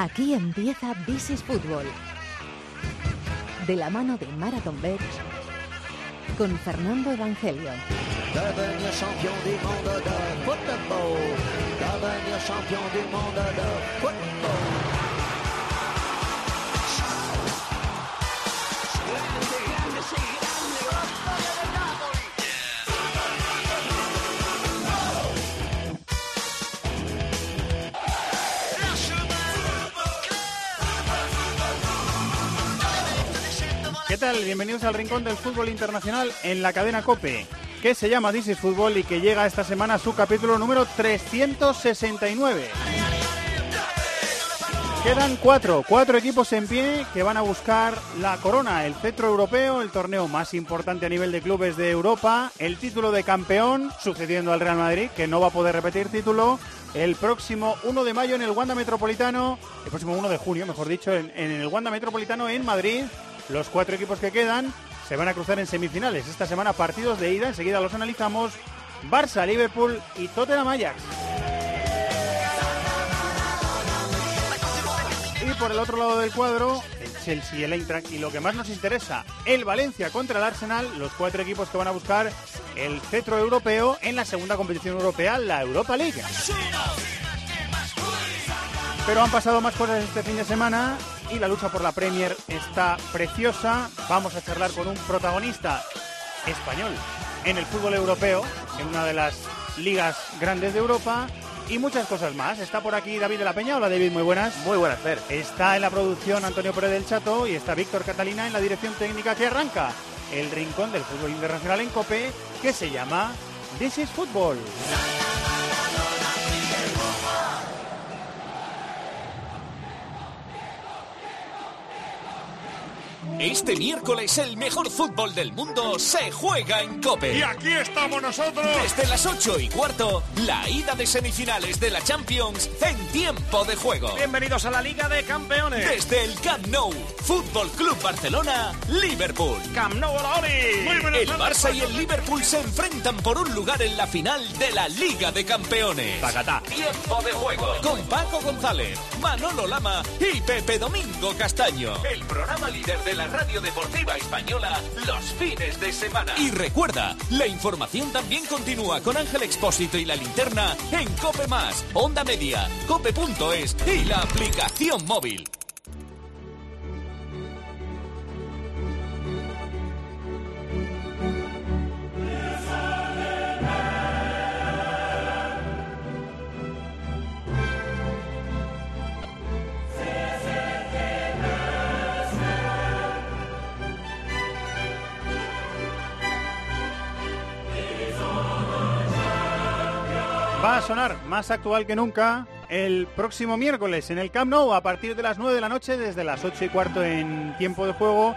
Aquí empieza This is Fútbol. De la mano de Marathon Bet con Fernando Evangelio. Bienvenidos al Rincón del Fútbol Internacional en la cadena COPE, que se llama This is Fútbol y que llega esta semana a su capítulo número 369. Quedan cuatro, cuatro equipos en pie que van a buscar la corona, el cetro europeo, el torneo más importante a nivel de clubes de Europa, el título de campeón, sucediendo al Real Madrid, que no va a poder repetir título, el próximo 1 de mayo en el Wanda Metropolitano, el próximo 1 de junio, mejor dicho, en el Wanda Metropolitano en Madrid. Los cuatro equipos que quedan se van a cruzar en semifinales. Esta semana partidos de ida, enseguida los analizamos. Barça, Liverpool y Tottenham Ajax. Y por el otro lado del cuadro, el Chelsea y el Eintracht. Y lo que más nos interesa, el Valencia contra el Arsenal, los cuatro equipos que van a buscar el cetro europeo en la segunda competición europea, la Europa League. Pero han pasado más cosas este fin de semana y la lucha por la Premier está preciosa. Vamos a charlar con un protagonista español en el fútbol europeo, en una de las ligas grandes de Europa y muchas cosas más. Está por aquí David de la Peña. Hola David, muy buenas. Muy buenas, Fer. Está en la producción Antonio Pérez del Chato y está Víctor Catalina en la dirección técnica que arranca el rincón del fútbol internacional en COPE que se llama This is Football. Este miércoles el mejor fútbol del mundo se juega en Cope. Y aquí estamos nosotros. Desde las 8 y cuarto, la ida de semifinales de la Champions en tiempo de juego. Bienvenidos a la Liga de Campeones. Desde el Camp Nou, Fútbol Club Barcelona, Liverpool. Camp Nou a la Oli. Muy buenas El. Barça y el Liverpool se enfrentan por un lugar en la final de la Liga de Campeones. Pacatá. Tiempo de juego. Con Paco González, Manolo Lama y Pepe Domingo Castaño. El programa líder de la radio deportiva española los fines de semana. Y recuerda, la información también continúa con Ángel Expósito y la linterna en Cope Más, Onda Media, Cope.es y la aplicación móvil. Va a sonar más actual que nunca el próximo miércoles en el Camp Nou a partir de las 9 de la noche, desde las 8 y cuarto en tiempo de juego,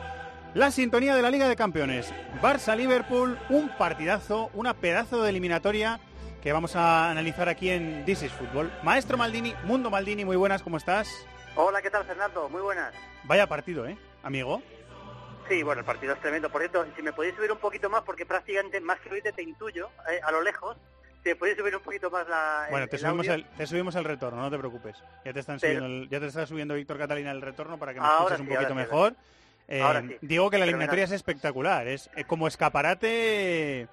la sintonía de la Liga de Campeones. Barça-Liverpool, un partidazo, una pedazo de eliminatoria que vamos a analizar aquí en This is Football. Maestro Maldini, Mundo Maldini, muy buenas, ¿cómo estás? Hola, ¿qué tal, Fernando? Muy buenas. Vaya partido, ¿eh, amigo? Sí, bueno, el partido es tremendo. Por cierto, si me podéis subir un poquito más, porque prácticamente más que oírte te intuyo eh, a lo lejos, me podéis subir un poquito más la. Bueno, el- te subimos el, te subimos el retorno, no te preocupes. Ya te están Pero- subiendo, el- ya te está subiendo Víctor Catalina el retorno para que me escuches un sí, poquito sí, mejor. Eh, sí. Digo que la eliminatoria es espectacular, es eh, como escaparate.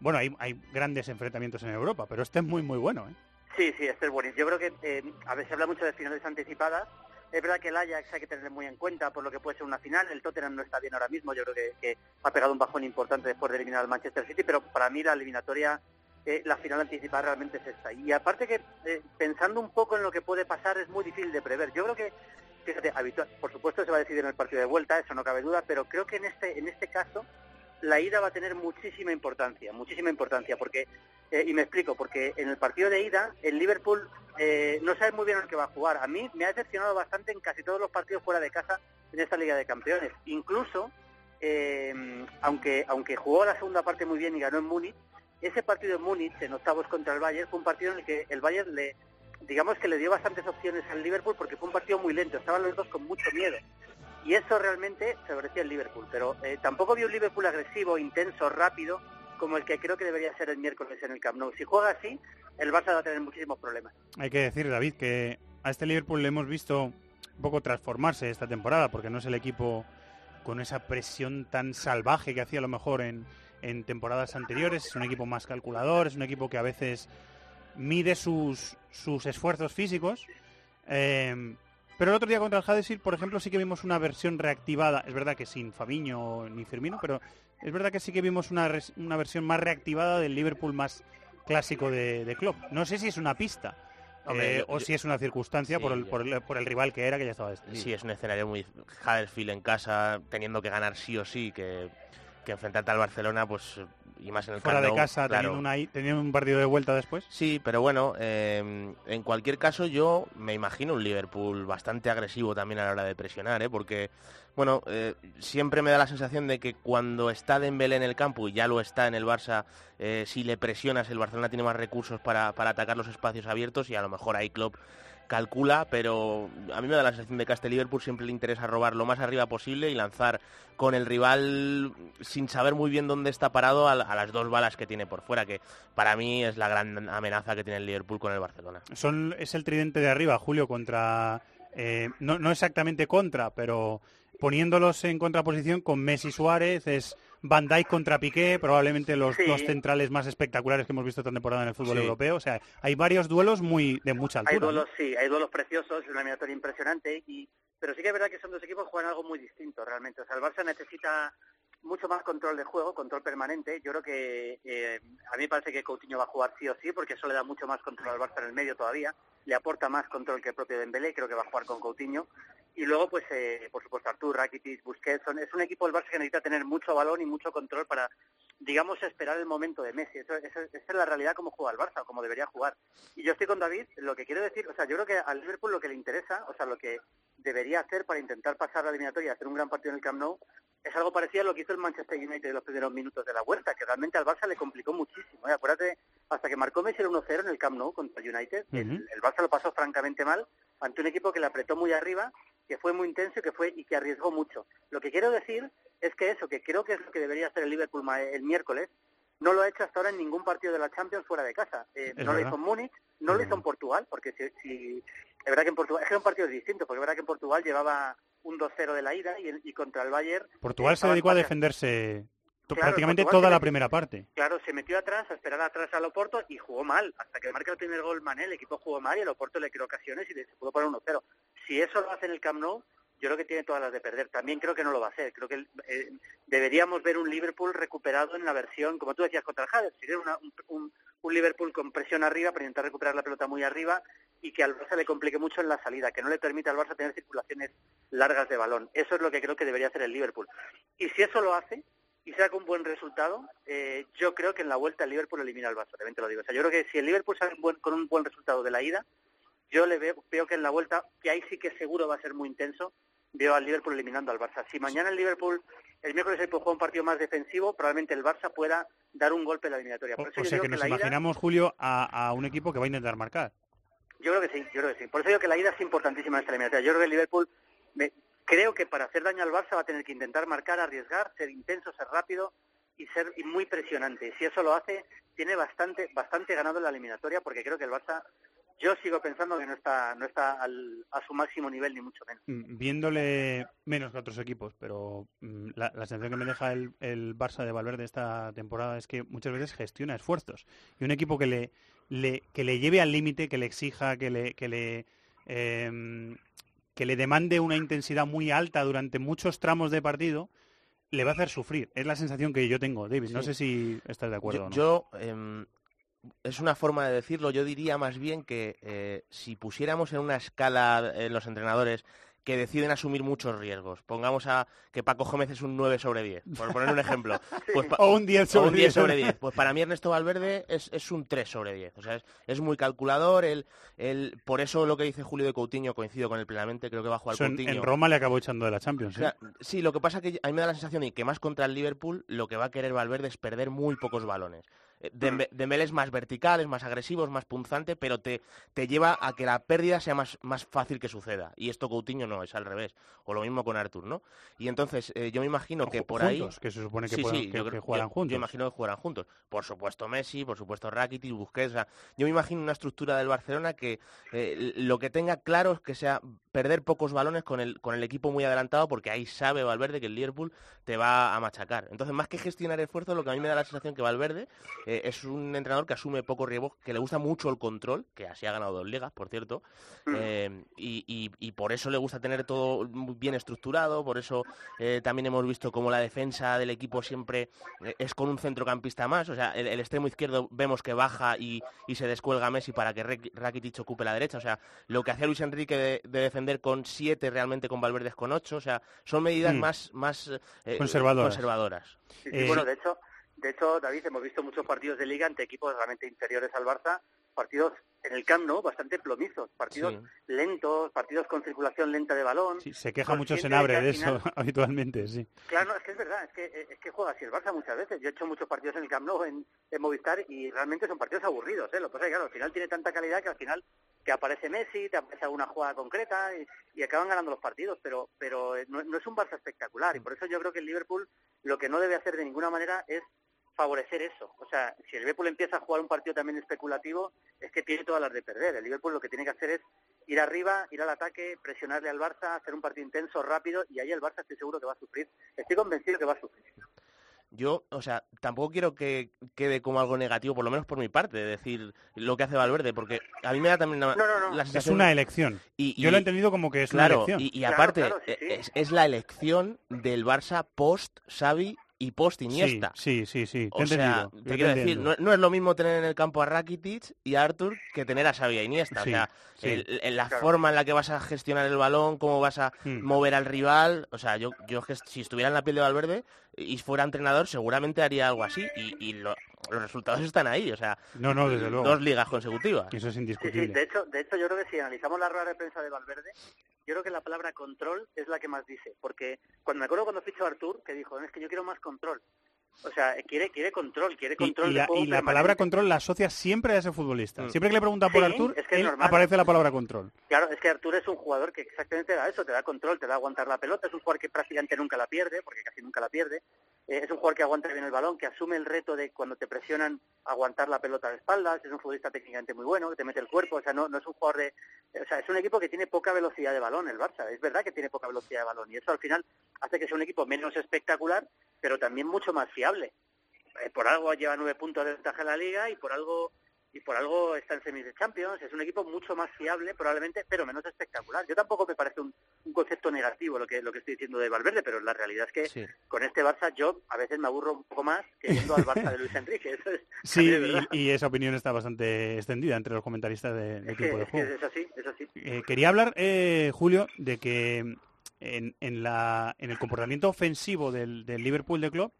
Bueno, hay, hay grandes enfrentamientos en Europa, pero este es muy muy bueno, ¿eh? Sí, sí, este es buenísimo. Yo creo que, eh, a se habla mucho de finales anticipadas. Es verdad que el Ajax hay que tener muy en cuenta por lo que puede ser una final. El Tottenham no está bien ahora mismo. Yo creo que, que ha pegado un bajón importante después de eliminar al Manchester City, pero para mí la eliminatoria, eh, la final anticipada realmente es esta. Y aparte que, eh, pensando un poco en lo que puede pasar, es muy difícil de prever. Yo creo que, fíjate, habitual, por supuesto se va a decidir en el partido de vuelta, eso no cabe duda, pero creo que en este, en este caso la ida va a tener muchísima importancia, muchísima importancia, porque, eh, y me explico, porque en el partido de ida, el Liverpool eh, no sabe muy bien el que va a jugar. A mí me ha decepcionado bastante en casi todos los partidos fuera de casa en esta Liga de Campeones. Incluso, aunque, aunque jugó la segunda parte muy bien y ganó en Múnich, ese partido en Múnich, en octavos contra el Bayern, fue un partido en el que el Bayern le, digamos que le dio bastantes opciones al Liverpool porque fue un partido muy lento, estaban los dos con mucho miedo. Y eso realmente favorecía al Liverpool, pero eh, tampoco vi un Liverpool agresivo, intenso, rápido, como el que creo que debería ser el miércoles en el Camp Nou. Si juega así, el Barça va a tener muchísimos problemas. Hay que decir, David, que a este Liverpool le hemos visto un poco transformarse esta temporada, porque no es el equipo con esa presión tan salvaje que hacía a lo mejor en, en temporadas anteriores. Es un equipo más calculador, es un equipo que a veces mide sus, sus esfuerzos físicos. Eh, pero el otro día contra el Huddersfield, por ejemplo, sí que vimos una versión reactivada. Es verdad que sin Fabiño ni Firmino, pero es verdad que sí que vimos una, res- una versión más reactivada del Liverpool más clásico de, de Klopp. No sé si es una pista Hombre, eh, yo- o si es una circunstancia Sí, por, el, por, el, por el rival que era, que ya estaba decidido. Sí, es un escenario muy Huddersfield en casa, teniendo que ganar sí o sí, que, que enfrentarte al Barcelona, pues y más en el Fuera Camp de casa, claro. teniendo, una, teniendo un partido de vuelta después. Sí, pero bueno, eh, en cualquier caso yo me imagino un Liverpool bastante agresivo también a la hora de presionar, ¿eh? porque bueno, eh, siempre me da la sensación de que cuando está Dembélé en el campo, y ya lo está en el Barça, eh, si le presionas, el Barcelona tiene más recursos para, para atacar los espacios abiertos y a lo mejor ahí Klopp calcula, pero a mí me da la sensación de que a este Liverpool siempre le interesa robar lo más arriba posible y lanzar con el rival sin saber muy bien dónde está parado a, las dos balas que tiene por fuera, que para mí es la gran amenaza que tiene el Liverpool con el Barcelona. Son, es el tridente de arriba, Julio, contra... eh, no exactamente contra, pero poniéndolos en contraposición con Messi Suárez, es Van Dijk contra Piqué, probablemente los Sí. dos centrales más espectaculares que hemos visto esta temporada en el fútbol Sí. europeo. O sea, hay varios duelos muy de mucha altura. Hay ¿no? duelos, sí, hay duelos preciosos, una eliminatoria impresionante, y, pero sí que es verdad que son dos equipos que juegan algo muy distinto realmente. O sea, el Barça necesita mucho más control de juego, control permanente. Yo creo que eh, a mí me parece que Coutinho va a jugar sí o sí, porque eso le da mucho más control al Barça en el medio todavía, le aporta más control que el propio Dembélé, creo que va a jugar con Coutinho. Y luego, pues, eh, por supuesto, Artur, Rakitic, Busquets, son- es un equipo del Barça que necesita tener mucho balón y mucho control para, digamos, esperar el momento de Messi. Eso, eso- esa es la realidad como juega el Barça, como debería jugar. Y yo estoy con David, lo que quiero decir, o sea, yo creo que al Liverpool lo que le interesa, o sea, lo que debería hacer para intentar pasar la eliminatoria y hacer un gran partido en el Camp Nou, es algo parecido a lo que hizo el Manchester United en los primeros minutos de la vuelta, que realmente al Barça le complicó muchísimo. ¿eh? Acuérdate, hasta que marcó Messi el 1-0 en el Camp Nou contra el United, el, el Barça lo pasó francamente mal ante un equipo que le apretó muy arriba, que fue muy intenso y que fue y que arriesgó mucho. Lo que quiero decir es que eso, que creo que es lo que debería hacer el Liverpool el miércoles, no lo ha hecho hasta ahora en ningún partido de la Champions fuera de casa. Eh, no lo verdad. hizo en Múnich, no lo hizo en Portugal, porque si, si- es verdad que en Portugal, es que era un partido distinto, porque es verdad que en Portugal llevaba un 2-0 de la ida y, y contra el Bayern Portugal eh, se dedicó a defenderse Claro, prácticamente Portugal toda la metió- primera parte. Claro, se metió atrás, a esperar atrás al Oporto y jugó mal. Hasta que marca el primer gol Mané, el equipo jugó mal y el Oporto le creó ocasiones y se pudo poner 1-0. Si eso lo hace en el Camp Nou, yo creo que tiene todas las de perder. También creo que no lo va a hacer. Creo que eh, deberíamos ver un Liverpool recuperado en la versión, como tú decías, contra el Huddersfield, una- un, un- un Liverpool con presión arriba para intentar recuperar la pelota muy arriba y que al Barça le complique mucho en la salida, que no le permita al Barça tener circulaciones largas de balón. Eso es lo que creo que debería hacer el Liverpool. Y si eso lo hace, y saca un buen resultado, eh, yo creo que en la vuelta el Liverpool elimina al Barça, también te lo digo. O sea, yo creo que si el Liverpool sale un buen- con un buen resultado de la ida, yo le veo, veo que en la vuelta, que ahí sí que seguro va a ser muy intenso, veo al Liverpool eliminando al Barça. Si mañana el Liverpool, el miércoles el juega un partido más defensivo, probablemente el Barça pueda dar un golpe en la eliminatoria. O, Por eso o yo sea que que nos ida- imaginamos, Julio, a, a un equipo que va a intentar marcar. Yo creo que sí, yo creo que sí. Por eso digo que la ida es importantísima en esta eliminatoria. Yo creo que el Liverpool, me- creo que para hacer daño al Barça va a tener que intentar marcar, arriesgar, ser intenso, ser rápido y ser y muy presionante. Si eso lo hace, tiene bastante bastante ganado en la eliminatoria porque creo que el Barça, yo sigo pensando que no está no está al- a su máximo nivel ni mucho menos. Mm, Viéndole menos que otros equipos, pero mm, la, la sensación que me deja el, el Barça de Valverde esta temporada es que muchas veces gestiona esfuerzos. Y un equipo que le, le- que le lleve al límite, que le exija, que le, que le em, que le demande una intensidad muy alta durante muchos tramos de partido, le va a hacer sufrir. Es la sensación que yo tengo, David. No Sí. sé si estás de acuerdo Yo, o no. yo, em, es una forma de decirlo, yo diría más bien que eh, si pusiéramos en una escala en los entrenadores que deciden asumir muchos riesgos, pongamos a que Paco Gómez es un 9 sobre 10, por poner un ejemplo, pues O un 10 o sobre un 10 10. sobre 10. Pues para mí Ernesto Valverde es, es un 3 sobre 10. O sea, es, es muy calculador. Él, él, por eso lo que dice Julio de Coutinho coincido con él plenamente. Creo que va a jugar Eso Coutinho. en Roma le acabó echando de la Champions. O ¿eh? sea, sí, lo que pasa que a mí me da la sensación de que más contra el Liverpool lo que va a querer Valverde es perder muy pocos balones. Eh, Dembe- Dembélé es más vertical, es más agresivo, es más punzante, pero te, te lleva a que la pérdida sea más, más fácil que suceda. Y esto Coutinho no, es al revés. O lo mismo con Artur, ¿no? Y entonces eh, yo me imagino que por ahí... que se supone que, Sí, puedan- sí, que- yo, que jugarán yo- juntos. yo imagino que jugarán juntos. Por supuesto Messi, por supuesto Rakitic, Busquets. o sea, yo me imagino una estructura del Barcelona que eh, lo que tenga claro es que sea perder pocos balones con el, con el equipo muy adelantado porque ahí sabe Valverde que el Liverpool te va a machacar. Entonces, más que gestionar esfuerzos, lo que a mí me da la sensación que Valverde eh, es un entrenador que asume poco riesgo, que le gusta mucho el control, que así ha ganado dos ligas, por cierto, eh, y, y- y por eso le gusta tener todo bien estructurado, por eso eh, también hemos visto cómo la defensa del equipo siempre es con un centrocampista más, o sea, el, el extremo izquierdo vemos que baja y, y se descuelga Messi para que Rakitic ocupe la derecha, o sea, lo que hacía Luis Enrique de, de defender con siete realmente con Valverde es con ocho, o sea, son medidas Mm. más, más eh, Conservadoras. conservadoras. Sí, sí, Eh, bueno, de hecho, de hecho, David, hemos visto muchos partidos de liga ante equipos realmente inferiores al Barça, partidos en el Camp Nou bastante plomizos, partidos Sí. lentos, partidos con circulación lenta de balón. Sí, se queja mucho Senabre de eso final- habitualmente, sí. Claro, no, es que es verdad, es que, es que juega así el Barça muchas veces. Yo he hecho muchos partidos en el Camp Nou, en, en Movistar, y realmente son partidos aburridos, ¿eh? Lo que pasa es que, claro, al final tiene tanta calidad que al final te aparece Messi, te aparece alguna jugada concreta y, y acaban ganando los partidos, pero pero eh, no, no es un Barça espectacular y por eso yo creo que el Liverpool lo que no debe hacer de ninguna manera es favorecer eso. O sea, si el Liverpool empieza a jugar un partido también especulativo, es que tiene todas las de perder. El Liverpool lo que tiene que hacer es ir arriba, ir al ataque, presionarle al Barça, hacer un partido intenso, rápido, y ahí el Barça estoy seguro que va a sufrir. Estoy convencido que va a sufrir. Yo, o sea, tampoco quiero que quede como algo negativo, por lo menos por mi parte, de decir lo que hace Valverde, porque a mí me da también una- No, no, no. la Es una elección. y- Yo lo he entendido como que es Claro, una elección. y, aparte claro, sí, sí. Es, es la elección del Barça post Xavi y post sí, Iniesta. sí, sí, sí. O sea, te te quiero decir, no, no es lo mismo tener en el campo a Rakitic y a Artur que tener a Xavi y a Iniesta. Sí, o sea, sí. el- el- la Claro. forma en la que vas a gestionar el balón, cómo vas a Hmm. mover al rival. O sea, yo, yo es que si estuviera en la piel de Valverde y fuera entrenador, seguramente haría algo así. Y, y lo- los resultados están ahí. O sea, No, no, desde luego. dos ligas consecutivas. Eso es Sí, sí, indiscutible. de hecho, de hecho yo creo que si analizamos la rueda de prensa de Valverde, yo creo que la palabra control es la que más dice, porque cuando me acuerdo cuando fichó a Artur, que dijo, es que yo quiero más control. O sea, quiere quiere control, quiere Y, control y de la, y la palabra control la asocia siempre a ese futbolista. Mm. Siempre que le preguntan por Sí, Artur, es que es él normal. aparece la palabra control. Claro, es que Artur es un jugador que exactamente da eso, te da control, te da aguantar la pelota, es un jugador que prácticamente nunca la pierde, porque casi nunca la pierde, Eh, es un jugador que aguanta bien el balón, que asume el reto de cuando te presionan aguantar la pelota de espaldas, es un futbolista técnicamente muy bueno, que te mete el cuerpo, o sea, no, no es un jugador de... O sea, es un equipo que tiene poca velocidad de balón, el Barça, es verdad que tiene poca velocidad de balón, y eso al final hace que sea un equipo menos espectacular, pero también mucho más fiable. Eh, por algo lleva nueve puntos de ventaja en la liga y por algo y por algo está en semis de Champions. Es un equipo mucho más fiable, probablemente, pero menos espectacular. Yo tampoco me parece un, un concepto negativo lo que lo que estoy diciendo de Valverde, pero la realidad es que Sí. con este Barça yo a veces me aburro un poco más que yendo al Barça de Luis Enrique. Eso es, Sí, es y, y esa opinión está bastante extendida entre los comentaristas de, de es que, tiempo de juego. es así, es así. Eh, quería hablar, eh, Julio, de que en, en la, en el comportamiento ofensivo del, del Liverpool de Club,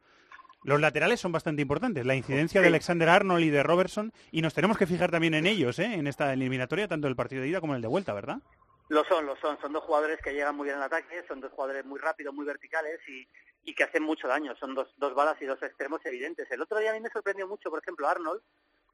los laterales son bastante importantes. La incidencia de. Alexander Arnold y de Robertson, y nos tenemos que fijar también en ellos, ¿eh? en esta eliminatoria, tanto el partido de ida como el de vuelta, ¿verdad? Lo son, lo son. Son dos jugadores que llegan muy bien al ataque, son dos jugadores muy rápidos, muy verticales y, y que hacen mucho daño. Son dos, dos balas y dos extremos evidentes. El otro día a mí me sorprendió mucho, por ejemplo, Arnold,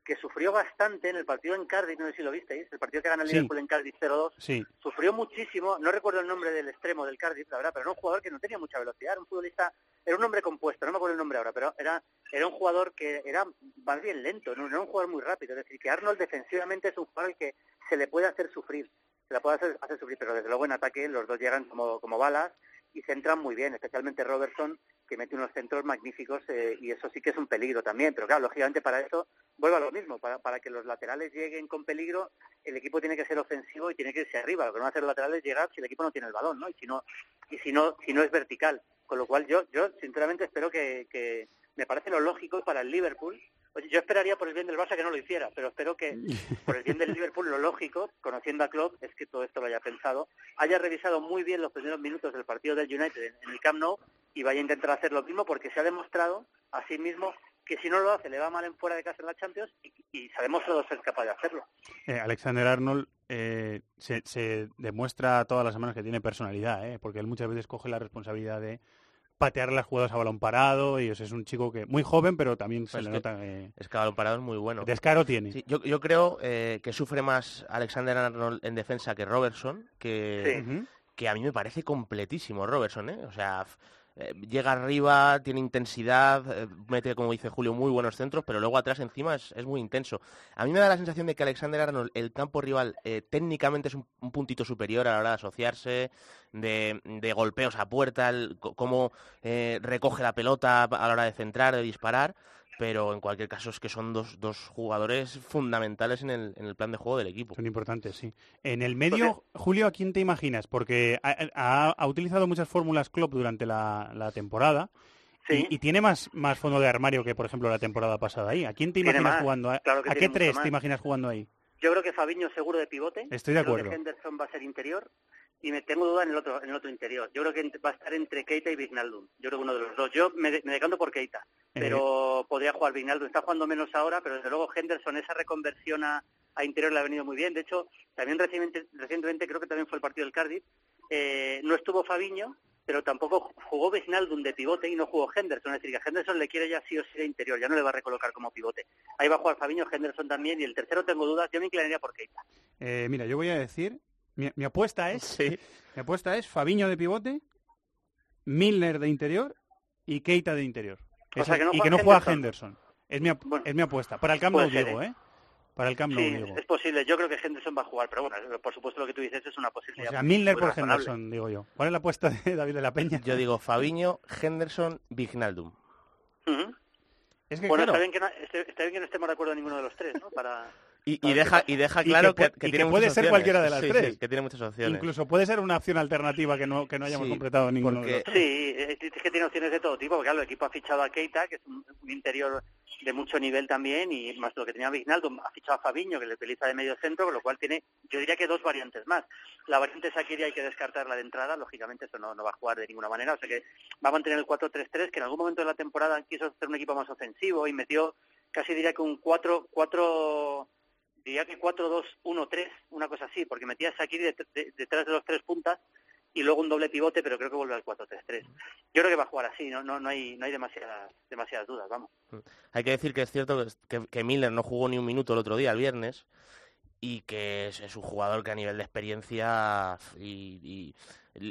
que sufrió bastante en el partido en Cardiff, no sé si lo visteis, el partido que gana el Sí. Liverpool en Cardiff 0-2. Sí, Sufrió muchísimo, no recuerdo el nombre del extremo del Cardiff, la verdad, pero era un jugador que no tenía mucha velocidad, era un futbolista, era un hombre compuesto, no me acuerdo el nombre ahora, pero era era un jugador que era más bien lento, no, era un jugador muy rápido, es decir, que Arnold defensivamente es un jugador al que se le puede hacer sufrir, se le puede hacer, hacer sufrir, pero desde luego en ataque los dos llegan como, como balas y centran muy bien, especialmente Robertson, que mete unos centros magníficos eh, y eso sí que es un peligro también, pero claro, lógicamente para eso vuelvo a lo mismo, para, para que los laterales lleguen con peligro, el equipo tiene que ser ofensivo y tiene que irse arriba, lo que no hacer los laterales es llegar si el equipo no tiene el balón, ¿no? Y si no, y si no, si no es vertical, con lo cual yo, yo sinceramente espero que, que me parece lo lógico para el Liverpool. Oye, yo esperaría por el bien del Barça que no lo hiciera, pero espero que por el bien del Liverpool lo lógico, conociendo a Klopp, es que todo esto lo haya pensado, haya revisado muy bien los primeros minutos del partido del United en, el Camp Nou y vaya a intentar hacer lo mismo porque se ha demostrado a sí mismo que si no lo hace le va mal en fuera de casa en la Champions y, y se ha demostrado ser capaz de hacerlo. Eh, Alexander Arnold eh, se, se demuestra todas las semanas que tiene personalidad, ¿eh? porque él muchas veces coge la responsabilidad de patear las jugadas a balón parado y o sea, es un chico que muy joven, pero también se Pues le que- nota que Es que a balón parado es muy bueno. descaro tiene. Sí, yo, yo creo eh, que sufre más Alexander Arnold en defensa que Robertson, que, que a mí me parece completísimo Robertson, ¿eh? O sea, eh, llega arriba, tiene intensidad, eh, mete, como dice Julio, muy buenos centros, pero luego atrás encima es, muy intenso. A mí me da la sensación de que Alexander Arnold, el campo rival, eh, técnicamente es un, un puntito superior a la hora de asociarse, de, golpeos a puerta, cómo recoge la pelota a la hora de centrar, de disparar, pero en cualquier caso es que son dos, dos jugadores fundamentales en el, en el plan de juego del equipo. Son importantes, sí. En el medio, Julio, ¿a quién te imaginas? Porque ha, ha- ha utilizado muchas fórmulas Klopp durante la, la temporada Sí. y, y tiene más, más fondo de armario que, por ejemplo, la temporada pasada ahí. ¿A quién te imaginas más, jugando? ¿A, claro ¿a qué tres te imaginas jugando ahí? Yo creo que Fabiño seguro de pivote. Estoy de Creo acuerdo. que Henderson va a ser interior y me tengo duda en el otro en el otro interior. Yo creo que va a estar entre Keita y Vignaldum. Yo creo que uno de los dos. Yo me, me decanto por Keita, Eh, pero podría jugar Vignaldum. Está jugando menos ahora, pero desde luego Henderson esa reconversión a, a interior le ha venido muy bien. De hecho, también recientemente, recientemente creo que también fue el partido del Cardiff. eh, no estuvo Fabiño, pero tampoco jugó Vignaldum de pivote y no jugó Henderson. Es decir, que a Henderson le quiere ya sí o sí de interior, ya no le va a recolocar como pivote. Ahí va a jugar Fabiño, Henderson también, y el tercero tengo dudas, yo me inclinaría por Keita. eh, mira, yo voy a decir, mi, mi apuesta es, Sí. mi apuesta es Fabiño de pivote, Milner de interior y Keita de interior. O sea, que no y que no juega Henderson. Henderson. Es mi, Bueno, es mi apuesta. Para el puede ser, digo, ¿eh? Para el Camp Nou Sí, digo. es posible. Yo creo que Henderson va a jugar, pero bueno, por supuesto lo que tú dices es una O posibilidad. sea, Milner por razonable. Henderson, digo yo. ¿Cuál es la apuesta de David de la Peña? Yo digo Fabiño, Henderson, Vignaldum. Ujú. Es que Bueno, claro, está, bien que no, esté- está bien que no estemos de acuerdo ninguno de los tres, ¿no? Para... Y, deja, y deja Y que claro que, pu- que y que tiene puede ser opciones. cualquiera de las Sí, sí, tres. que tiene muchas opciones. incluso puede ser una opción alternativa que no, que no hayamos Sí, completado ninguno de porque-. Sí, es, es que tiene opciones de todo tipo, porque claro, el equipo ha fichado a Keita, que es un, un interior de mucho nivel también, y más lo que tenía Vignaldo, ha fichado a Fabiño, que le utiliza de medio centro, con lo cual tiene, yo diría que dos variantes más. La variante Sakiri hay que descartarla de entrada, lógicamente eso no, no va a jugar de ninguna manera, o sea que va a mantener el 4-3-3, que en algún momento de la temporada quiso hacer un equipo más ofensivo y metió casi diría que un 4 4 diría que 4-2-1-3, una cosa así, porque metía a Sakiri de- detrás de los tres puntas y luego un doble pivote, pero creo que vuelve al 4-3-3. Yo creo que va a jugar así, no no no hay no hay demasiadas demasiadas dudas, vamos. Hay que decir que es cierto que, que, Miller no jugó ni un minuto el otro día, el viernes, y que es, un jugador que a nivel de experiencia y, y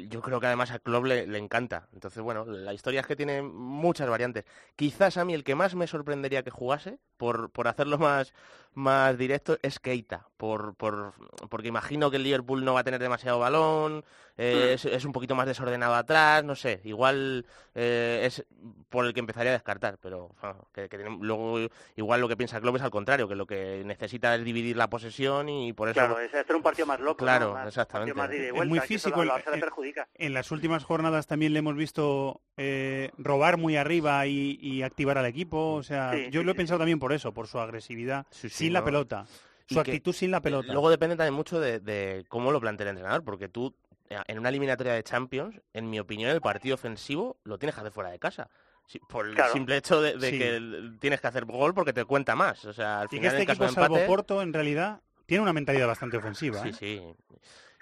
yo creo que además a Klopp le, le encanta. Entonces, bueno, la historia es que tiene muchas variantes. Quizás a mí el que más me sorprendería que jugase, por, por hacerlo más, más directo, es Keita, por, por, porque imagino que el Liverpool no va a tener demasiado balón, eh, Mm. es, es un poquito más desordenado atrás, no sé, igual eh, es por el que empezaría a descartar, pero bueno, que, que tiene- luego igual lo que piensa Klopp es al contrario, que lo que necesita es dividir la posesión y por eso Claro, es hacer un partido más loco, Claro, ¿no? Más- exactamente. más Es muy físico lo- el- lo- se le el- perjudica. En las últimas jornadas también le hemos visto eh, robar muy arriba y, y activar al equipo. O sea, Sí, yo sí, lo he sí. pensado también por eso, por su agresividad Sí, sin la ¿no? pelota, Y su que- actitud sin la pelota. Luego depende también mucho de, de cómo lo plantea el entrenador, porque tú, eh, en una eliminatoria de Champions, en mi opinión, el partido ofensivo lo tienes que hacer fuera de casa. Sí, por el Claro. simple hecho de, de Sí. que el- tienes que hacer gol porque te cuenta más. O sea, al y que final, este en caso equipo, de salvo empate... Porto, en realidad, tiene una mentalidad bastante ofensiva. Sí, ¿eh? sí.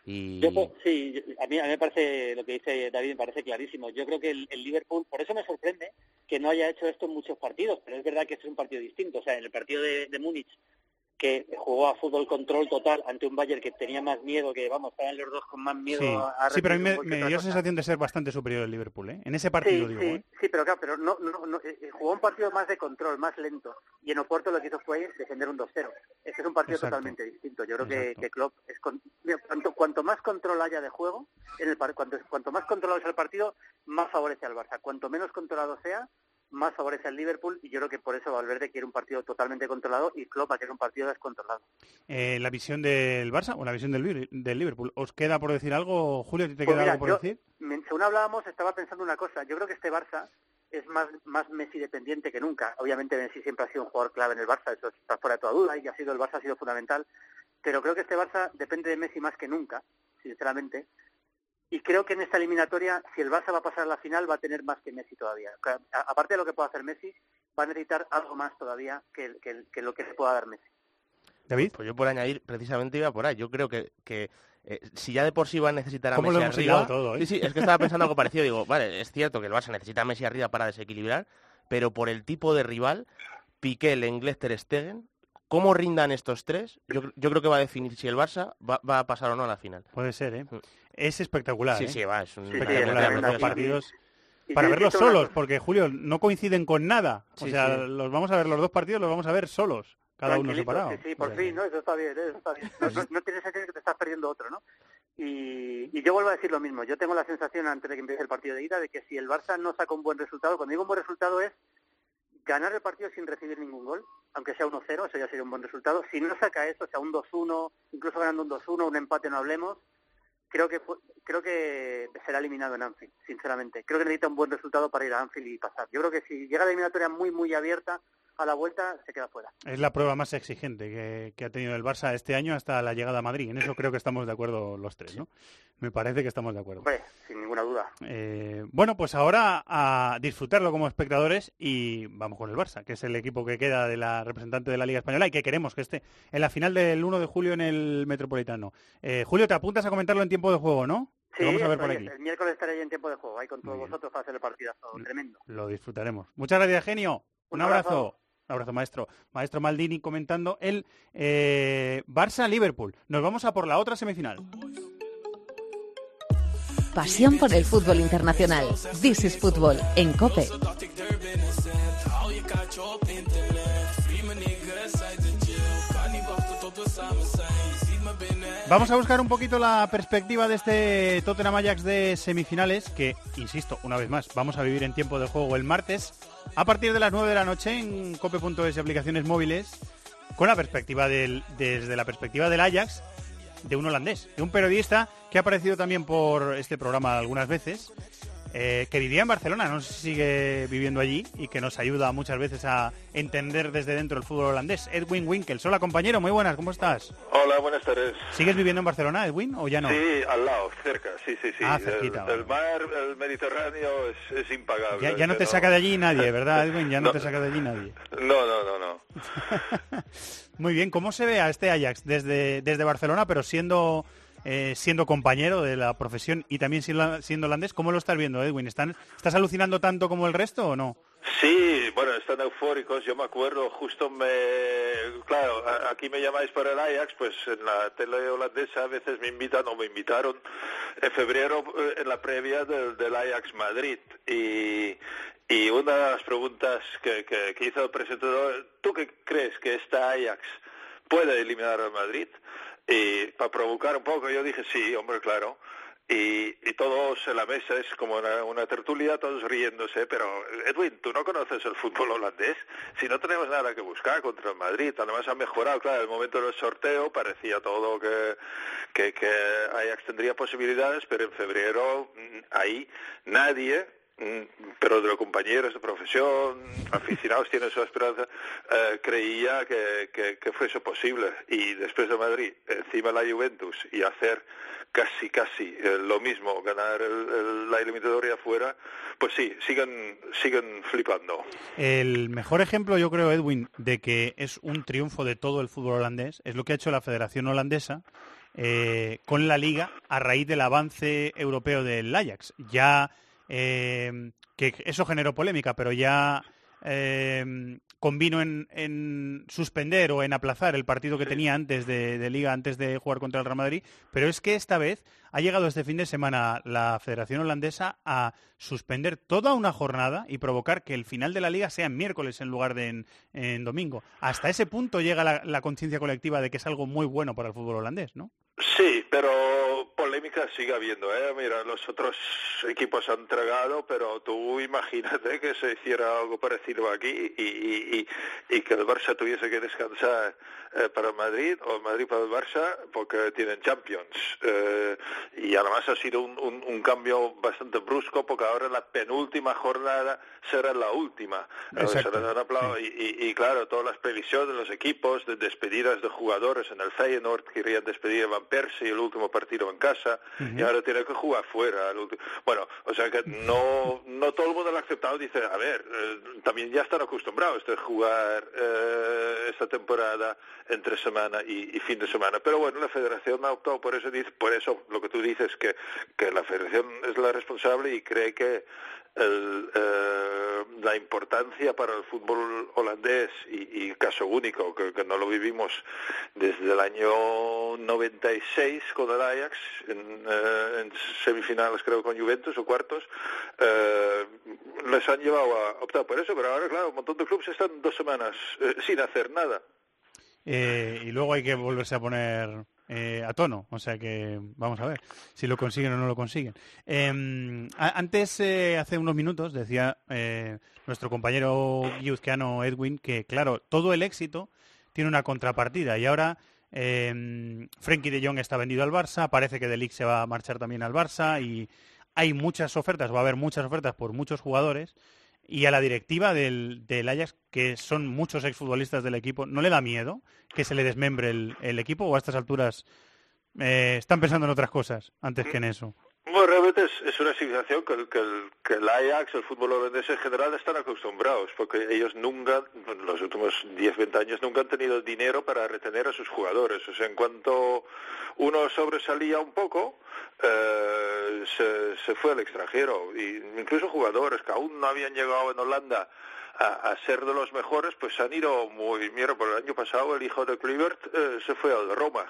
Y... Yo, pues, sí, a mí, a mí me parece, lo que dice David me parece clarísimo. Yo creo que el, el Liverpool, por eso me sorprende que no haya hecho esto en muchos partidos, pero es verdad que este es un partido distinto. O sea, en el partido de, de Múnich, que jugó a fútbol control total ante un Bayern que tenía más miedo, que vamos, estaban los dos con más miedo Sí. a, a Sí, pero a mí me, dio sensación de ser bastante superior el Liverpool, ¿eh? En ese partido, Sí, digo, sí, ¿eh? sí, pero claro, pero no, no, no, eh, eh, jugó un partido más de control, más lento. Y en Oporto lo que hizo fue defender un 2-0. Este es un partido Exacto. totalmente distinto. Yo creo que, Exacto. que Klopp es con, cuanto, cuanto más control haya de juego, en el cuanto, cuanto más controlado sea el partido, más favorece al Barça. Cuanto menos controlado sea, más favorece al Liverpool y yo creo que por eso Valverde quiere un partido totalmente controlado y Klopp va a querer un partido descontrolado. Eh, ¿La visión del Barça o la visión del, del Liverpool? ¿Os queda por decir algo? Julio, ¿a ti te Pues queda mira, algo por yo- decir? Según hablábamos, estaba pensando una cosa. Yo creo que este Barça es más, más Messi dependiente que nunca. Obviamente Messi siempre ha sido un jugador clave en el Barça, eso está fuera de toda duda, y ha sido el Barça ha sido fundamental. Pero creo que este Barça depende de Messi más que nunca, sinceramente. Y creo que en esta eliminatoria, si el Barça va a pasar a la final, va a tener más que Messi todavía. Aparte de lo que pueda hacer Messi, va a necesitar algo más todavía que, que- que lo que le pueda dar Messi. David. Pues yo por añadir, precisamente iba por ahí. Yo creo que, que eh, si ya de por sí va a necesitar a ¿Cómo lo Messi hemos arriba... todo, eh? Sí, sí, es que estaba pensando algo parecido. Digo, vale, es cierto que el Barça necesita a Messi arriba para desequilibrar, pero por el tipo de rival, Piqué, Lenglet, Ter Stegen, cómo rindan estos tres, yo, yo creo que va a definir si el Barça va, va a pasar o no a la final. Puede ser, ¿eh? Es espectacular. Sí, ¿eh? sí, va, es un... Sí, espectacular es los dos partidos. Y Para verlos solos, porque Julio, no coinciden con nada. O Sí, sea, sí. los vamos a ver, los dos partidos los vamos a ver solos, cada uno separado. Sí, sí, por O sea que- fin, ¿no? Eso está bien, ¿eh? eso está bien. No, no, no tienes sentido que te estás perdiendo otro, ¿no? Y, y yo vuelvo a decir lo mismo. Yo tengo la sensación, antes de que empiece el partido de ida, de que si el Barça no saca un buen resultado, cuando digo un buen resultado es ganar el partido sin recibir ningún gol, aunque sea 1-0, eso ya sería un buen resultado. Si no saca eso, o sea, un 2-1, incluso ganando un 2-1, un empate no hablemos, creo que creo que será eliminado en Anfield, sinceramente. Creo que necesita un buen resultado para ir a Anfield y pasar. Yo creo que si llega la eliminatoria muy, muy abierta a la vuelta, se queda fuera. Es la prueba más exigente que, que ha tenido el Barça este año hasta la llegada a Madrid. En eso creo que estamos de acuerdo los tres, ¿no? Me parece que estamos de acuerdo. Hombre, sin ninguna duda. Eh, bueno, pues ahora a disfrutarlo como espectadores y vamos con el Barça, que es el equipo que queda de la representante de la Liga Española y que queremos que esté en la final del 1 de julio en el Metropolitano. Eh, Julio, te apuntas a comentarlo en tiempo de juego, ¿no? Sí, vamos a ver por aquí. El miércoles estaré ahí en tiempo de juego, ahí con todos vosotros para hacer el partidazo tremendo. Lo disfrutaremos. Muchas gracias, genio. Un, Un abrazo. abrazo. Un abrazo, maestro. Maestro Maldini comentando el eh, Barça-Liverpool. Nos vamos a por la otra semifinal. Pasión por el fútbol internacional. This is Fútbol en Cope. Vamos a buscar un poquito la perspectiva de este Tottenham Ajax de semifinales, que, insisto, una vez más, vamos a vivir en tiempo de juego el martes, a partir de las 9 de la noche en cope.es aplicaciones móviles, con la perspectiva del, desde la perspectiva del Ajax, de un holandés, de un periodista que ha aparecido también por este programa algunas veces, eh, que vivía en Barcelona, no sé si sigue viviendo allí y que nos ayuda muchas veces a entender desde dentro el fútbol holandés. Edwin Winkels, hola compañero, muy buenas, ¿cómo estás? Hola, buenas tardes. ¿Sigues viviendo en Barcelona, Edwin, o ya no? Sí, al lado, cerca, sí, sí, sí. Ah, cerquita, el mar, el Mediterráneo es, es impagable. Ya, ya no te saca de allí nadie, ¿verdad, Edwin? Ya no, No. te saca de allí nadie. No, no, no, no. Muy bien, ¿cómo se ve a este Ajax desde, desde Barcelona, pero siendo eh, siendo compañero de la profesión y también siendo, siendo holandés? ¿Cómo lo estás viendo, Edwin? ¿Están, ¿Estás alucinando tanto como el resto o no? Sí, bueno, están eufóricos. Yo me acuerdo, justo me... Claro, aquí me llamáis para el Ajax, pues en la tele holandesa a veces me invitan o me invitaron en febrero eh, en la previa del, del Ajax Madrid. Y, y una de las preguntas que, que, que hizo el presentador, ¿tú qué crees que esta Ajax puede eliminar al Madrid? Y para provocar un poco yo dije, sí, hombre, claro. Y, y todos en la mesa es como una, una tertulia, todos riéndose, pero Edwin, tú no conoces el fútbol holandés. Si no tenemos nada que buscar contra el Madrid, además ha mejorado, claro, el momento del sorteo parecía todo que, que, que Ajax tendría posibilidades, pero en febrero mm, ahí nadie pero de los compañeros de profesión, aficionados tienen su esperanza, eh, creía que, que, que fuese posible. Y después de Madrid, encima la Juventus, y hacer casi, casi eh, lo mismo, ganar el- el- la eliminatoria afuera, pues sí, siguen, siguen flipando. El mejor ejemplo, yo creo, Edwin, de que es un triunfo de todo el fútbol holandés es lo que ha hecho la Federación Holandesa eh, con la Liga a raíz del avance europeo del Ajax. Ya eh, que eso generó polémica, pero ya eh, convino en, en suspender o en aplazar el partido que tenía antes de, de Liga, antes de jugar contra el Real Madrid. Pero es que esta vez ha llegado este fin de semana la Federación Holandesa a suspender toda una jornada y provocar que el final de la Liga sea en miércoles en lugar de en, en domingo. Hasta ese punto llega la, la conciencia colectiva de que es algo muy bueno para el fútbol holandés, ¿no? Sí, pero polémica sigue habiendo, ¿eh? Mira, los otros equipos han tragado, pero tú imagínate que se hiciera algo parecido aquí y, y, y, y que el Barça tuviese que descansar eh, para Madrid o Madrid para el Barça porque tienen Champions. Eh, y además ha sido un, un, un cambio bastante brusco porque ahora la penúltima jornada será la última. Eh, Exacto, será y- y claro, todas las previsiones de los equipos, de despedidas de jugadores en el Feyenoord, querían despedir a Van Persie, El último partido en casa y ahora tiene que jugar fuera. Bueno, o sea que no, no todo el mundo lo ha aceptado. Dice, a ver, eh, también ya están acostumbrados a jugar eh, esta temporada entre semana y, fin de semana. Pero bueno, la federación ha optado por eso, por eso lo que tú dices, que, que la federación es la responsable y cree que el, eh, la importancia para el fútbol holandés y, caso único, que, no lo vivimos desde el año 96 con el Ajax, en, eh, semifinales creo con Juventus o cuartos, eh, les han llevado a optar por eso, pero ahora claro, un montón de clubes están dos semanas sin hacer nada. y luego hay que volverse a poner eh, a tono. O sea que vamos a ver si lo consiguen o no lo consiguen. Em, antes, eh, hace unos minutos, decía eh, nuestro compañero guiuzqueano Edwin que, claro, todo el éxito tiene una contrapartida y ahora eh, Frenkie de Jong está vendido al Barça, parece que De se va a marchar también al Barça y hay muchas ofertas, va a haber muchas ofertas por muchos jugadores y a la directiva del, del, Ajax, que son muchos exfutbolistas del equipo, ¿no le da miedo que se le desmembre el, equipo o a estas alturas eh, están pensando en otras cosas antes que en eso? Bueno, realmente es, una situación que, el, que, el, Ajax, el fútbol holandés en general, están acostumbrados, porque ellos nunca, en los últimos 10, 20 años, nunca han tenido dinero para retener a sus jugadores. O sea, en cuanto uno sobresalía un poco, eh, se, fue al extranjero. Y incluso jugadores que aún no habían llegado en Holanda a, ser de los mejores, pues han ido muy... Mira, por el año pasado el hijo de Kluivert eh, se fue al Roma,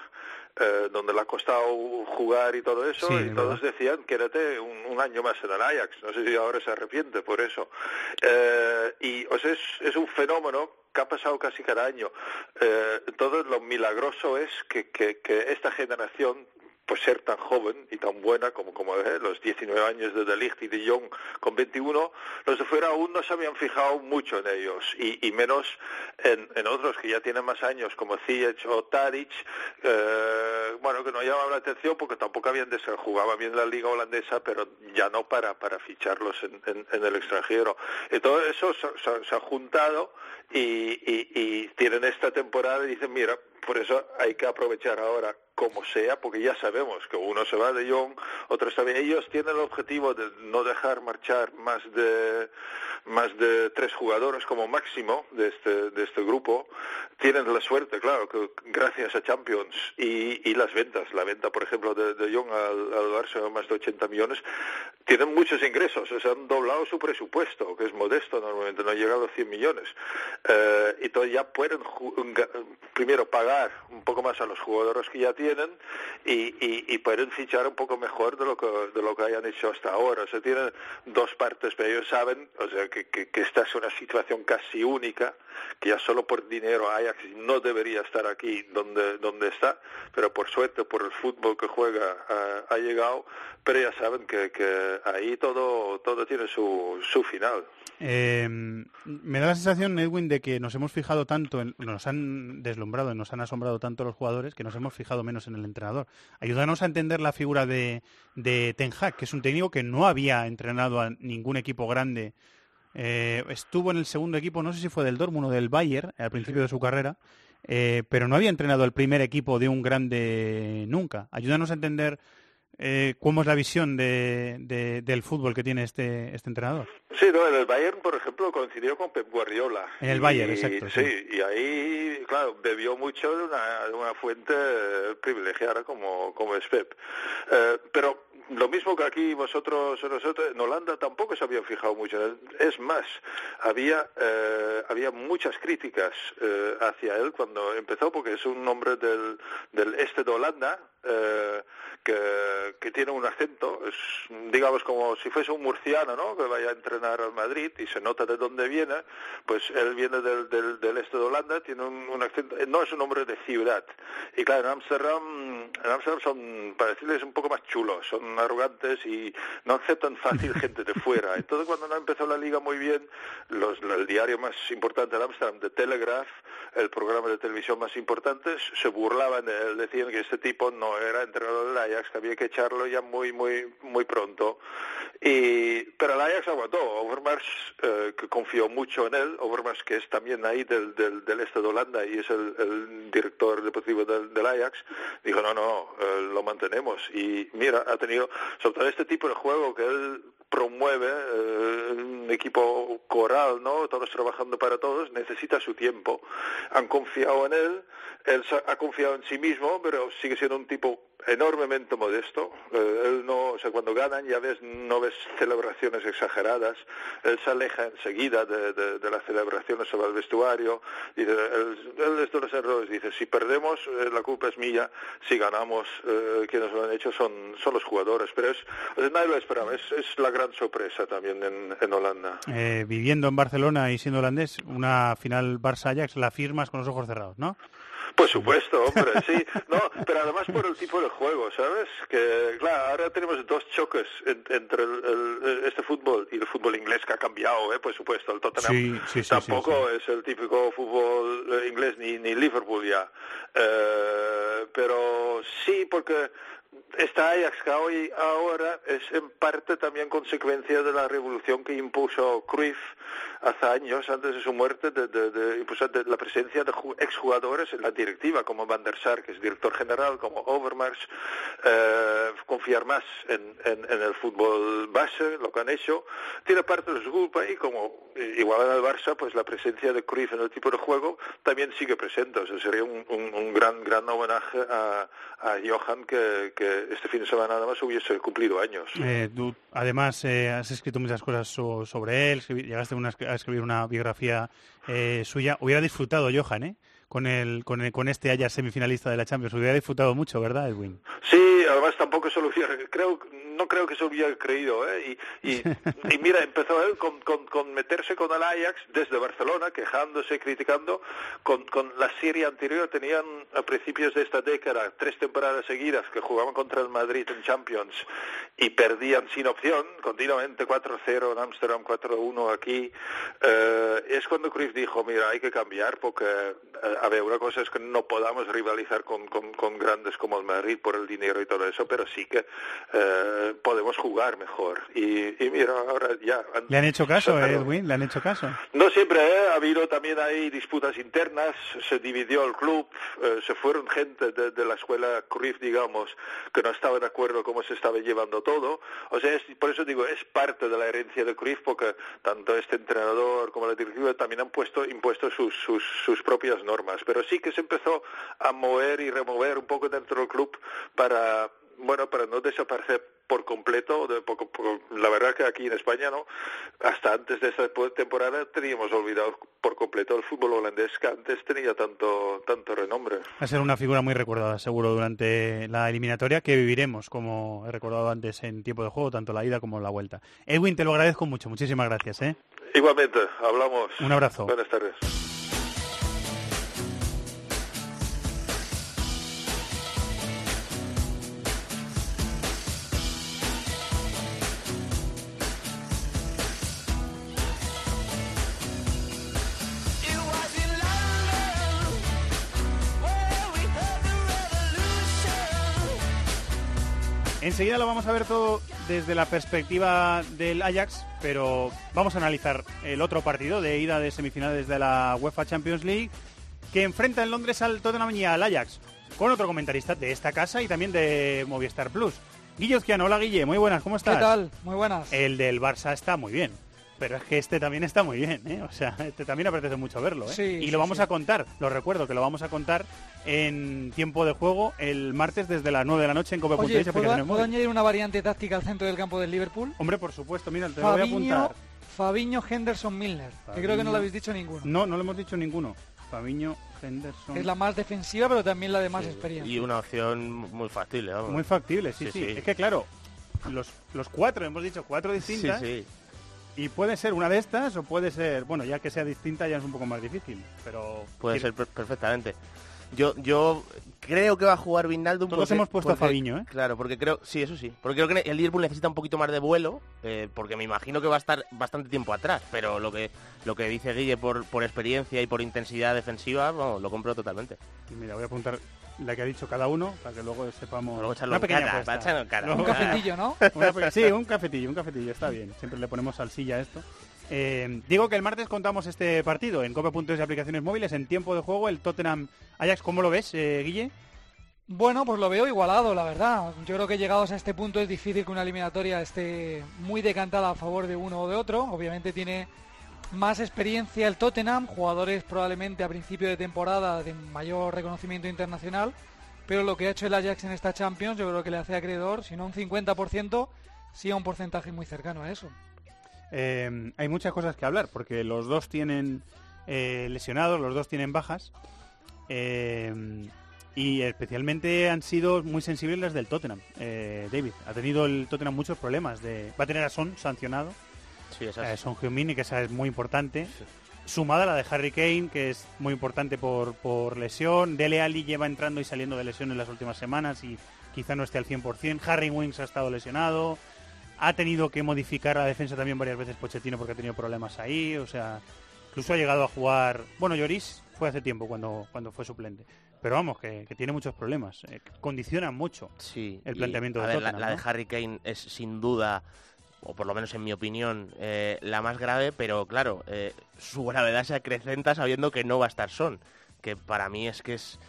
eh, donde le ha costado jugar y todo eso, y todos decían, quédate un, un, año más en el Ajax. No sé si ahora se arrepiente por eso. Eh, y o sea, es, es un fenómeno que ha pasado casi cada año. Eh, todo lo milagroso es que, que, que esta generación pues ser tan joven y tan buena como, como eh, los 19 años de De y de Jong con 21, los de fuera aún no se habían fijado mucho en ellos y, menos en, otros que ya tienen más años como Ziyech o Tadic, eh, bueno, que no llamaban la atención porque tampoco habían de ser, bien la liga holandesa, pero ya no para, para ficharlos en, el extranjero. Y todo eso se, ha juntado y, y tienen esta temporada y dicen, mira, por eso hay que aprovechar ahora como sea, porque ya sabemos que uno se va de Young, otros también. Ellos tienen el objetivo de no dejar marchar más de más de tres jugadores como máximo de este de este grupo. Tienen la suerte, claro, que gracias a Champions y, y las ventas, la venta, por ejemplo, de, de Young al, al Barça más de 80 millones, tienen muchos ingresos. Se han doblado su presupuesto, que es modesto normalmente, no ha llegado a 100 millones. Eh, entonces ya pueden primero pagar un poco más a los jugadores que ya tienen y, y, pueden fichar un poco mejor de lo que de lo que hayan hecho hasta ahora. O sea, tienen dos partes, pero ellos saben, o sea, que, que, esta es una situación casi única, que ya solo por dinero Ajax no debería estar aquí donde donde está, pero por suerte por el fútbol que juega ha, llegado, pero ya saben que, que ahí todo todo tiene su, su final. Eh, me da la sensación, Edwin, de que nos hemos fijado tanto, en, nos han deslumbrado, nos han asombrado tanto los jugadores que nos hemos fijado menos en el entrenador. Ayúdanos a entender la figura de, de Ten Hag, que es un técnico que no había entrenado a ningún equipo grande. Eh, estuvo en el segundo equipo, no sé si fue del Dortmund o del Bayern, al principio de su carrera, eh, pero no había entrenado el primer equipo de un grande nunca. Ayúdanos a entender eh, cómo es la visión de, del fútbol que tiene este, este entrenador. Sí, no, en el Bayern, por ejemplo, coincidió con Pep Guardiola. En el Bayern, exacto. Sí, y ahí, claro, bebió mucho de una, de una fuente privilegiada como, como es Pep. Eh, pero lo mismo que aquí vosotros nosotros en Holanda tampoco se habían fijado mucho es más había eh, había muchas críticas eh, hacia él cuando empezó porque es un hombre del, del este de Holanda eh, que, que, tiene un acento es digamos como si fuese un murciano no que vaya a entrenar al Madrid y se nota de dónde viene pues él viene del, del, del este de Holanda tiene un, un, acento no es un hombre de ciudad y claro en Amsterdam en Amsterdam son para decirles un poco más chulos son arrogantes y no aceptan fácil gente de fuera. Entonces cuando no empezó la liga muy bien, los, el diario más importante de Amsterdam, The Telegraph, el programa de televisión más importante, se burlaban de él, decían que este tipo no era entrenador del Ajax, que había que echarlo ya muy, muy, muy pronto. Y, pero el Ajax aguantó. Overmars, eh, que confió mucho en él, Overmars que es también ahí del, del, del este de Holanda y es el, director deportivo del, del, Ajax, dijo, no, no, eh, lo mantenemos. Y mira, ha tenido, sobre todo este tipo de juego que él promueve, eh, un equipo coral, ¿no? Todos trabajando para todos, necesita su tiempo. Han confiado en él, él ha confiado en sí mismo, pero sigue siendo un tipo enormemente modesto. Eh, él no, o sea, cuando ganan ya ves, no ves celebraciones exageradas. Él se aleja enseguida de, de, de las celebraciones sobre el vestuario. Dice, él, él es de los errores. Dice, si perdemos, eh, la culpa es mía. Si ganamos, eh, quienes lo han hecho son, son los jugadores. Pero es, sea, nadie lo esperaba. Es, es la gran sorpresa también en, en Holanda. Eh, viviendo en Barcelona y siendo holandés, una final Barça-Ajax la firmas con los ojos cerrados, ¿no? Por supuesto, hombre, sí. No, pero además por el tipo de juego, ¿sabes? Que, claro, ahora tenemos dos choques en, entre el, el, este fútbol y el fútbol inglés que ha cambiado, ¿eh? Por supuesto, el Tottenham sí, sí, sí, tampoco es el típico fútbol inglés ni, ni Liverpool ya. Eh, pero sí, porque esta Ajax que hoy ahora es en parte también consecuencia de la revolución que impuso Cruyff hace años, antes de su muerte, de, de, de, impulsar de la presencia de exjugadores en la directiva, como Van der Sar, que es director general, como Overmars, eh, confiar más en, en, en, el fútbol base, lo que han hecho, tiene parte de su culpa y como igual en el Barça, pues la presencia de Cruyff en el tipo de juego también sigue presente, o sea, sería un, un, un gran, gran homenaje a, a Johan que, que, este fin de semana nada más hubiese cumplido años. Eh, tú, además, eh, has escrito muchas cosas so, sobre él, llegaste a a escribir una biografía eh, suya. Hubiera disfrutado Johan, ¿eh? Con, el, con, el, con este Ajax semifinalista de la Champions. Hubiera disfrutado mucho, ¿verdad, Edwin? Sí, además tampoco lo hubiera... Creo, no creo que se hubiera creído, ¿eh? Y, y, y mira, empezó él con, con, con, meterse con el Ajax desde Barcelona, quejándose, criticando. Con, con la serie anterior tenían a principios de esta década tres temporadas seguidas que jugaban contra el Madrid en Champions y perdían sin opción, continuamente 4-0 en Ámsterdam, 4-1 aquí. Eh, es cuando Cruyff dijo, mira, hay que cambiar porque, eh, a ver, una cosa es que no podamos rivalizar con, con, con, grandes como el Madrid por el dinero y todo eso, pero sí que eh, podemos jugar mejor. Y, y, mira, ahora ya... Han, ¿Le han hecho caso, Edwin? ¿Le han hecho caso? No siempre, ¿eh? ha habido también ahí disputas internas, se dividió el club, eh, se fueron gente de, de, la escuela Cruyff, digamos, que no estaba de acuerdo cómo se estaba llevando todo. O sea, es, por eso digo, es parte de la herencia de Cruyff, porque tanto este entrenador como la directiva también han puesto impuesto sus, sus, sus propias normas. Pero sí que se empezó a mover y remover un poco dentro del club para bueno, para no desaparecer por completo, de poco, poco, la verdad que aquí en España, ¿no? Hasta antes de esta temporada teníamos olvidado por completo el fútbol holandés que antes tenía tanto, tanto renombre. Va a ser una figura muy recordada, seguro, durante la eliminatoria que viviremos, como he recordado antes, en tiempo de juego, tanto la ida como la vuelta. Edwin, te lo agradezco mucho, muchísimas gracias, ¿eh? Igualmente, hablamos. Un abrazo. Buenas tardes. Enseguida lo vamos a ver todo desde la perspectiva del Ajax, pero vamos a analizar el otro partido de ida de semifinales de la UEFA Champions League que enfrenta en Londres al Tottenham y al Ajax, con otro comentarista de esta casa y también de Movistar Plus. Guillo Ozquiano, hola Guille, muy buenas, ¿cómo estás? ¿Qué tal? Muy buenas. El del Barça está muy bien. Pero es que este también está muy bien, ¿eh? O sea, este también apetece mucho verlo, ¿eh? Sí, y sí, lo vamos sí. a contar, lo recuerdo, que lo vamos a contar en tiempo de juego el martes desde las 9 de la noche en Oye, Cope.es. ¿puedo, ¿puedo añadir una variante táctica al centro del campo del Liverpool? Hombre, por supuesto, mira, te lo voy a apuntar. Fabiño Henderson Milner, que creo que no lo habéis dicho ninguno. No, no lo hemos dicho ninguno. Fabiño, Henderson. Es la más defensiva, pero también la de más experiencia. Y una opción muy factible, vamos. Muy factible, sí, sí. Es que claro, los, los cuatro, hemos dicho cuatro distintas. Sí, sí. Y puede ser una de estas o puede ser, bueno, ya que sea distinta ya es un poco más difícil, pero... Puede ser per perfectamente. Yo, yo creo que va a jugar Vinaldum. Todos porque, hemos puesto porque, a Fabiño, ¿eh? Claro, porque creo, sí, eso sí. Porque creo que el Liverpool necesita un poquito más de vuelo, eh, porque me imagino que va a estar bastante tiempo atrás. Pero lo que lo que dice Guille por, por experiencia y por intensidad defensiva, vamos, lo compro totalmente. Y mira, voy a apuntar la que ha dicho cada uno, para que luego sepamos. Luego echarlo una pequeña cara, apuesta. para cara. Un cafetillo, ¿no? Sí, un cafetillo, un cafetillo, está bien. Siempre le ponemos salsilla a esto. Eh, digo que el martes contamos este partido en cope.es y aplicaciones móviles en tiempo de juego, el Tottenham Ajax. ¿Cómo lo ves, eh, Guille? Bueno, pues lo veo igualado, la verdad. Yo creo que llegados a este punto es difícil que una eliminatoria esté muy decantada a favor de uno o de otro. Obviamente tiene más experiencia el Tottenham, jugadores probablemente a principio de temporada de mayor reconocimiento internacional, pero lo que ha hecho el Ajax en esta Champions yo creo que le hace acreedor, si no un 50%, sí a un porcentaje muy cercano a eso. Eh, hay muchas cosas que hablar, porque los dos tienen eh, lesionados, los dos tienen bajas. eh, y especialmente han sido muy sensibles las del Tottenham. Eh, David, ha tenido el Tottenham muchos problemas. De, va a tener a Son sancionado. Sí, esa Eh, es- Son Heung-min, que esa es muy importante. Sumada la de Harry Kane, que es muy importante por, por lesión. Dele Alli lleva entrando y saliendo de lesión en las últimas semanas y quizá no esté al 100%. Harry Winks ha estado lesionado. Ha tenido que modificar la defensa también varias veces Pochettino porque ha tenido problemas ahí. O sea, incluso ha llegado a jugar... Bueno, Lloris fue hace tiempo cuando, cuando fue suplente. Pero vamos, que, que tiene muchos problemas. eh, que condicionan mucho Sí, el planteamiento a de ver, la, la de. Harry Kane es sin duda, o por lo menos en mi opinión, eh, la más grave, pero claro, eh, su gravedad se acrecenta sabiendo que no va a estar Son, que para mí es que es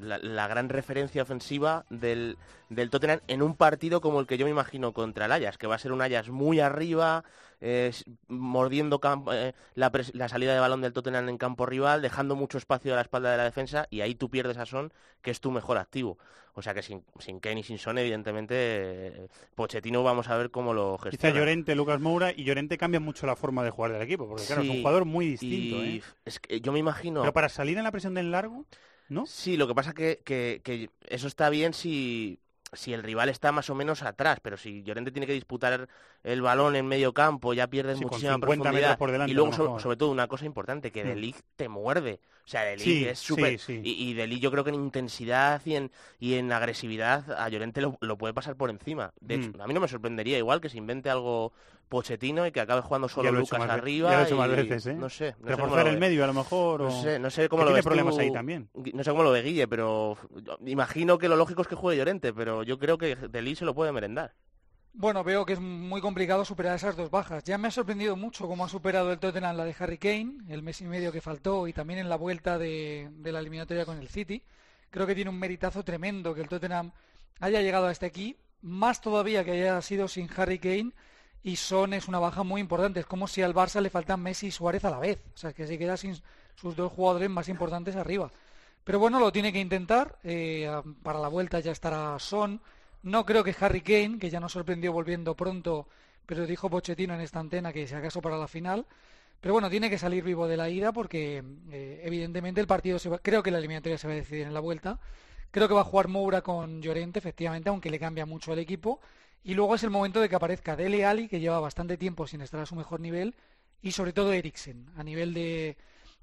la, la gran referencia ofensiva del, del Tottenham en un partido como el que yo me imagino contra el Ajax, que va a ser un Ajax muy arriba, eh, mordiendo eh, la, salida de balón del Tottenham en campo rival, dejando mucho espacio a la espalda de la defensa y ahí tú pierdes a Son, que es tu mejor activo. O sea que sin, sin Kane y sin Son, evidentemente, eh, Pochettino vamos a ver cómo lo Quizá gestiona. Llorente, Lucas Moura y Llorente cambia mucho la forma de jugar del equipo, porque claro, es un jugador muy distinto. y ¿eh? es que yo me imagino... Pero para salir en la presión del largo, ¿no? Sí, lo que pasa que, que, que eso está bien si, si el rival está más o menos atrás, pero si Llorente tiene que disputar el balón en medio campo, ya pierdes Sí, muchísima 50 metros profundidad. por delante, y luego, sobre, todo, una cosa importante, que Mm. De Ligt te muerde. O sea, De Ligt Sí, es súper... sí. Y, y De Ligt yo creo que en intensidad y en, y en agresividad a Llorente lo, lo puede pasar por encima. De hecho, Mm. a mí no me sorprendería igual que se invente algo Pochettino y que acabe jugando solo he Lucas arriba. ya lo he hecho más veces, ¿eh? No sé. no sé cómo Reforzar lo el medio a lo mejor. No o- sé, no sé cómo lo tiene ves problemas tú, ahí también. No sé cómo lo ve Guille, pero imagino que lo lógico es que juegue Llorente, pero yo creo que Delí se lo puede merendar. Bueno, veo que es muy complicado superar esas dos bajas. Ya me ha sorprendido mucho cómo ha superado el Tottenham la de Harry Kane, el mes y medio que faltó, y también en la vuelta de, de la eliminatoria con el City. Creo que tiene un meritazo tremendo que el Tottenham haya llegado hasta aquí, más todavía que haya sido sin Harry Kane, y Son es una baja muy importante. Es como si al Barça le faltan Messi y Suárez a la vez. O sea, que se queda sin sus dos jugadores más importantes arriba. Pero bueno, lo tiene que intentar. eh, para la vuelta ya estará Son. No creo que Harry Kane, que ya nos sorprendió volviendo pronto, pero dijo Pochettino en esta antena que si acaso para la final. Pero bueno, tiene que salir vivo de la ida porque eh, evidentemente el partido se va, creo que la eliminatoria se va a decidir en la vuelta. Creo que va a jugar Moura con Llorente, efectivamente, aunque le cambia mucho el equipo. Y luego es el momento de que aparezca Dele Alli, que lleva bastante tiempo sin estar a su mejor nivel, y sobre todo Eriksen, a nivel de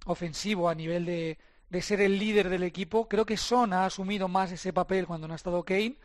ofensivo, a nivel de, de ser el líder del equipo. Creo que Son ha asumido más ese papel cuando no ha estado Kane,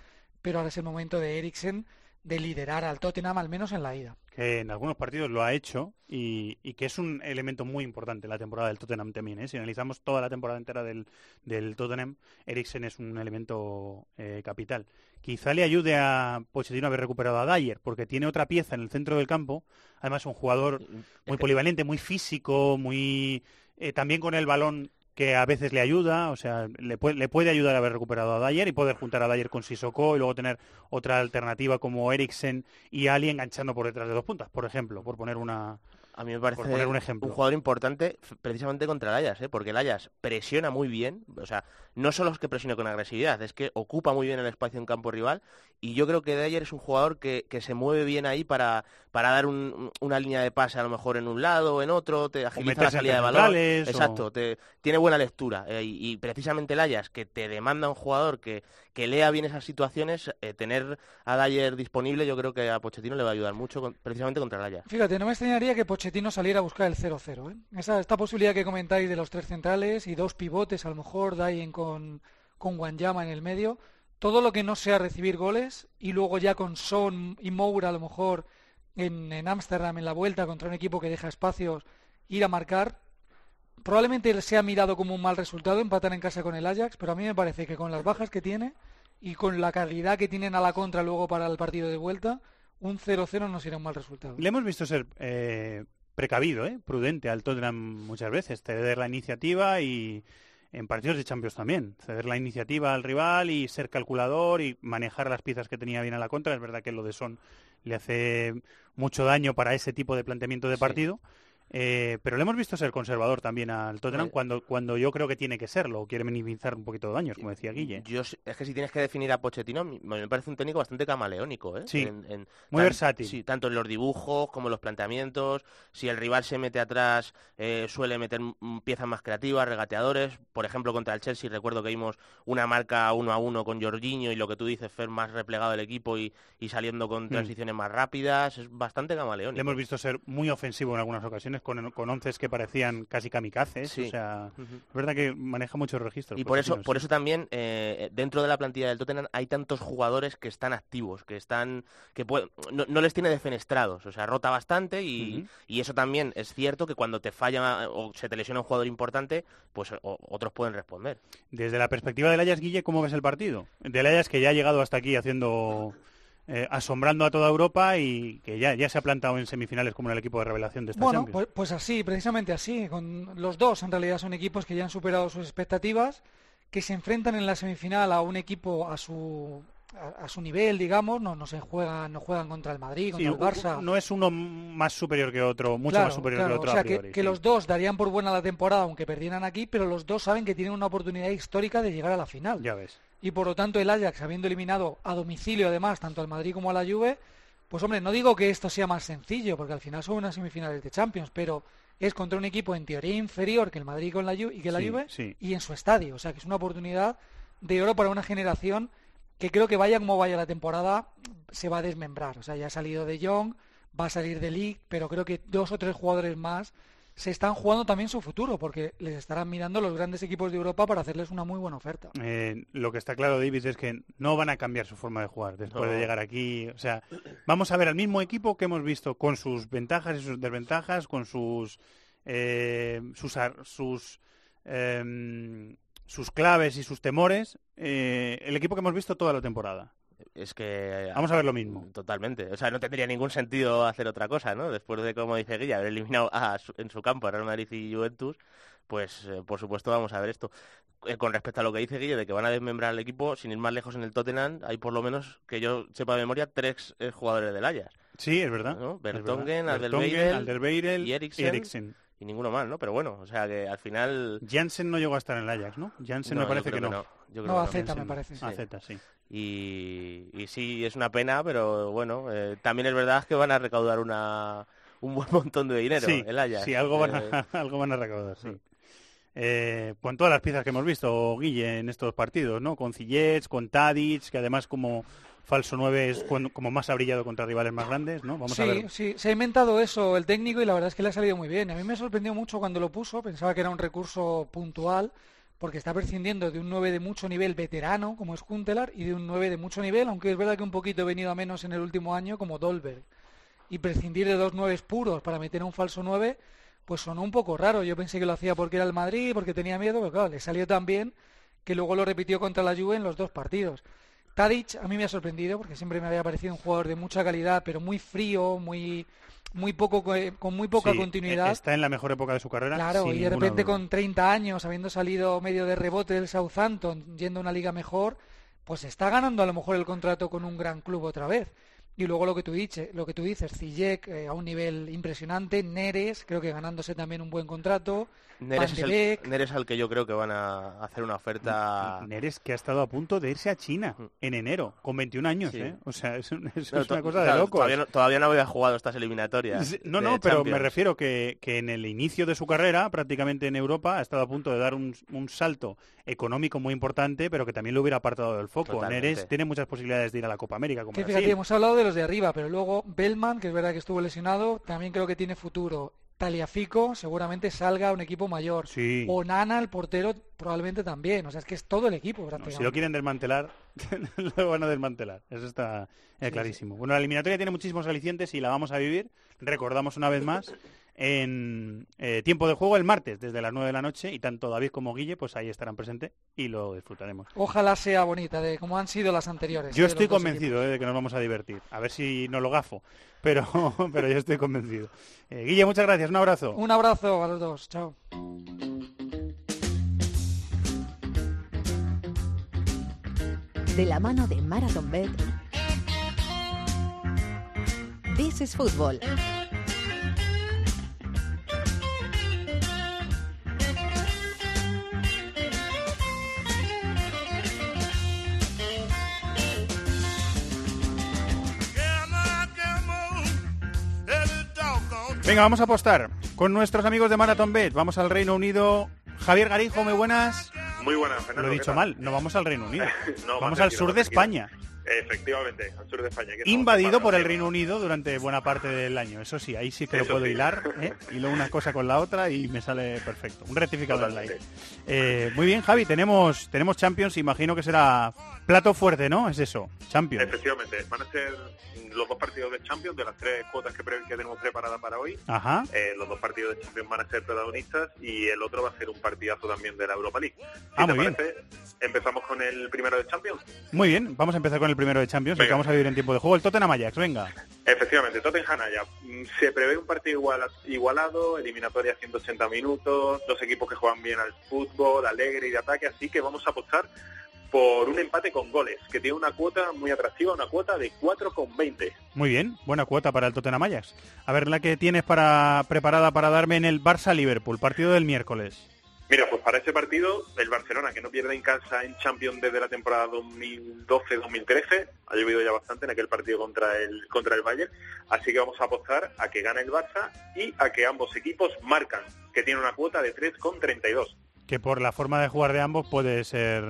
pero ahora es el momento de Eriksen de liderar al Tottenham, al menos en la ida. que en algunos partidos lo ha hecho y, y que es un elemento muy importante la temporada del Tottenham también. ¿eh? Si analizamos toda la temporada entera del, del Tottenham, Eriksen es un elemento eh, capital. Quizá le ayude a Pochettino a haber recuperado a Dyer, porque tiene otra pieza en el centro del campo, además un jugador muy polivalente, muy físico, muy eh, también con el balón que a veces le ayuda, o sea, le puede, le puede ayudar a haber recuperado a Dyer y poder juntar a Dyer con Sissoko y luego tener otra alternativa como Eriksen y Ali enganchando por detrás de dos puntas, por ejemplo, por poner una... A mí me parece Por poner un ejemplo. jugador importante precisamente contra el Ajax, ¿eh? porque el Ajax presiona muy bien, o sea, no solo es que presione con agresividad, es que ocupa muy bien el espacio en campo rival y yo creo que Dyer es un jugador que, que se mueve bien ahí para, para dar un- una línea de pase a lo mejor en un lado o en otro, te agiliza la salida de balón. o- Exacto, te- tiene buena lectura eh, y, y precisamente el Ajax que te demanda un jugador que, que lea bien esas situaciones, eh, tener a Dyer disponible yo creo que a Pochettino le va a ayudar mucho con- precisamente contra el Ajax. Fíjate, no me extrañaría que Pochettino saliera a buscar el 0-0. ¿eh? Esa, esta posibilidad que comentáis de los tres centrales y dos pivotes, a lo mejor Dayen con, con Wanyama en el medio. Todo lo que no sea recibir goles y luego ya con Son y Moura a lo mejor en Ámsterdam en la vuelta contra un equipo que deja espacios, ir a marcar. probablemente se ha mirado como un mal resultado empatar en casa con el Ajax, pero a mí me parece que con las bajas que tiene y con la calidad que tienen a la contra luego para el partido de vuelta, un 0-0 no sería un mal resultado. Le hemos visto ser eh, precavido, ¿eh? prudente al Tottenham muchas veces, ceder la iniciativa y en partidos de Champions también, ceder la iniciativa al rival y ser calculador y manejar las piezas que tenía bien a la contra. Es verdad que lo de Son le hace mucho daño para ese tipo de planteamiento de partido. Eh, pero le hemos visto ser conservador también al Tottenham cuando, cuando yo creo que tiene que serlo, quiere minimizar un poquito de daños, como decía Guille. Yo, es que si tienes que definir a Pochettino, me parece un técnico bastante camaleónico. ¿eh? Sí, muy versátil. Sí, tanto en los dibujos como en los planteamientos. Si el rival se mete atrás, eh, suele meter piezas más creativas, regateadores. Por ejemplo, contra el Chelsea recuerdo que vimos una marca uno a uno con Jorginho y lo que tú dices, Fer, más replegado el equipo y, saliendo con mm. transiciones más rápidas. Es bastante camaleónico. Le hemos visto ser muy ofensivo en algunas ocasiones con, con once que parecían casi kamikazes. O sea, es verdad que maneja muchos registros. Y por eso, por eso también eh, dentro de la plantilla del Tottenham hay tantos jugadores que están activos, que están, que no, les tiene defenestrados, o sea, rota bastante y, eso también es cierto que cuando te falla o se te lesiona un jugador importante, pues otros pueden responder. Desde la perspectiva del Ayas Guille, ¿cómo ves el partido? Del Ayas que ya ha llegado hasta aquí haciendo eh, asombrando a toda Europa y que ya, ya se ha plantado en semifinales como el equipo de revelación de esta bueno, Pues, pues así, precisamente así. Con los dos en realidad son equipos que ya han superado sus expectativas, que se enfrentan en la semifinal a un equipo a su a, su nivel, digamos, no, no se juegan, no juegan contra el Madrid, contra el Barça. No es uno más superior que otro, mucho más superior que otro. O sea, que, los dos darían por buena la temporada, aunque perdieran aquí, pero los dos saben que tienen una oportunidad histórica de llegar a la final. Ya ves y por lo tanto el Ajax, habiendo eliminado a domicilio además tanto al Madrid como a la Juve, pues hombre, no digo que esto sea más sencillo, porque al final son unas semifinales de Champions, pero es contra un equipo en teoría inferior que el Madrid con la Juve, y que la Juve y en su estadio, o sea que es una oportunidad de oro para una generación que creo que vaya como vaya la temporada se va a desmembrar, o sea, ya ha salido de Young, va a salir de League, pero creo que dos o tres jugadores más se están jugando también su futuro, porque les estarán mirando los grandes equipos de Europa para hacerles una muy buena oferta. Eh, lo que está claro, David, es que no van a cambiar su forma de jugar después de llegar aquí. O sea, vamos a ver al mismo equipo que hemos visto con sus ventajas y sus desventajas, con sus eh, sus sus, em, sus claves y sus temores, eh, el equipo que hemos visto toda la temporada es que... Vamos a ver lo mismo. Totalmente. O sea, no tendría ningún sentido hacer otra cosa, ¿no? Después de, como dice Guilla, haber eliminado en su campo a Real Madrid y Juventus, pues eh, por supuesto vamos a ver esto. Eh, con respecto a lo que dice Guille, de que van a desmembrar el equipo, sin ir más lejos en el Tottenham, hay por lo menos, que yo sepa de memoria, tres eh, jugadores del Ajax. Sí, es verdad. ¿no? Bertongen, Alderweireld y Eriksen. Y ninguno más, ¿no? Pero bueno, o sea que al final... Jansen no llegó a estar en el Ajax, ¿no? Jansen me parece que, no. no. no, a Z me parece. A Z, sí. Y, sí, es una pena, pero bueno, eh, también es verdad que van a recaudar una, un buen montón de dinero sí, el Ajax. Sí, algo van a, eh, algo van a recaudar, sí. Eh, con todas las piezas que hemos visto, Guille, en estos partidos, ¿no? Con Cillets, con Tadic, que además como falso 9 es como más ha brillado contra rivales más grandes, ¿no? Vamos sí, a ver. sí, se ha inventado eso el técnico y la verdad es que le ha salido muy bien. A mí me sorprendió mucho cuando lo puso, pensaba que era un recurso puntual, porque está prescindiendo de un 9 de mucho nivel veterano, como es Juntelar, y de un 9 de mucho nivel, aunque es verdad que un poquito he venido a menos en el último año, como Dolberg. Y prescindir de dos 9 puros para meter un falso 9, pues sonó un poco raro. Yo pensé que lo hacía porque era el Madrid, porque tenía miedo, pero claro, le salió tan bien que luego lo repitió contra la Juve en los dos partidos. Tadic a mí me ha sorprendido porque siempre me había parecido un jugador de mucha calidad, pero muy frío, muy muy poco con muy poca continuidad. Está en la mejor época de su carrera. Claro, y de repente con 30 años, habiendo salido medio de rebote del Southampton, yendo a una liga mejor, pues está ganando a lo mejor el contrato con un gran club otra vez. Y luego lo que tú dices, lo que tú dices, Zijek eh, a un nivel impresionante, Neres, creo que ganándose también un buen contrato. Neres es, el, Neres al que yo creo que van a hacer una oferta. Neres que ha estado a punto de irse a China mm. en enero, con 21 años, ¿eh? O sea, es, una cosa de loco. Todavía no, había jugado estas eliminatorias. No, no, pero me refiero que, que, en el inicio de su carrera, prácticamente en Europa, ha estado a punto de dar un, un salto económico muy importante, pero que también lo hubiera apartado del foco. Neres tiene muchas posibilidades de ir a la Copa América. Como fíjate, hemos hablado de los de arriba, pero luego Bellman, que es verdad que estuvo lesionado, también creo que tiene futuro. Taliafico seguramente salga a un equipo mayor. O Nana, el portero, probablemente también. O sea, es que es todo el equipo. si lo quieren desmantelar, lo van a desmantelar. Eso está eh, clarísimo. Bueno, la eliminatoria tiene muchísimos alicientes y la vamos a vivir. Recordamos una vez más en eh, tiempo de juego el martes desde las 9 de la noche y tanto David como Guille pues ahí estarán presentes y lo disfrutaremos. Ojalá sea bonita, de como han sido las anteriores. Yo de estoy convencido eh, de que nos vamos a divertir. A ver si no lo gafo, pero, pero yo estoy convencido. Eh, Guille, muchas gracias, un abrazo. Un abrazo a los dos, chao. De la mano de Marathon Bet. This is Football. Venga, vamos a apostar con nuestros amigos de Marathon Bet. Vamos al Reino Unido. Javier Garijo, muy buenas. Muy buena, Lo Fernando. he ¿qué dicho mal, no vamos al Reino Unido. No, vamos va, al sur de. España. Efectivamente, al sur de España. que Invadido por el. Reino Unido durante buena parte del año. Eso sí, ahí sí que lo puedo sí. hilar. ¿eh? Hilo una cosa con la otra y me sale perfecto. Un rectificador. Totalmente. Eh, muy bien, Javi, tenemos, tenemos Champions. Imagino que será plato fuerte, ¿no? Es eso, Champions. Efectivamente, van a ser los dos partidos de Champions de las tres cuotas que, que tenemos preparadas para hoy. Ajá. Eh, los dos partidos de Champions van a ser protagonistas y el otro va a ser un partidazo también de la Europa League. Si Ah, te muy bien. empezamos con el primero de Champions. Muy bien, vamos a empezar con el primero de Champions, el que Venga. vamos a vivir en tiempo de juego. El Tottenham Ajax, venga. Efectivamente, Tottenham ya se prevé un partido iguala- igualado, eliminatoria 180 minutos, dos equipos que juegan bien al fútbol, alegre y de ataque, así que vamos a apostar por un empate con goles, que tiene una cuota muy atractiva, una cuota de 4,20. Muy bien, buena cuota para el Tottenham Ajax. A ver la que tienes para preparada para darme en el Barça-Liverpool, partido del miércoles. Mira, pues para ese partido, el Barcelona, que no pierde en casa en Champions desde la temporada 2012-2013, ha llovido ya bastante en aquel partido contra el contra el Bayern, así que vamos a apostar a que gane el Barça y a que ambos equipos marcan, que tiene una cuota de 3,32. que por la forma de jugar de ambos puede ser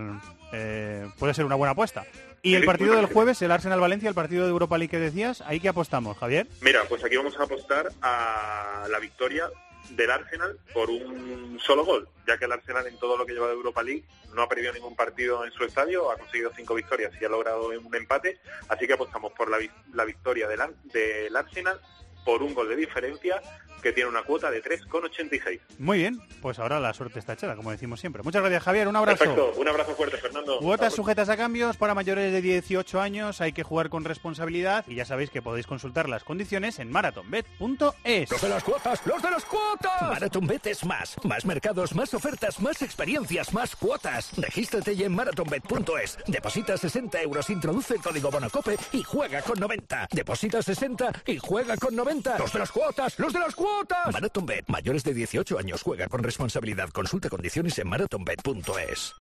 eh, puede ser una buena apuesta. Y el partido del jueves, el Arsenal-Valencia, el partido de Europa League que decías, ¿ahí que apostamos, Javier? Mira, pues aquí vamos a apostar a la victoria del Arsenal por un solo gol, ya que el Arsenal en todo lo que lleva de Europa League no ha perdido ningún partido en su estadio, ha conseguido cinco victorias y ha logrado un empate, así que apostamos por la, la victoria del, del Arsenal por un gol de diferencia que tiene una cuota de 3,86. Muy bien, pues ahora la suerte está echada, como decimos siempre. Muchas gracias, Javier, un abrazo. Perfecto, un abrazo fuerte, Fernando. Cuotas sujetas a cambios para mayores de 18 años, hay que jugar con responsabilidad y ya sabéis que podéis consultar las condiciones en marathonbet.es. Los de las cuotas, los de las cuotas. Marathon Bet es más. Más mercados, más ofertas, más experiencias, más cuotas. Regístrate ya en marathonbet.es. Deposita 60 euros, introduce el código Bonocope y juega con 90. Deposita 60 y juega con 90. Los de las cuotas, los de las cuotas. Marathon Bet, mayores de 18 años, juega con responsabilidad. Consulta condiciones en marathonbet.es.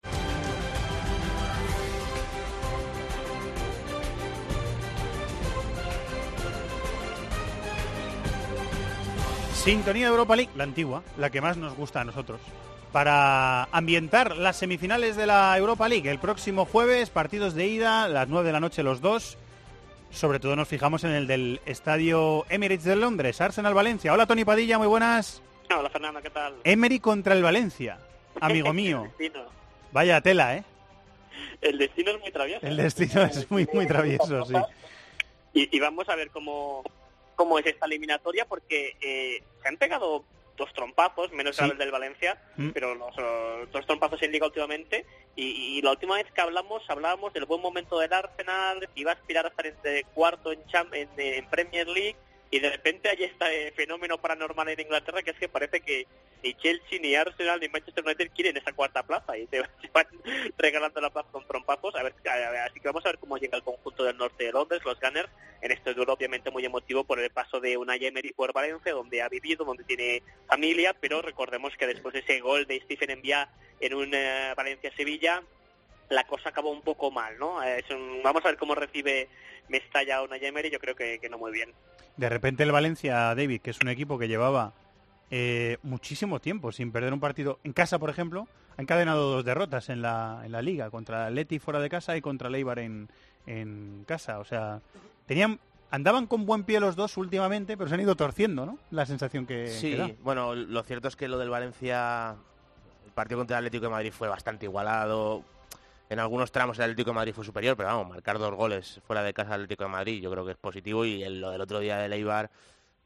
Sintonía de Europa League, la antigua, la que más nos gusta a nosotros. Para ambientar las semifinales de la Europa League, el próximo jueves, partidos de ida, las 9 de la noche los dos. Sobre todo nos fijamos en el del estadio Emirates de Londres, Arsenal-Valencia. Hola Tony Padilla, muy buenas. Hola Fernando, ¿qué tal? Emery contra el Valencia, amigo mío. Vaya tela, ¿eh? el destino es muy travieso. El destino es muy, muy travieso, sí. Y, y vamos a ver cómo, cómo es esta eliminatoria, porque eh, se han pegado dos trompazos, menos Sí. el del Valencia, Mm. pero los dos trompazos en Liga últimamente. Y, y la última vez que hablamos, hablábamos del buen momento del Arsenal, que iba a aspirar a estar entre cuarto en, Cham- en, en Premier League. Y de repente hay este fenómeno paranormal en Inglaterra que es que parece que ni Chelsea, ni Arsenal, ni Manchester United quieren esa cuarta plaza y se, van regalando la plaza con trompazos. A ver, a así que vamos a ver cómo llega el conjunto del norte de Londres, los Gunners, en este duelo obviamente muy emotivo por el paso de una Emery por Valencia, donde ha vivido, donde tiene familia, pero recordemos que después de ese gol de Stephen Envía en un eh, Valencia-Sevilla, la cosa acabó un poco mal, ¿no? Eh, vamos a ver cómo recibe Mestalla una Emery, yo creo que no muy bien. De repente el Valencia, David, que es un equipo que llevaba eh, muchísimo tiempo sin perder un partido en casa, por ejemplo, ha encadenado dos derrotas en la, en la liga, contra Leti fuera de casa y contra Leibar en, en casa. O sea, tenían andaban con buen pie los dos últimamente, pero se han ido torciendo, ¿no? La sensación que, Sí, que da. bueno, lo cierto es que lo del Valencia, el partido contra el Atlético de Madrid fue bastante igualado. En algunos tramos el Atlético de Madrid fue superior, pero vamos, marcar dos goles fuera de casa del Atlético de Madrid yo creo que es positivo y el- lo del otro día de Leibar,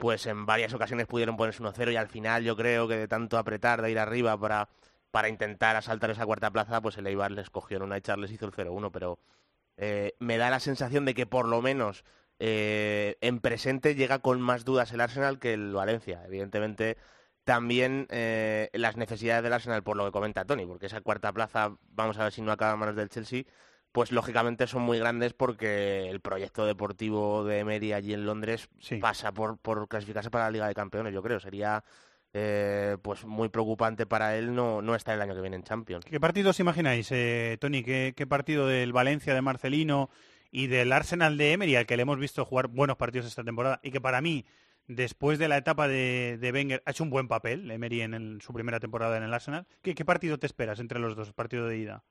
pues en varias ocasiones pudieron ponerse 1-0 y al final yo creo que de tanto apretar, de ir arriba para, para intentar asaltar esa cuarta plaza, pues el Eibar les cogió en una y Charles hizo el 0-1, pero eh, me da la sensación de que por lo menos eh, en presente llega con más dudas el Arsenal que el Valencia. Evidentemente también eh, las necesidades del Arsenal, por lo que comenta Tony, porque esa cuarta plaza, vamos a ver si no acaba en manos del Chelsea, pues lógicamente son muy grandes porque el proyecto deportivo de Emery allí en Londres pasa por, por clasificarse para la Liga de Campeones, yo creo. Sería eh, pues muy preocupante para él no, no estar el año que viene en Champions. ¿Qué partidos imagináis, eh, Tony? ¿Qué, partido del Valencia de Marcelino y del Arsenal de Emery, al que le hemos visto jugar buenos partidos esta temporada y que para mí, después de la etapa de, de Wenger, ha hecho un buen papel, Emery en, su primera temporada en el Arsenal? ¿Qué, ¿Qué partido te esperas entre los dos, partido de ida?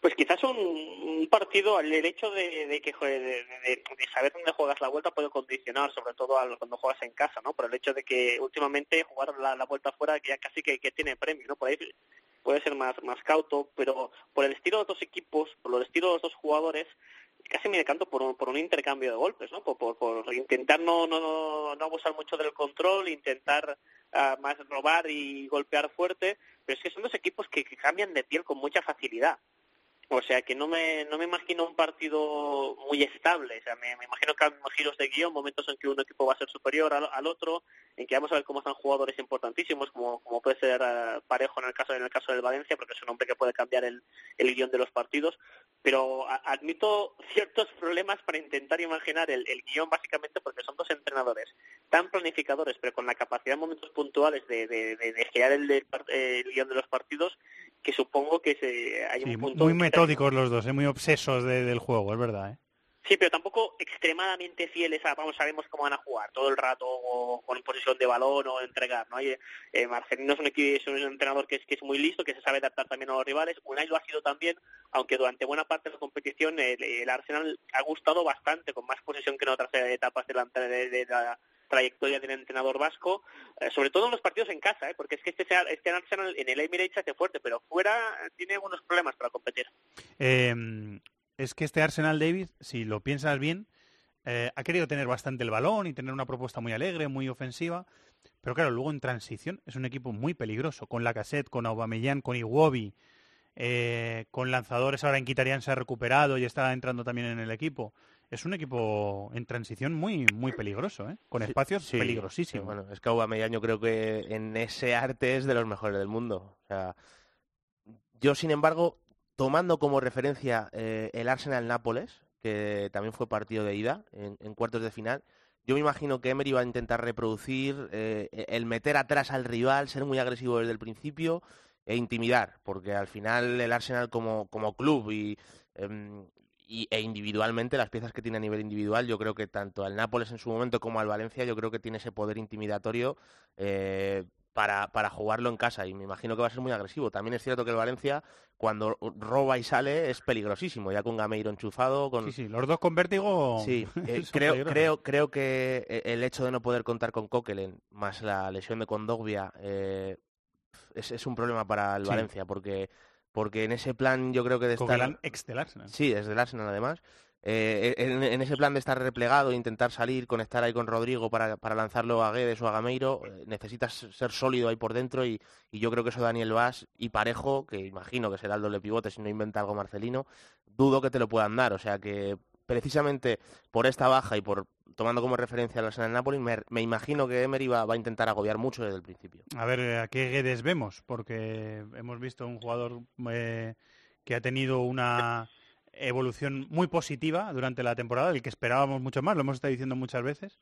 Pues quizás un, partido, el hecho de, que de, saber dónde juegas la vuelta puede condicionar, sobre todo cuando juegas en casa, ¿no? Por el hecho de que últimamente jugar la, vuelta fuera ya casi que, tiene premio, ¿no? Puede ser más, más cauto, pero por el estilo de los dos equipos, por el estilo de los dos jugadores, casi me decanto por un, por un intercambio de golpes, ¿no? Por, intentar no, no, no abusar mucho del control, intentar uh, más robar y golpear fuerte, pero es que son dos equipos que cambian de piel con mucha facilidad. O sea que no me, no me imagino un partido muy estable. O sea, me, imagino que hay giros de guion, momentos en que un equipo va a ser superior al, otro, en que vamos a ver cómo están jugadores importantísimos, como, como puede ser eh, Parejo en el caso en el caso del Valencia, porque es un hombre que puede cambiar el, el guion de los partidos. Pero admito ciertos problemas para intentar imaginar el, el guion, básicamente porque son dos entrenadores tan planificadores, pero con la capacidad en momentos puntuales de, de, de, crear el, el, guion de los partidos, que supongo que se, hay un punto... Muy metódicos los dos, ¿eh? muy obsesos del juego, es verdad. ¿eh? Sí, pero tampoco extremadamente fieles a, vamos, sabemos cómo van a jugar todo el rato o con posición de balón o entregar, ¿no? Eh, Marcelino es un, es un entrenador que es, que es muy listo, que se sabe adaptar también a los rivales. Unai lo ha sido también, aunque durante buena parte de la competición el, Arsenal ha gustado bastante, con más posición que en otras etapas de la, de la trayectoria del entrenador vasco, eh, sobre todo en los partidos en casa, ¿eh? porque es que este, este Arsenal en el Emirates hace fuerte, pero fuera tiene algunos problemas para competir. Em, es que este Arsenal, David, si lo piensas bien, eh, ha querido tener bastante el balón y tener una propuesta muy alegre, muy ofensiva, pero claro, luego en transición es un equipo muy peligroso, con la cassette, con Aubameyang, con Iwobi, con lanzadores ahora en Quitarian se ha recuperado y está entrando también en el equipo es un equipo en transición muy muy peligroso, ¿eh? con espacios peligrosísimos. bueno, es que Aubameyang creo que en ese arte es de los mejores del mundo. O sea, yo, sin embargo, tomando como referencia eh, el Arsenal-Nápoles, que también fue partido de ida en, cuartos de final, yo me imagino que Emery va a intentar reproducir eh, el meter atrás al rival, ser muy agresivo desde el principio e intimidar, porque al final el Arsenal como, como club y em, y, e individualmente, las piezas que tiene a nivel individual, yo creo que tanto al Nápoles en su momento como al Valencia, yo creo que tiene ese poder intimidatorio eh, para, para jugarlo en casa y me imagino que va a ser muy agresivo. También es cierto que el Valencia, cuando roba y sale, es peligrosísimo, ya con Gameiro enchufado. Con... Sí, sí, los dos con vértigo. Sí, eh, creo, creo, creo que eh, el hecho de no poder contar con Coquelin, más la lesión de Condogbia, es, es, un problema para el Valencia, porque porque en ese plan yo creo que de estar... ex del Arsenal. Sí, es del Arsenal además. Eh, en, ese plan de estar replegado, intentar salir, conectar ahí con Rodrigo para, para lanzarlo a Guedes o a Gameiro, eh, necesitas ser sólido ahí por dentro y, y, yo creo que eso Daniel Vaz y Parejo, que imagino que será el doble pivote si no inventa algo Marcelino, dudo que te lo puedan dar. O sea que precisamente por esta baja y por tomando como referencia al Arsenal Napoli, me, me, imagino que Emery va, a intentar agobiar mucho desde el principio. A ver, eh, ¿a qué Guedes vemos? Porque hemos visto un jugador eh, que ha tenido una evolución muy positiva durante la temporada, el que esperábamos mucho más, lo hemos estado diciendo muchas veces,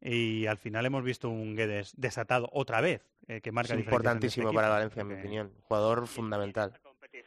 y al final hemos visto un Guedes desatado otra vez, eh, que marca es este importantísimo para Valencia, en mi opinión, jugador fundamental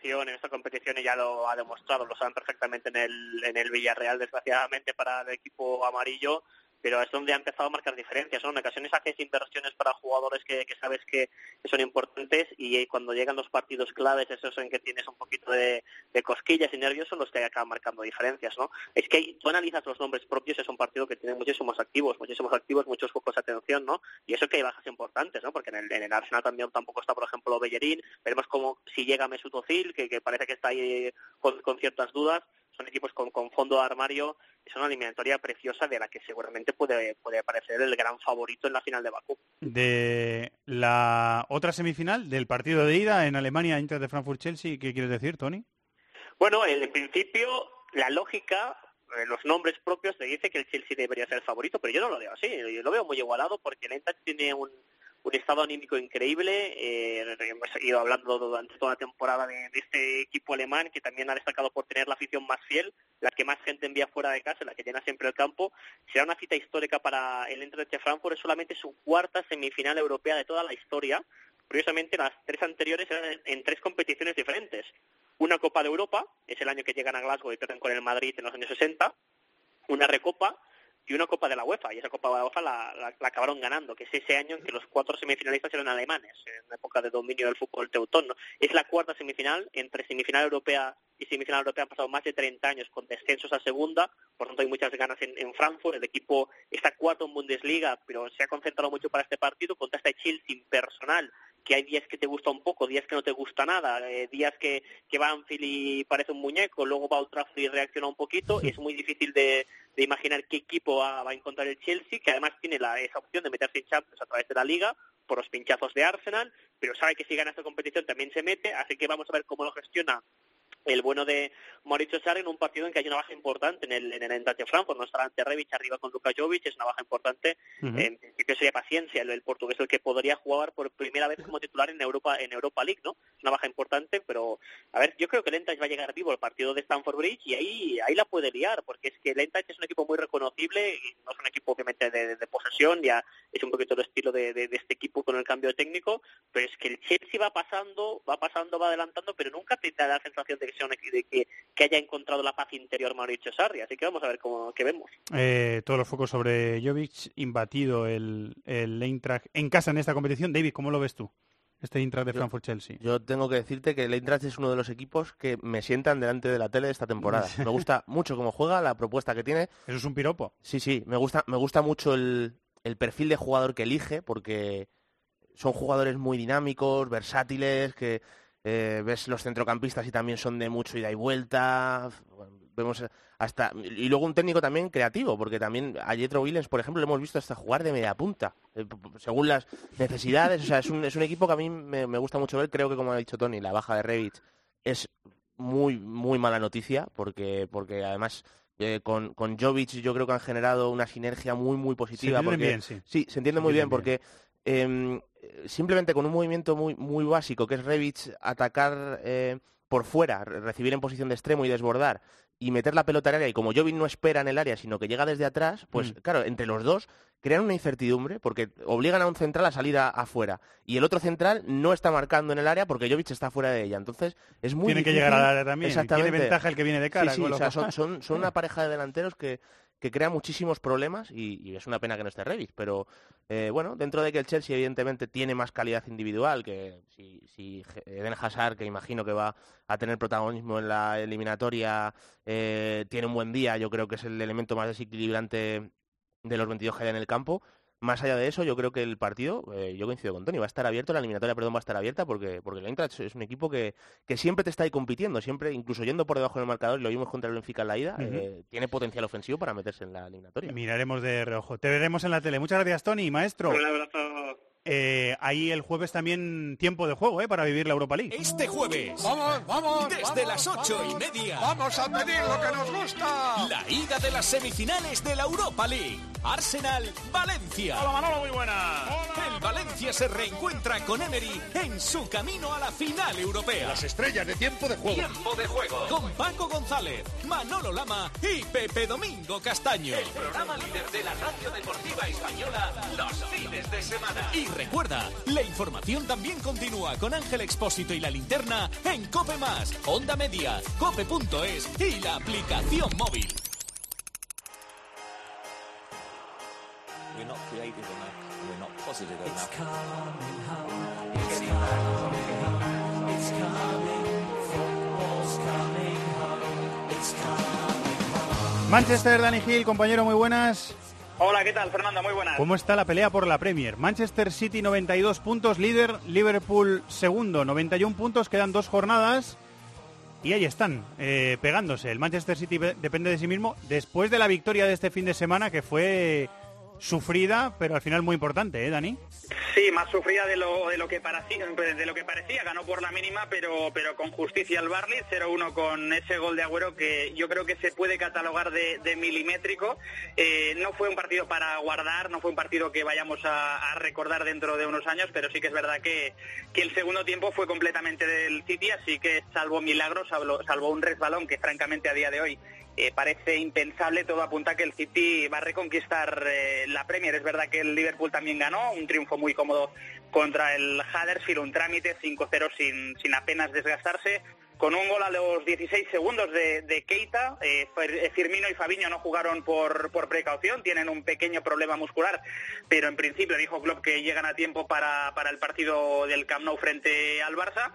en esta competición ya lo ha demostrado, lo saben perfectamente en el, en el Villarreal, desgraciadamente para el equipo amarillo, pero es donde ha empezado a marcar diferencias. En ocasiones haces inversiones para jugadores que, sabes que, son importantes y cuando llegan los partidos claves, esos en que tienes un poquito de, cosquillas y nervios, son los que acaban marcando diferencias. ¿no? Es que tú analizas los nombres propios, es un partido que tiene muchísimos activos, muchísimos activos, muchos focos de atención, ¿no? y eso que hay bajas importantes, ¿no? porque en el, en el Arsenal también tampoco está, por ejemplo, Bellerín, veremos cómo si llega Mesut Özil, que, que parece que está ahí con, con ciertas dudas, son equipos con, con fondo de armario, es una eliminatoria preciosa de la que seguramente puede, puede aparecer el gran favorito en la final de Bakú. De la otra semifinal, del partido de ida en Alemania, Inter de Frankfurt-Chelsea, ¿qué quieres decir, Tony? Bueno, en principio, la lógica eh, los nombres propios te dice que el Chelsea debería ser el favorito, pero yo no lo veo así. Yo lo veo muy igualado porque el Eintracht tiene un, un estado anímico increíble. Eh, hemos ido hablando durante toda la temporada de, este equipo alemán que también ha destacado por tener la afición más fiel, la que más gente envía fuera de casa, la que llena siempre el campo. Será una cita histórica para el Eintracht Frankfurt. Es solamente su cuarta semifinal europea de toda la historia. Curiosamente, las tres anteriores eran en, en tres competiciones diferentes una Copa de Europa, es el año que llegan a Glasgow y pierden con el Madrid en los años 60, una Recopa y una Copa de la UEFA, y esa Copa de la UEFA la, acabaron ganando, que es ese año en que los cuatro semifinalistas eran alemanes, en la época de dominio del fútbol teutón. Es la cuarta semifinal, entre semifinal europea y semifinal europea han pasado más de 30 años con descensos a segunda, por tanto hay muchas ganas en, en Frankfurt, el equipo está cuarto en Bundesliga, pero se ha concentrado mucho para este partido, contra este Chelsea impersonal que hay días que te gusta un poco, días que no te gusta nada, eh, días que, que va Anfield y parece un muñeco, luego va Trafford y reacciona un poquito, es muy difícil de, de imaginar qué equipo va, va, a encontrar el Chelsea, que además tiene la, esa opción de meterse en Champions a través de la Liga, por los pinchazos de Arsenal, pero sabe que si gana esta competición también se mete, así que vamos a ver cómo lo gestiona el bueno de Mauricio Sarri en un partido en que hay una baja importante en el, en el Eintracht de Frankfurt, no estará ante Rebic arriba con Luka Jovic, es una baja importante, uh -huh. en principio sería paciencia el, el, portugués el que podría jugar por primera vez como titular en Europa en Europa League, ¿no? Es una baja importante, pero a ver, yo creo que el Eintracht va a llegar vivo al partido de Stamford Bridge y ahí ahí la puede liar, porque es que el Eintracht es un equipo muy reconocible, y no es un equipo obviamente de, de, de posesión, ya es un poquito el estilo de, de, este equipo con el cambio técnico, pero es que el Chelsea va pasando, va pasando, va adelantando, pero nunca te da la sensación de que de que que haya encontrado la paz interior Mauricio Sarri. Así que vamos a ver cómo qué vemos. Eh, todos los focos sobre Jovic, imbatido el, el Eintracht en casa en esta competición. David, ¿cómo lo ves tú? Este Eintracht de Frankfurt-Chelsea. Yo tengo que decirte que el Eintracht es uno de los equipos que me sientan delante de la tele de esta temporada. me gusta mucho cómo juega, la propuesta que tiene. Eso es un piropo. Sí, sí, me gusta, me gusta mucho el, el perfil de jugador que elige porque son jugadores muy dinámicos, versátiles, que eh, ves los centrocampistas y también son de mucho ida y vuelta. Vemos hasta y luego un técnico también creativo, porque también a Jetro Williams, por ejemplo, lo hemos visto hasta jugar de media punta, eh, según las necesidades. O sea, es un, es un equipo que a mí me, me, gusta mucho ver. Creo que, como ha dicho Tony, la baja de Revich es muy, muy mala noticia, porque, porque además eh, con, con Jovic yo creo que han generado una sinergia muy, muy positiva. Se porque, bien, sí. sí. se entiende se muy bien, bien. porque eh, simplemente con un movimiento muy, muy básico, que es Revich atacar eh, por fuera, recibir en posición de extremo y desbordar, y meter la pelota en área, y como Jovic no espera en el área, sino que llega desde atrás, pues mm. claro, entre los dos crean una incertidumbre, porque obligan a un central a salir a, afuera, y el otro central no está marcando en el área porque Jovic está fuera de ella, entonces es muy Tiene difícil. que llegar al área también, Exactamente. tiene ventaja el que viene de cara. Sí, sí, o sea, son, son, son una pareja de delanteros que que crea muchísimos problemas y, es una pena que no esté Revis, pero eh, bueno, dentro de que el Chelsea evidentemente tiene más calidad individual, que si, si Eden Hazard, que imagino que va a tener protagonismo en la eliminatoria, eh, tiene un buen día, yo creo que es el elemento más desequilibrante de los 22 que hay en el campo, más allá de eso, yo creo que el partido, eh, yo coincido con Tony, va a estar abierto, la eliminatoria, perdón, va a estar abierta porque, porque el Eintracht es un equipo que, que siempre te está ahí compitiendo, siempre, incluso yendo por debajo del marcador, lo vimos contra el Benfica en la ida, uh -huh. eh, tiene potencial ofensivo para meterse en la eliminatoria. Miraremos de reojo. Te veremos en la tele. Muchas gracias, Tony, maestro. Un abrazo. Eh, ahí el jueves también tiempo de juego, ¿eh? Para vivir la Europa League. Este jueves. Vamos, vamos. Desde vamos, las ocho vamos, y media. Vamos a pedir lo que nos gusta. La ida de las semifinales de la Europa League. Arsenal-Valencia. Hola Manolo, muy buena. El Valencia se reencuentra con Emery en su camino a la final europea. Las estrellas de tiempo de juego. Tiempo de juego. Con Paco González, Manolo Lama y Pepe Domingo Castaño. El programa líder de la radio deportiva española los fines de semana. Y recuerda, la información también continúa con Ángel Expósito y la linterna en Cope Más, Onda Media, Cope.es y la aplicación móvil. We're not creative enough. We're not positive enough. It's coming home. It's coming home. It's coming. Football's coming home. It's coming home. Manchester, Dani Gil, compañero, muy buenas. Hola, ¿qué tal, Fernando? Muy buenas. ¿Cómo está la pelea por la Premier? Manchester City 92 puntos, líder, Liverpool segundo, 91 puntos, quedan dos jornadas. y ahí están, eh, pegándose. El Manchester City depende de sí mismo después de la victoria de este fin de semana que fue sufrida, pero al final muy importante, ¿eh, Dani? Sí, más sufrida de lo, de lo que parecía, de lo que parecía, ganó por la mínima, pero, pero con justicia el Barley, 0-1 con ese gol de Agüero que yo creo que se puede catalogar de, milimétrico. Eh, no fue un partido para guardar, no fue un partido que vayamos a, a recordar dentro de unos años, pero sí que es verdad que, que el segundo tiempo fue completamente del City, así que salvo milagros, salvo, salvo un resbalón que francamente a día de hoy eh, parece impensable, todo apunta a que el City va a reconquistar eh, la Premier. Es verdad que el Liverpool también ganó, un triunfo muy cómodo contra el Huddersfield, un trámite 5-0 sin, sin apenas desgastarse. Con un gol a los 16 segundos de, de Keita, eh, Fer- Firmino y Fabiño no jugaron por, por precaución, tienen un pequeño problema muscular, pero en principio dijo Klopp que llegan a tiempo para, para el partido del Camp Nou frente al Barça.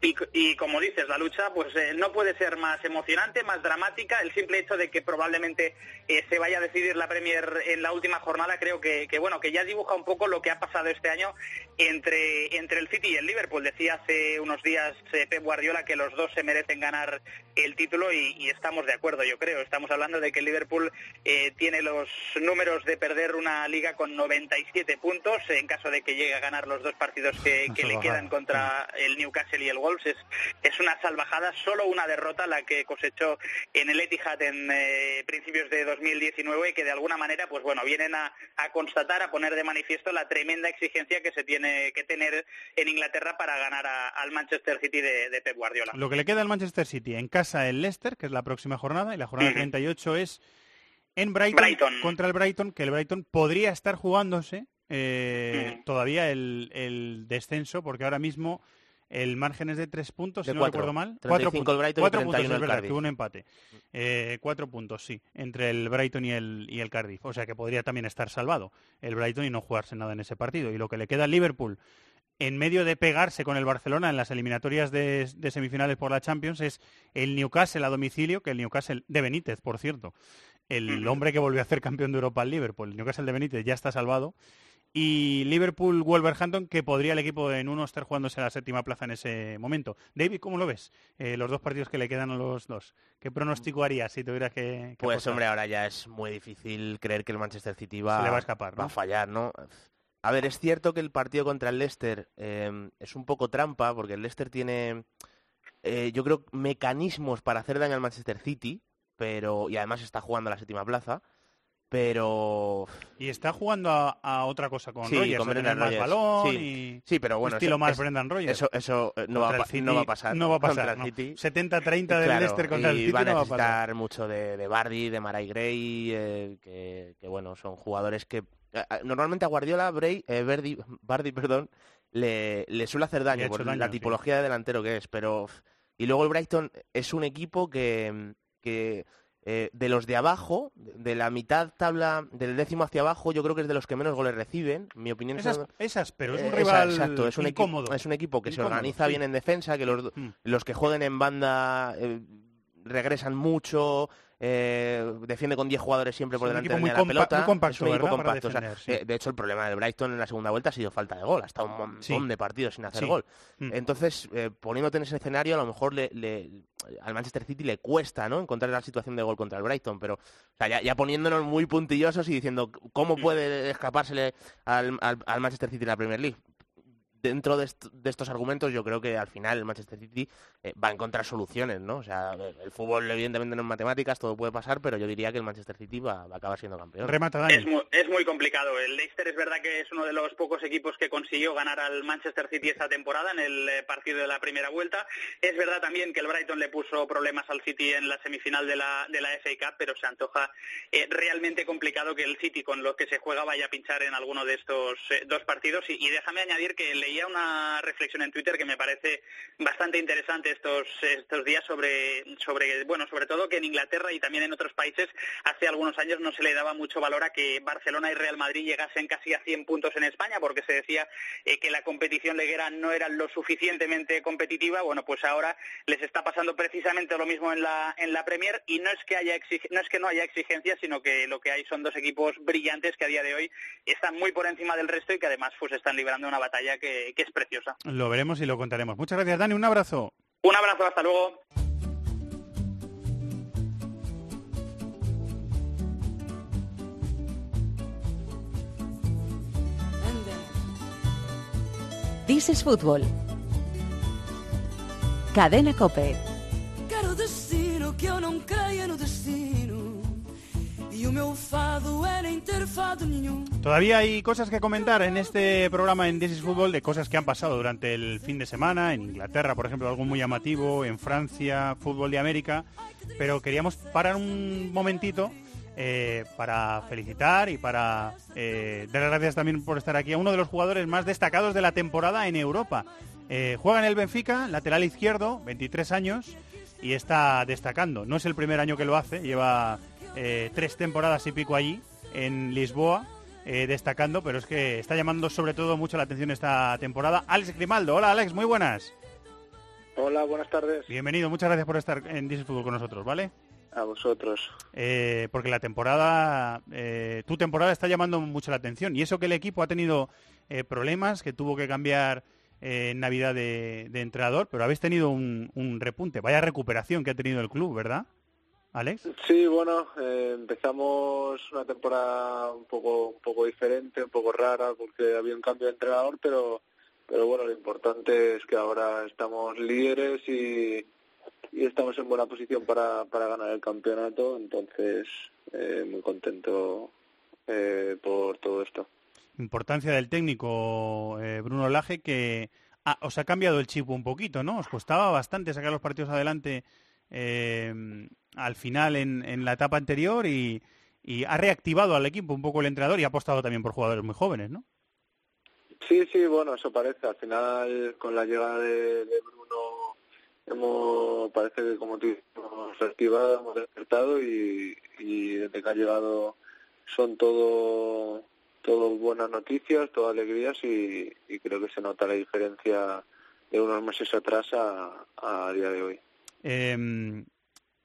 Y, y como dices, la lucha pues eh, no puede ser más emocionante, más dramática. El simple hecho de que probablemente eh, se vaya a decidir la Premier en la última jornada creo que, que, bueno que ya dibuja un poco lo que ha pasado este año entre, entre el City y el Liverpool. Decía hace unos días eh, Pep Guardiola que los dos se merecen ganar el título y, y estamos de acuerdo, yo creo. Estamos hablando de que Liverpool eh, tiene los números de perder una liga con 97 puntos en caso de que llegue a ganar los dos partidos que, que le quedan contra el Newcastle y el Wolves. Es, es una salvajada, solo una derrota la que cosechó en el Etihad en eh, principios de 2019 y que de alguna manera, pues bueno, vienen a, a constatar, a poner de manifiesto la tremenda exigencia que se tiene que tener en Inglaterra para ganar a- al Manchester City de, de Pep Guardiola. Lo que le queda al Manchester City en casa el Leicester, que es la próxima jornada, y la jornada Ujú. 38 es en Brighton, Brighton. contra el Brighton, que el Brighton podría estar jugándose eh, todavía el, el descenso, porque ahora mismo el margen es de tres puntos, De si no cuatro. recuerdo mal. 35 Cuatro puntos, cuatro 31 puntos, es verdad, hubo un empate. Eh, cuatro puntos, sí, entre el Brighton y el, y el Cardiff. O sea que podría también estar salvado el Brighton y no jugarse nada en ese partido. Y lo que le queda al Liverpool en medio de pegarse con el Barcelona en las eliminatorias de, de semifinales por la Champions es el Newcastle a domicilio, que el Newcastle de Benítez, por cierto, el hombre que volvió a ser campeón de Europa al Liverpool, el Newcastle de Benítez ya está salvado. Y Liverpool Wolverhampton, que podría el equipo en uno estar jugándose la séptima plaza en ese momento. David, ¿cómo lo ves? Eh, los dos partidos que le quedan a los dos. ¿Qué pronóstico harías si tuvieras que, que Pues apostar? hombre, ahora ya es muy difícil creer que el Manchester City va, Se le va a escapar, va a fallar, ¿no? A ver, es cierto que el partido contra el Leicester eh, es un poco trampa, porque el Leicester tiene, eh, yo creo, mecanismos para hacer daño al Manchester City, pero y además está jugando a la séptima plaza, pero Y está jugando a, a otra cosa con Sí, Rodgers, con Brendan más balón Sí, y sí, pero bueno, estilo eso- más es- Brendan Rodgers. eso- eso, eh, no va a Contra pa- el City no va a pasar. No va a pasar. No. City. 70-30 del Claro, Leicester contra el City va a no va a pasar. necesitar mucho de, de Bardi, de Marai Gray, eh, que, que, bueno, son jugadores que normalmente a Guardiola, Bray, eh, Verdi, Bardi, perdón, le, le suele hacer daño por daño, la sí. tipología de delantero que es, pero y luego el Brighton es un equipo que, que eh, de los de abajo, de la mitad tabla, del décimo hacia abajo, yo creo que es de los que menos goles reciben. Mi opinión es Esas, esas, pero es un eh, rival esa- exacto, es un equipo- incómodo. es un equipo que se organiza sí. bien en defensa, que los, Mm. los que jueguen en banda eh, regresan mucho, eh, defiende con 10 jugadores siempre por delante de la pelota. muy compacto, es un equipo compacto. o sea, defender, sí. eh, de hecho, el problema del Brighton en la segunda vuelta ha sido falta de gol. Ha estado un montón Sí. de partidos sin hacer Sí. gol. Mm. Entonces, eh, poniéndote en ese escenario, a lo mejor le, le- al Manchester City le cuesta ¿no? encontrar la situación de gol contra el Brighton, pero o sea, ya, ya poniéndonos muy puntillosos y diciendo cómo puede escapársele al, al- al Manchester City en la Premier League. Dentro de, est- de estos argumentos, yo creo que al final el Manchester City eh, va a encontrar soluciones, ¿no? O sea, el el fútbol evidentemente no es matemáticas, todo puede pasar, pero yo diría que el Manchester City va, va a acabar siendo campeón. Remata Dani. Es muy, es muy complicado. El Leicester es verdad que es uno de los pocos equipos que consiguió ganar al Manchester City esta temporada en el eh, partido de la primera vuelta. Es verdad también que el Brighton le puso problemas al City en la semifinal de la, de la FA Cup, pero se antoja eh, realmente complicado que el City con lo que se juega vaya a pinchar en alguno de estos eh, dos partidos. Y, y déjame añadir que una reflexión en Twitter que me parece bastante interesante estos, estos días sobre, sobre, bueno, sobre todo que en Inglaterra y también en otros países hace algunos años no se le daba mucho valor a que Barcelona y Real Madrid llegasen casi a 100 puntos en España porque se decía eh, que la competición leguera no era lo suficientemente competitiva. Bueno, pues ahora les está pasando precisamente lo mismo en la, en la Premier y no es que haya no es que no haya exigencias, sino que lo que hay son dos equipos brillantes que a día de hoy están muy por encima del resto y que además pues están librando una batalla que, que, es preciosa. Lo veremos y lo contaremos. Muchas gracias, Dani. Un abrazo. Un abrazo, hasta luego. This is Fútbol. Cadena Cope. Caro destino, que eu não creio no destino. Todavía hay cosas que comentar en este programa en This is Football de cosas que han pasado durante el fin de semana, en Inglaterra, por ejemplo, algo muy llamativo, en Francia, fútbol de América, pero queríamos parar un momentito eh, para felicitar y para eh, dar las gracias también por estar aquí a uno de los jugadores más destacados de la temporada en Europa. Eh, juega en el Benfica, lateral izquierdo, 23 años, y está destacando. No es el primer año que lo hace, lleva eh, tres temporadas y pico allí, en Lisboa, eh, destacando, pero es que está llamando sobre todo mucho la atención esta temporada. Alex Grimaldo, hola Alex, muy buenas. Hola, buenas tardes. Bienvenido, muchas gracias por estar en is Fútbol con nosotros, ¿vale? A vosotros. Eh, porque la temporada, eh, tu temporada está llamando mucho la atención. Y eso que el equipo ha tenido problemas, que tuvo que cambiar en Navidad de, de entrenador, pero habéis tenido un, un repunte. Vaya recuperación que ha tenido el club, ¿verdad, Alex? Sí, bueno, eh, empezamos una temporada un poco, un poco diferente, un poco rara, porque había un cambio de entrenador, pero, pero bueno, lo importante es que ahora estamos líderes y, y estamos en buena posición para, para ganar el campeonato, entonces eh, muy contento eh, por todo esto. Importancia del técnico eh, Bruno Laje que ah, os ha cambiado el chip un poquito, ¿no? Os costaba bastante sacar los partidos adelante eh, al final en, en la etapa anterior y, y ha reactivado al equipo un poco el entrenador y ha apostado también por jugadores muy jóvenes, ¿no? Sí, sí, bueno, eso parece. Al final, con la llegada de, de Bruno, hemos, parece que como tú hemos reactivado, hemos despertado y, y desde que ha llegado son todo, todo buenas noticias, todas alegrías y, y creo que se nota la diferencia de unos meses atrás a, a día de hoy. Eh,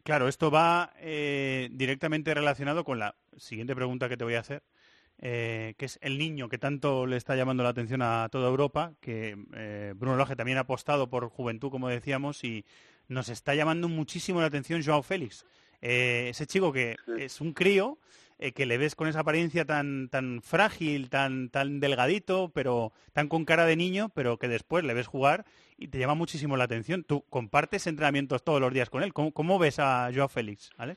claro, esto va eh, directamente relacionado con la siguiente pregunta que te voy a hacer, eh, que es el niño que tanto le está llamando la atención a toda Europa, que eh, Bruno Lage también ha apostado por juventud, como decíamos, y nos está llamando muchísimo la atención Joao Félix. Ese chico que es un crío, eh, que le ves con esa apariencia tan, tan frágil, tan, tan delgadito, pero tan con cara de niño, pero que después le ves jugar y te llama muchísimo la atención. Tú compartes entrenamientos todos los días con él. ¿Cómo, cómo ves a Joao Félix? ¿Vale?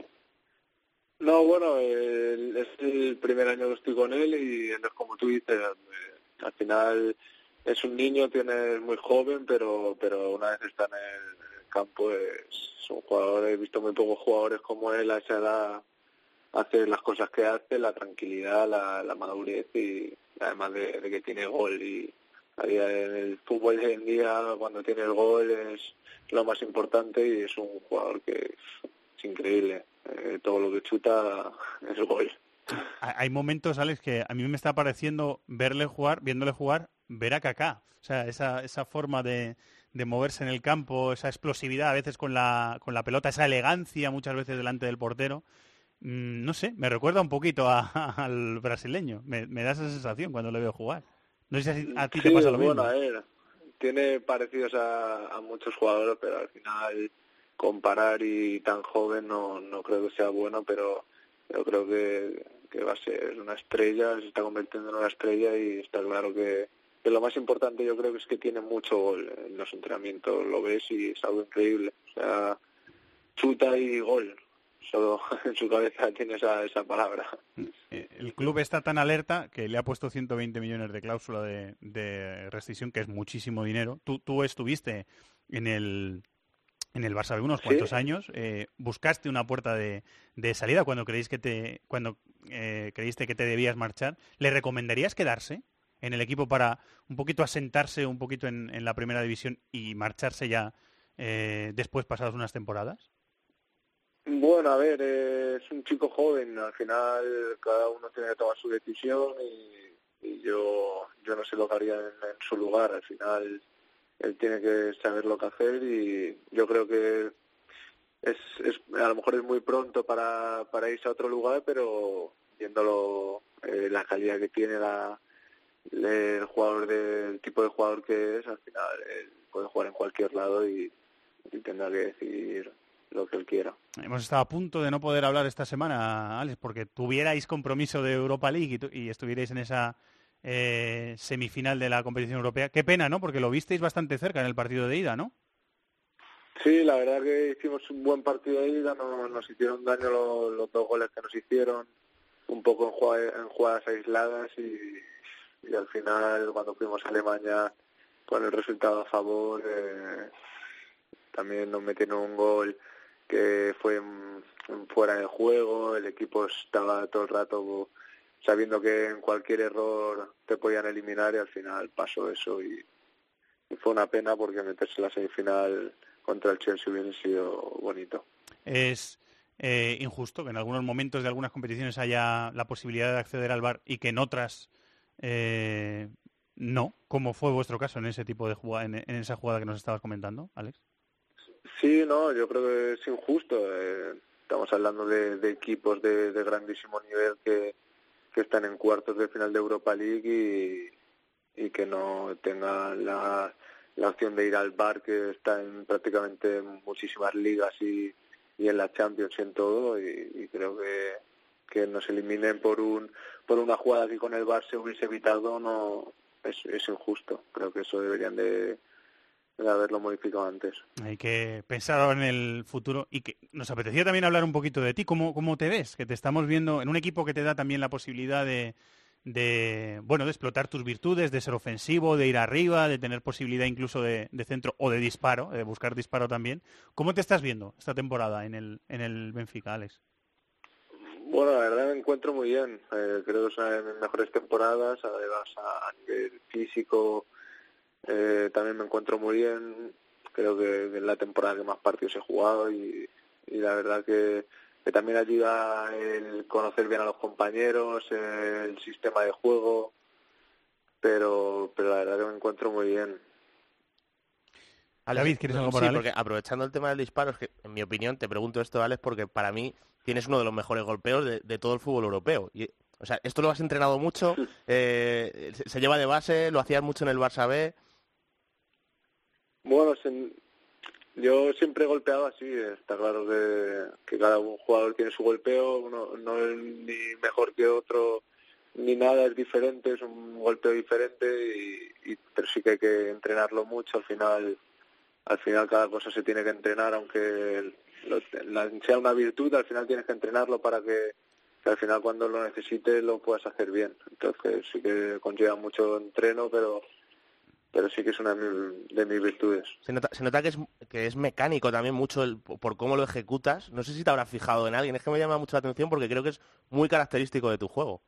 No, bueno, eh, es el primer año que estoy con él y es como tú dices, eh, al final es un niño, tiene muy joven, pero pero una vez está en el campo es un jugador, he visto muy pocos jugadores como él a esa edad hacer las cosas que hace, la tranquilidad, la, madurez y además de, que tiene gol y en el fútbol de hoy en día cuando tiene el gol es lo más importante y es un jugador que es increíble. Eh, todo lo que chuta es gol. Hay hay momentos, Alex, que a mí me está pareciendo verle jugar, viéndole jugar, ver a Kaká. O sea, esa, esa forma de, de moverse en el campo, esa explosividad a veces con la, con la pelota, esa elegancia muchas veces delante del portero. Mm, no sé, me recuerda un poquito a- al brasileño. Me, me da esa sensación cuando le veo jugar. No sé si a ti te pasa lo bueno, mismo. a ver, tiene parecidos a, a muchos jugadores, pero al final comparar y tan joven no, no creo que sea bueno, pero yo creo que, que va a ser una estrella, se está convirtiendo en una estrella y está claro que, que lo más importante yo creo que es que tiene mucho gol en los entrenamientos, lo ves y es algo increíble, o sea, chuta y gol, solo en su cabeza tiene esa, esa palabra. Eh, El club está tan alerta que le ha puesto 120 millones de cláusula de, de rescisión, que es muchísimo dinero. Tú, tú estuviste en el, en el Barça de unos Sí. cuantos años. eh, buscaste una puerta de, de salida cuando creéis que te, cuando eh, creíste que te debías marchar. ¿Le recomendarías quedarse en el equipo para un poquito asentarse un poquito en, en la primera división y marcharse ya eh, después pasadas unas temporadas? Bueno, a ver, es un chico joven, al final cada uno tiene que tomar su decisión y, yo yo no sé lo que haría en, su lugar, al final él tiene que saber lo que hacer y yo creo que es, es a lo mejor es muy pronto para, para irse a otro lugar, pero viéndolo eh, la calidad que tiene la, el jugador del tipo de jugador que es, al final él puede jugar en cualquier lado y, y tendrá que decidir lo que él quiera. Hemos estado a punto de no poder hablar esta semana, Alex, porque tuvierais compromiso de Europa League y, y estuvierais en esa eh, semifinal de la competición europea. Qué pena, ¿no? Porque lo visteis bastante cerca en el partido de ida, ¿no? Sí, la verdad que hicimos un buen partido de ida, no, nos hicieron daño los, los dos goles que nos hicieron, un poco en, jugada- en jugadas aisladas y, y al final cuando fuimos a Alemania con el resultado a favor eh, también nos metieron un gol que fue fuera de juego, el equipo estaba todo el rato sabiendo que en cualquier error te podían eliminar y al final pasó eso y, fue una pena porque meterse en la semifinal contra el Chelsea hubiese sido bonito. Es eh, injusto que en algunos momentos de algunas competiciones haya la posibilidad de acceder al bar y que en otras eh, no, como fue vuestro caso en ese tipo de jugada, en esa jugada que nos estabas comentando, Alex. Sí, no, yo creo que es injusto. eh, estamos hablando de, de equipos de, de grandísimo nivel que, están en cuartos de final de Europa League y, y que no tengan la, la opción de ir al bar que está en prácticamente muchísimas ligas y, y en la Champions y en todo y, creo que, que nos eliminen por un por una jugada que con el bar se hubiese evitado no es injusto. Creo que eso deberían de, de haberlo modificado antes. Hay que pensar en el futuro y que nos apetecía también hablar un poquito de ti. ¿Cómo, cómo te ves? Que te estamos viendo en un equipo que te da también la posibilidad de, de, bueno, de explotar tus virtudes, de ser ofensivo, de ir arriba, de tener posibilidad incluso de, de centro o de disparo, de buscar disparo también. ¿Cómo te estás viendo esta temporada en el, en el Benfica, Alex? Bueno, la verdad me encuentro muy bien. Eh, creo que de mis mejores temporadas. Además, a nivel físico eh, también me encuentro muy bien. Creo que es la temporada que más partidos he jugado y, y la verdad que, que también ayuda el conocer bien a los compañeros, el sistema de juego. Pero, pero la verdad que me encuentro muy bien. David, ¿quieres algo por sí, Alex? porque aprovechando el tema del disparo, es que en mi opinión, te pregunto esto, Alex, porque para mí tienes uno de los mejores golpeos de, de todo el fútbol europeo. Y, o sea, esto lo has entrenado mucho, eh, se, se lleva de base, lo hacías mucho en el Barça B. Bueno, yo siempre he golpeado así, está claro que, que cada jugador tiene su golpeo, uno no es ni mejor que otro, ni nada es diferente, es un golpeo diferente, y, pero sí que hay que entrenarlo mucho, al final al final cada cosa se tiene que entrenar, aunque lo- sea una virtud, al final tienes que entrenarlo para que, que al final cuando lo necesites lo puedas hacer bien. Entonces sí que conlleva mucho entreno, pero pero sí que es una de mis, de mis virtudes. Se nota, se nota que, es, que es mecánico también mucho el- por cómo lo ejecutas. No sé si te habrás fijado en alguien, es que me llama mucho la atención porque creo que es muy característico de tu juego.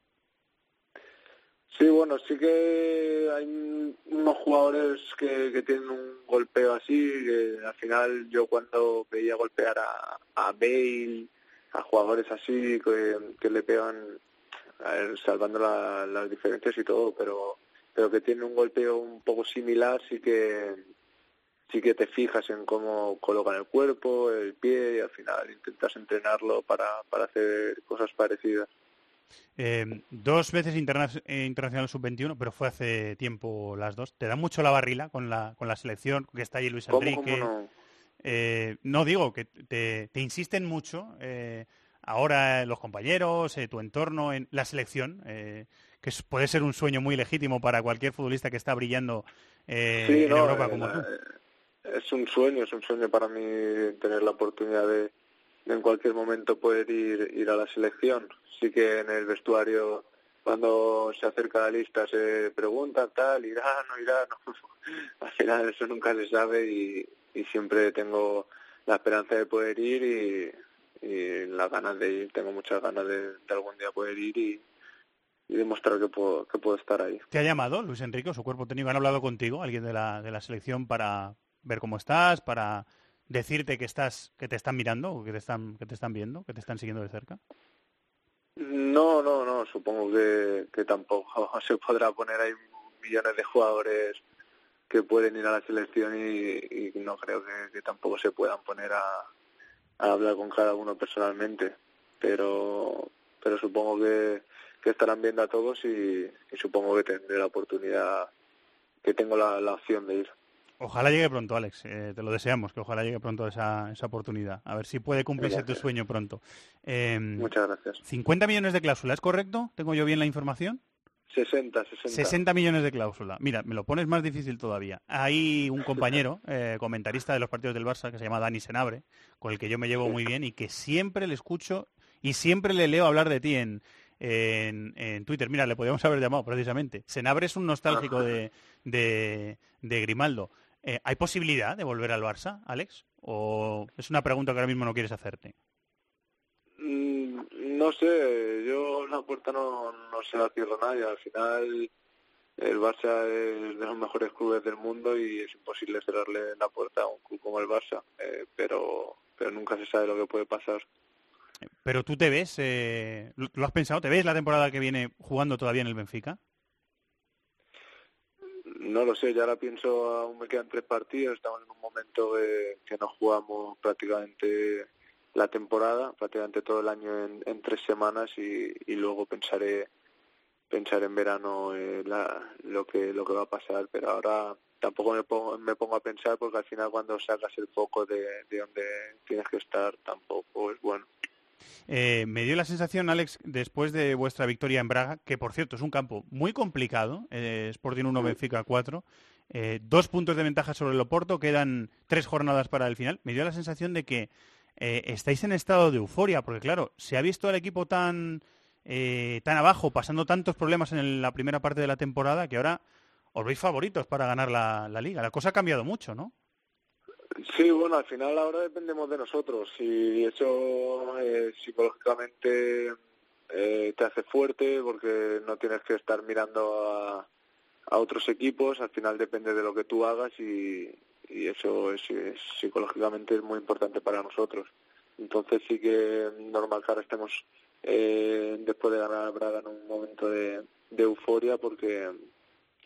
Sí, bueno, sí que hay unos jugadores que, que tienen un golpeo así, que al final yo cuando veía golpear a, a Bale, a jugadores así, que, que le pegan a ver, salvando la- las diferencias y todo, pero pero que tienen un golpeo un poco similar, sí que sí que te fijas en cómo colocan el cuerpo, el pie y al final intentas entrenarlo para, para hacer cosas parecidas. Eh, dos veces interna- eh, internacional sub-21, pero fue hace tiempo las dos. ¿Te da mucho la barrila con la, con la selección? Que está ahí Luis ¿Cómo, Enrique. no? Eh, no digo que te, te insisten mucho eh, ahora los compañeros, eh, tu entorno, en la selección, eh, que puede ser un sueño muy legítimo para cualquier futbolista que está brillando eh, Sí, en no, Europa eh, como la- tú. Es un sueño, es un sueño para mí tener la oportunidad de, de en cualquier momento poder ir, ir a la selección. Sí que en el vestuario, cuando se acerca la lista, se pregunta tal, irá, no irá, no. Al final eso nunca se sabe y, y siempre tengo la esperanza de poder ir y, y las ganas de ir. Tengo muchas ganas de, de algún día poder ir y, y demostrar que puedo, que puedo estar ahí. ¿Te ha llamado Luis Enrique o su cuerpo técnico? ¿Han hablado contigo, alguien de la, de la selección, para ver cómo estás, para decirte que estás, que te están mirando, o que te están, que te están viendo, que te están siguiendo de cerca? No, no, no, supongo que, que tampoco se podrá poner ahí millones de jugadores que pueden ir a la selección y, y no creo que, que tampoco se puedan poner a, a hablar con cada uno personalmente, pero pero supongo que, que estarán viendo a todos y, y supongo que tendré la oportunidad, que tengo la, la opción de ir. Ojalá llegue pronto, Alex. Eh, te lo deseamos, que ojalá llegue pronto esa, esa oportunidad. A ver si puede cumplirse tu sueño pronto. Eh, Muchas gracias. 50 millones de cláusula, ¿es correcto? ¿Tengo yo bien la información? 60, 60. 60 millones de cláusula. Mira, me lo pones más difícil todavía. Hay un compañero, eh, comentarista de los partidos del Barça, que se llama Dani Senabre, con el que yo me llevo muy bien y que siempre le escucho y siempre le leo hablar de ti en, en, Twitter. Mira, le podríamos haber llamado precisamente. Senabre es un nostálgico de, de, de Grimaldo. Eh, ¿Hay posibilidad de volver al Barça, Alex? ¿O es una pregunta que ahora mismo no quieres hacerte? Mm, No sé, yo la puerta no, no se la cierro a nadie. Al final el Barça es de los mejores clubes del mundo y es imposible cerrarle la puerta a un club como el Barça. Eh, pero, pero nunca se sabe lo que puede pasar. Pero tú te ves, eh, ¿lo has pensado? ¿Te ves la temporada que viene jugando todavía en el Benfica? No lo sé, ya ahora pienso, aún me quedan tres partidos, estamos en un momento que no jugamos prácticamente la temporada, prácticamente todo el año en, tres semanas y, y luego pensaré pensar en verano eh, la- lo que lo que va a pasar, pero ahora tampoco me pongo, me pongo a pensar porque al final cuando sacas el foco de, de donde tienes que estar tampoco es bueno. Eh, me dio la sensación, Alex, después de vuestra victoria en Braga, que por cierto es un campo muy complicado, eh, Sporting 1, Benfica 4, eh, dos puntos de ventaja sobre el Oporto, quedan tres jornadas para el final. Me dio la sensación de que eh, estáis en estado de euforia, porque claro, se ha visto al equipo tan, eh, tan abajo, pasando tantos problemas en el- la primera parte de la temporada, que ahora os veis favoritos para ganar la, la liga. La cosa ha cambiado mucho, ¿no? Sí, bueno, al final ahora dependemos de nosotros y eso eh, psicológicamente eh, te hace fuerte porque no tienes que estar mirando a, a otros equipos, al final depende de lo que tú hagas y, y eso es, psicológicamente es muy importante para nosotros. Entonces sí que normal que ahora estemos eh, después de ganar a Braga en un momento de euforia porque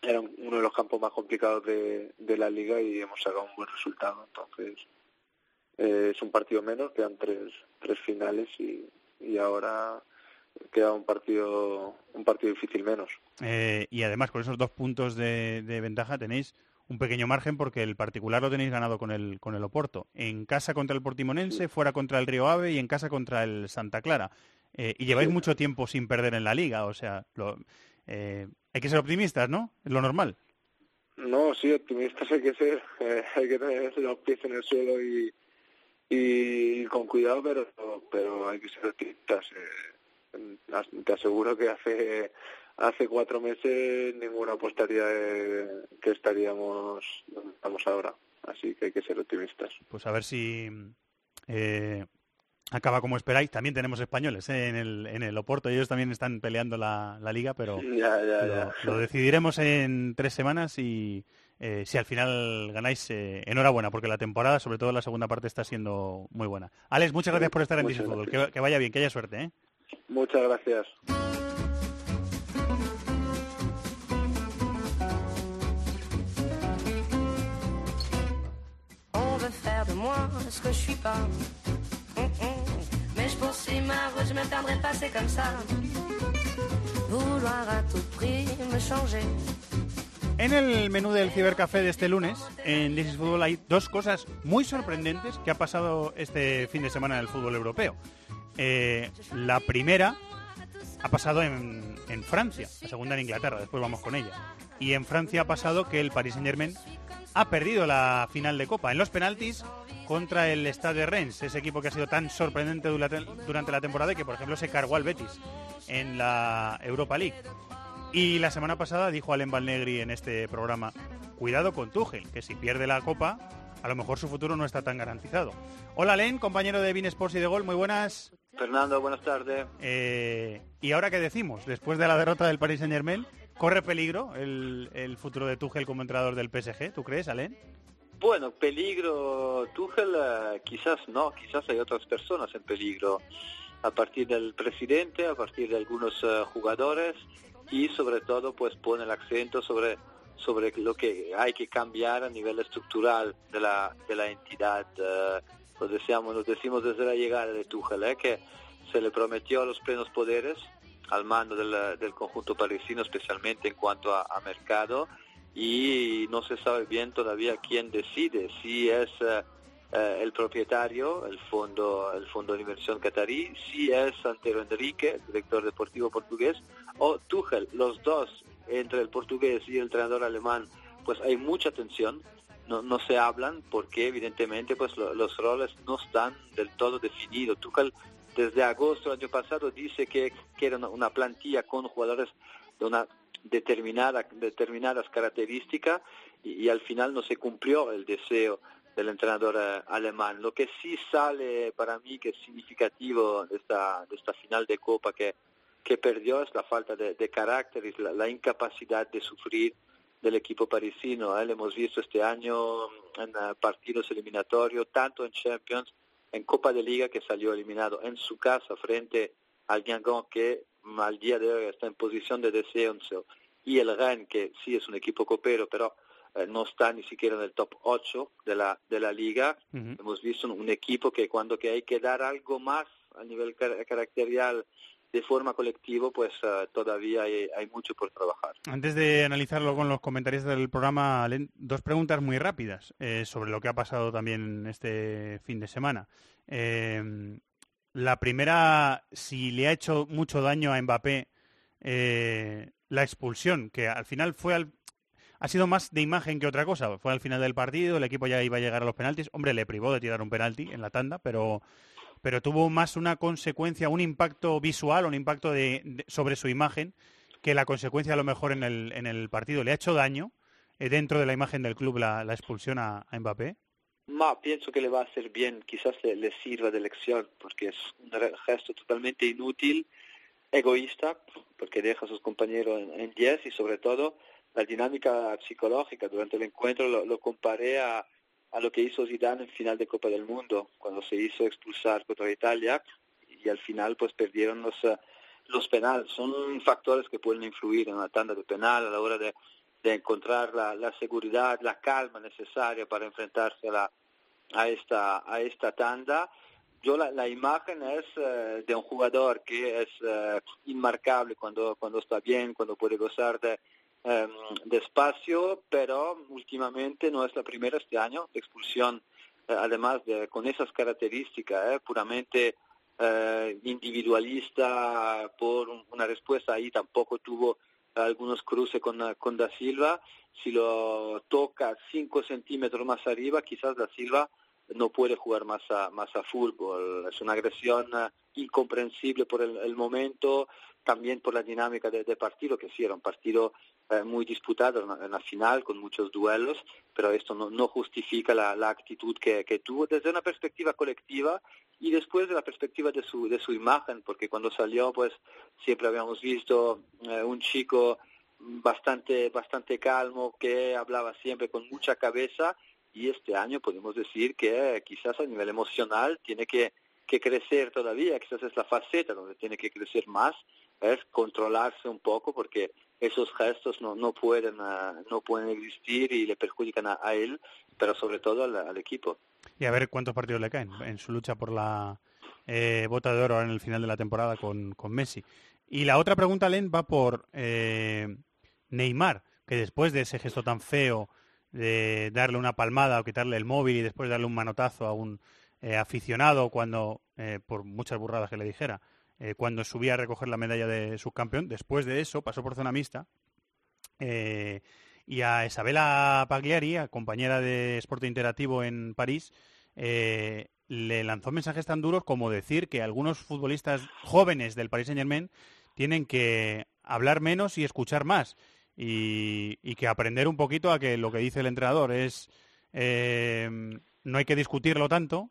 era un- uno de los campos más complicados de, de la liga y hemos sacado un buen resultado. Entonces, eh, es un partido menos, quedan tres, tres finales y, y ahora queda un partido un partido difícil menos. Eh, y además, con esos dos puntos de, de ventaja tenéis un pequeño margen porque el particular lo tenéis ganado con el, con el Oporto. En casa contra el Portimonense, fuera contra el Río Ave y en casa contra el Santa Clara. Eh, y lleváis mucho tiempo sin perder en la liga, o sea, lo- eh, hay que ser optimistas, ¿no? Es lo normal. No, sí, optimistas hay que ser, eh, hay que tener los pies en el suelo y, y con cuidado, pero pero hay que ser optimistas. Eh, te aseguro que hace hace cuatro meses ninguno apostaría que estaríamos donde estamos ahora, así que hay que ser optimistas. Pues a ver si eh, acaba como esperáis. También tenemos españoles ¿eh? en, el, en el Oporto. Ellos también están peleando la, la liga, pero Ya, ya, lo, ya. lo decidiremos en tres semanas y eh, si al final ganáis, eh, enhorabuena, porque la temporada, sobre todo la segunda parte, está siendo muy buena. Alex, muchas gracias por estar en DC Fútbol. Que, que vaya bien, que haya suerte. ¿eh? Muchas gracias. En el menú del cibercafé de este lunes, en This is Fútbol, hay dos cosas muy sorprendentes que ha pasado este fin de semana en el fútbol europeo. Eh, la primera ha pasado en, en Francia, la segunda en Inglaterra, después vamos con ella. Y en Francia ha pasado que el Paris Saint-Germain ha perdido la final de Copa en los penaltis contra el Stade de Rennes, ese equipo que ha sido tan sorprendente durante, la temporada y que, por ejemplo, se cargó al Betis en la Europa League. Y la semana pasada dijo Alem Balnegri en este programa, cuidado con Tuchel, que si pierde la Copa, a lo mejor su futuro no está tan garantizado. Hola Alen, compañero de Bein Sports y de Gol, muy buenas. Fernando, buenas tardes. Eh, ¿Y ahora qué decimos? Después de la derrota del Paris Saint Germain, ¿corre peligro el, el futuro de Tuchel como entrenador del PSG? ¿Tú crees, Alen? Bueno, peligro, Tuchel eh, quizás no, quizás hay otras personas en peligro, a partir del presidente, a partir de algunos eh, jugadores y sobre todo pues pone el acento sobre, sobre lo que hay que cambiar a nivel estructural de la, de la entidad. eh, lo, decíamos, lo decimos desde la llegada de Tuchel, eh, que se le prometió los plenos poderes al mando del, conjunto parisino, especialmente en cuanto a, mercado, y no se sabe bien todavía quién decide, si es eh, eh, el propietario, el fondo, el fondo de inversión catarí, si es Antero Enrique, director deportivo portugués, o Tuchel, los dos, entre el portugués y el entrenador alemán, pues hay mucha tensión, no, no se hablan porque evidentemente pues lo- los roles no están del todo definidos. Tuchel desde agosto del año pasado dice que, era una, plantilla con jugadores de una determinada, determinadas características y, al final no se cumplió el deseo del entrenador eh, alemán. Lo que sí sale para mí que es significativo de esta, de esta final de Copa que, que perdió es la falta de, carácter y la, la incapacidad de sufrir del equipo parisino. ¿eh? Lo hemos visto este año en eh, partidos eliminatorios, tanto en Champions, en Copa de Liga que salió eliminado en su casa frente al Guingamp que al día de hoy está en posición de descenso y el Rennes que sí es un equipo copero pero eh, no está ni siquiera en el top 8 de la, de la liga. Hemos visto un, un equipo que cuando que hay que dar algo más a nivel car- caracterial de forma colectiva, pues eh, todavía hay, mucho por trabajar. Antes de analizarlo con los comentarios del programa, dos preguntas muy rápidas eh, sobre lo que ha pasado también este fin de semana. Eh, la primera, si le ha hecho mucho daño a Mbappé la expulsión, que al final fue ha sido más de imagen que otra cosa. Fue al final del partido, el equipo ya iba a llegar a los penaltis. Hombre, le privó de tirar un penalti en la tanda, pero, pero tuvo más una consecuencia, un impacto visual, un impacto de- de- sobre su imagen, que la consecuencia a lo mejor en el, en el partido. ¿Le ha hecho daño eh, dentro de la imagen del club la, la expulsión a, a Mbappé? Ma pienso que le va a hacer bien, quizás le, le sirva de lección, porque es un gesto totalmente inútil, egoísta, porque deja a sus compañeros en 10 y sobre todo la dinámica psicológica durante el encuentro lo, lo comparé a, a lo que hizo Zidane en final de Copa del Mundo, cuando se hizo expulsar contra Italia y al final pues perdieron los, eh, los penales. Son factores que pueden influir en una tanda de penal a la hora de, encontrar la, la seguridad, la calma necesaria para enfrentarse a, la, a, esta, a esta tanda. Yo la, la imagen es eh, de un jugador que es eh, inmarcable cuando, cuando está bien, cuando puede gozar de, em, de espacio, pero últimamente no es la primera este año de expulsión, eh, además de con esas características, eh, puramente eh, individualista por un- una respuesta ahí tampoco tuvo algunos cruces con, eh, con Da Silva. Si lo toca 5 centímetros más arriba, quizás Da Silva no puede jugar más a, más a fútbol. Es una agresión eh, incomprensible por el, momento, también por la dinámica de, de partido, que sí era un partido eh, muy la, en la final, con muchos duelos, pero esto no, justifica la, actitud que, que tuvo desde una perspectiva colectiva y después de la perspectiva de su, de su imagen, porque cuando salió, pues siempre habíamos visto eh, un chico bastante, bastante calmo, que hablaba siempre con mucha cabeza, y este año podemos decir que quizás a nivel emocional tiene que crecer todavía, quizás es la faceta donde tiene que crecer más, es controlarse un poco, porque esos gestos no, no pueden ah, no pueden existir y le perjudican a, él, pero sobre todo al, al equipo. Y a ver cuántos partidos le caen en su lucha por la eh, bota de oro ahora en el final de la temporada con, con Messi. Y la otra pregunta, Len, va por eh, Neymar, que después de ese gesto tan feo de darle una palmada o quitarle el móvil y después darle un manotazo a un eh, aficionado cuando, eh, por muchas burradas que le dijera, eh, cuando subía a recoger la medalla de subcampeón, después de eso pasó por zona mixta eh, y a Isabela Pagliari, a compañera de Sport Interactivo en París, eh, le lanzó mensajes tan duros como decir que algunos futbolistas jóvenes del Paris Saint Germain tienen que hablar menos y escuchar más y, que aprender un poquito a que lo que dice el entrenador es no hay que discutirlo tanto.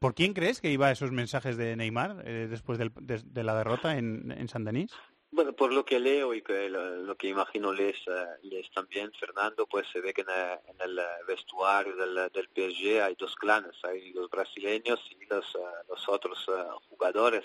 ¿Por quién crees que iba esos mensajes de Neymar eh, después de, la derrota en, San Denis? Bueno, por lo que leo y que lo, que imagino lees, lees también, Fernando, pues se ve que en, eh, el vestuario del, del PSG hay dos clanes, hay los brasileños y los, los otros jugadores,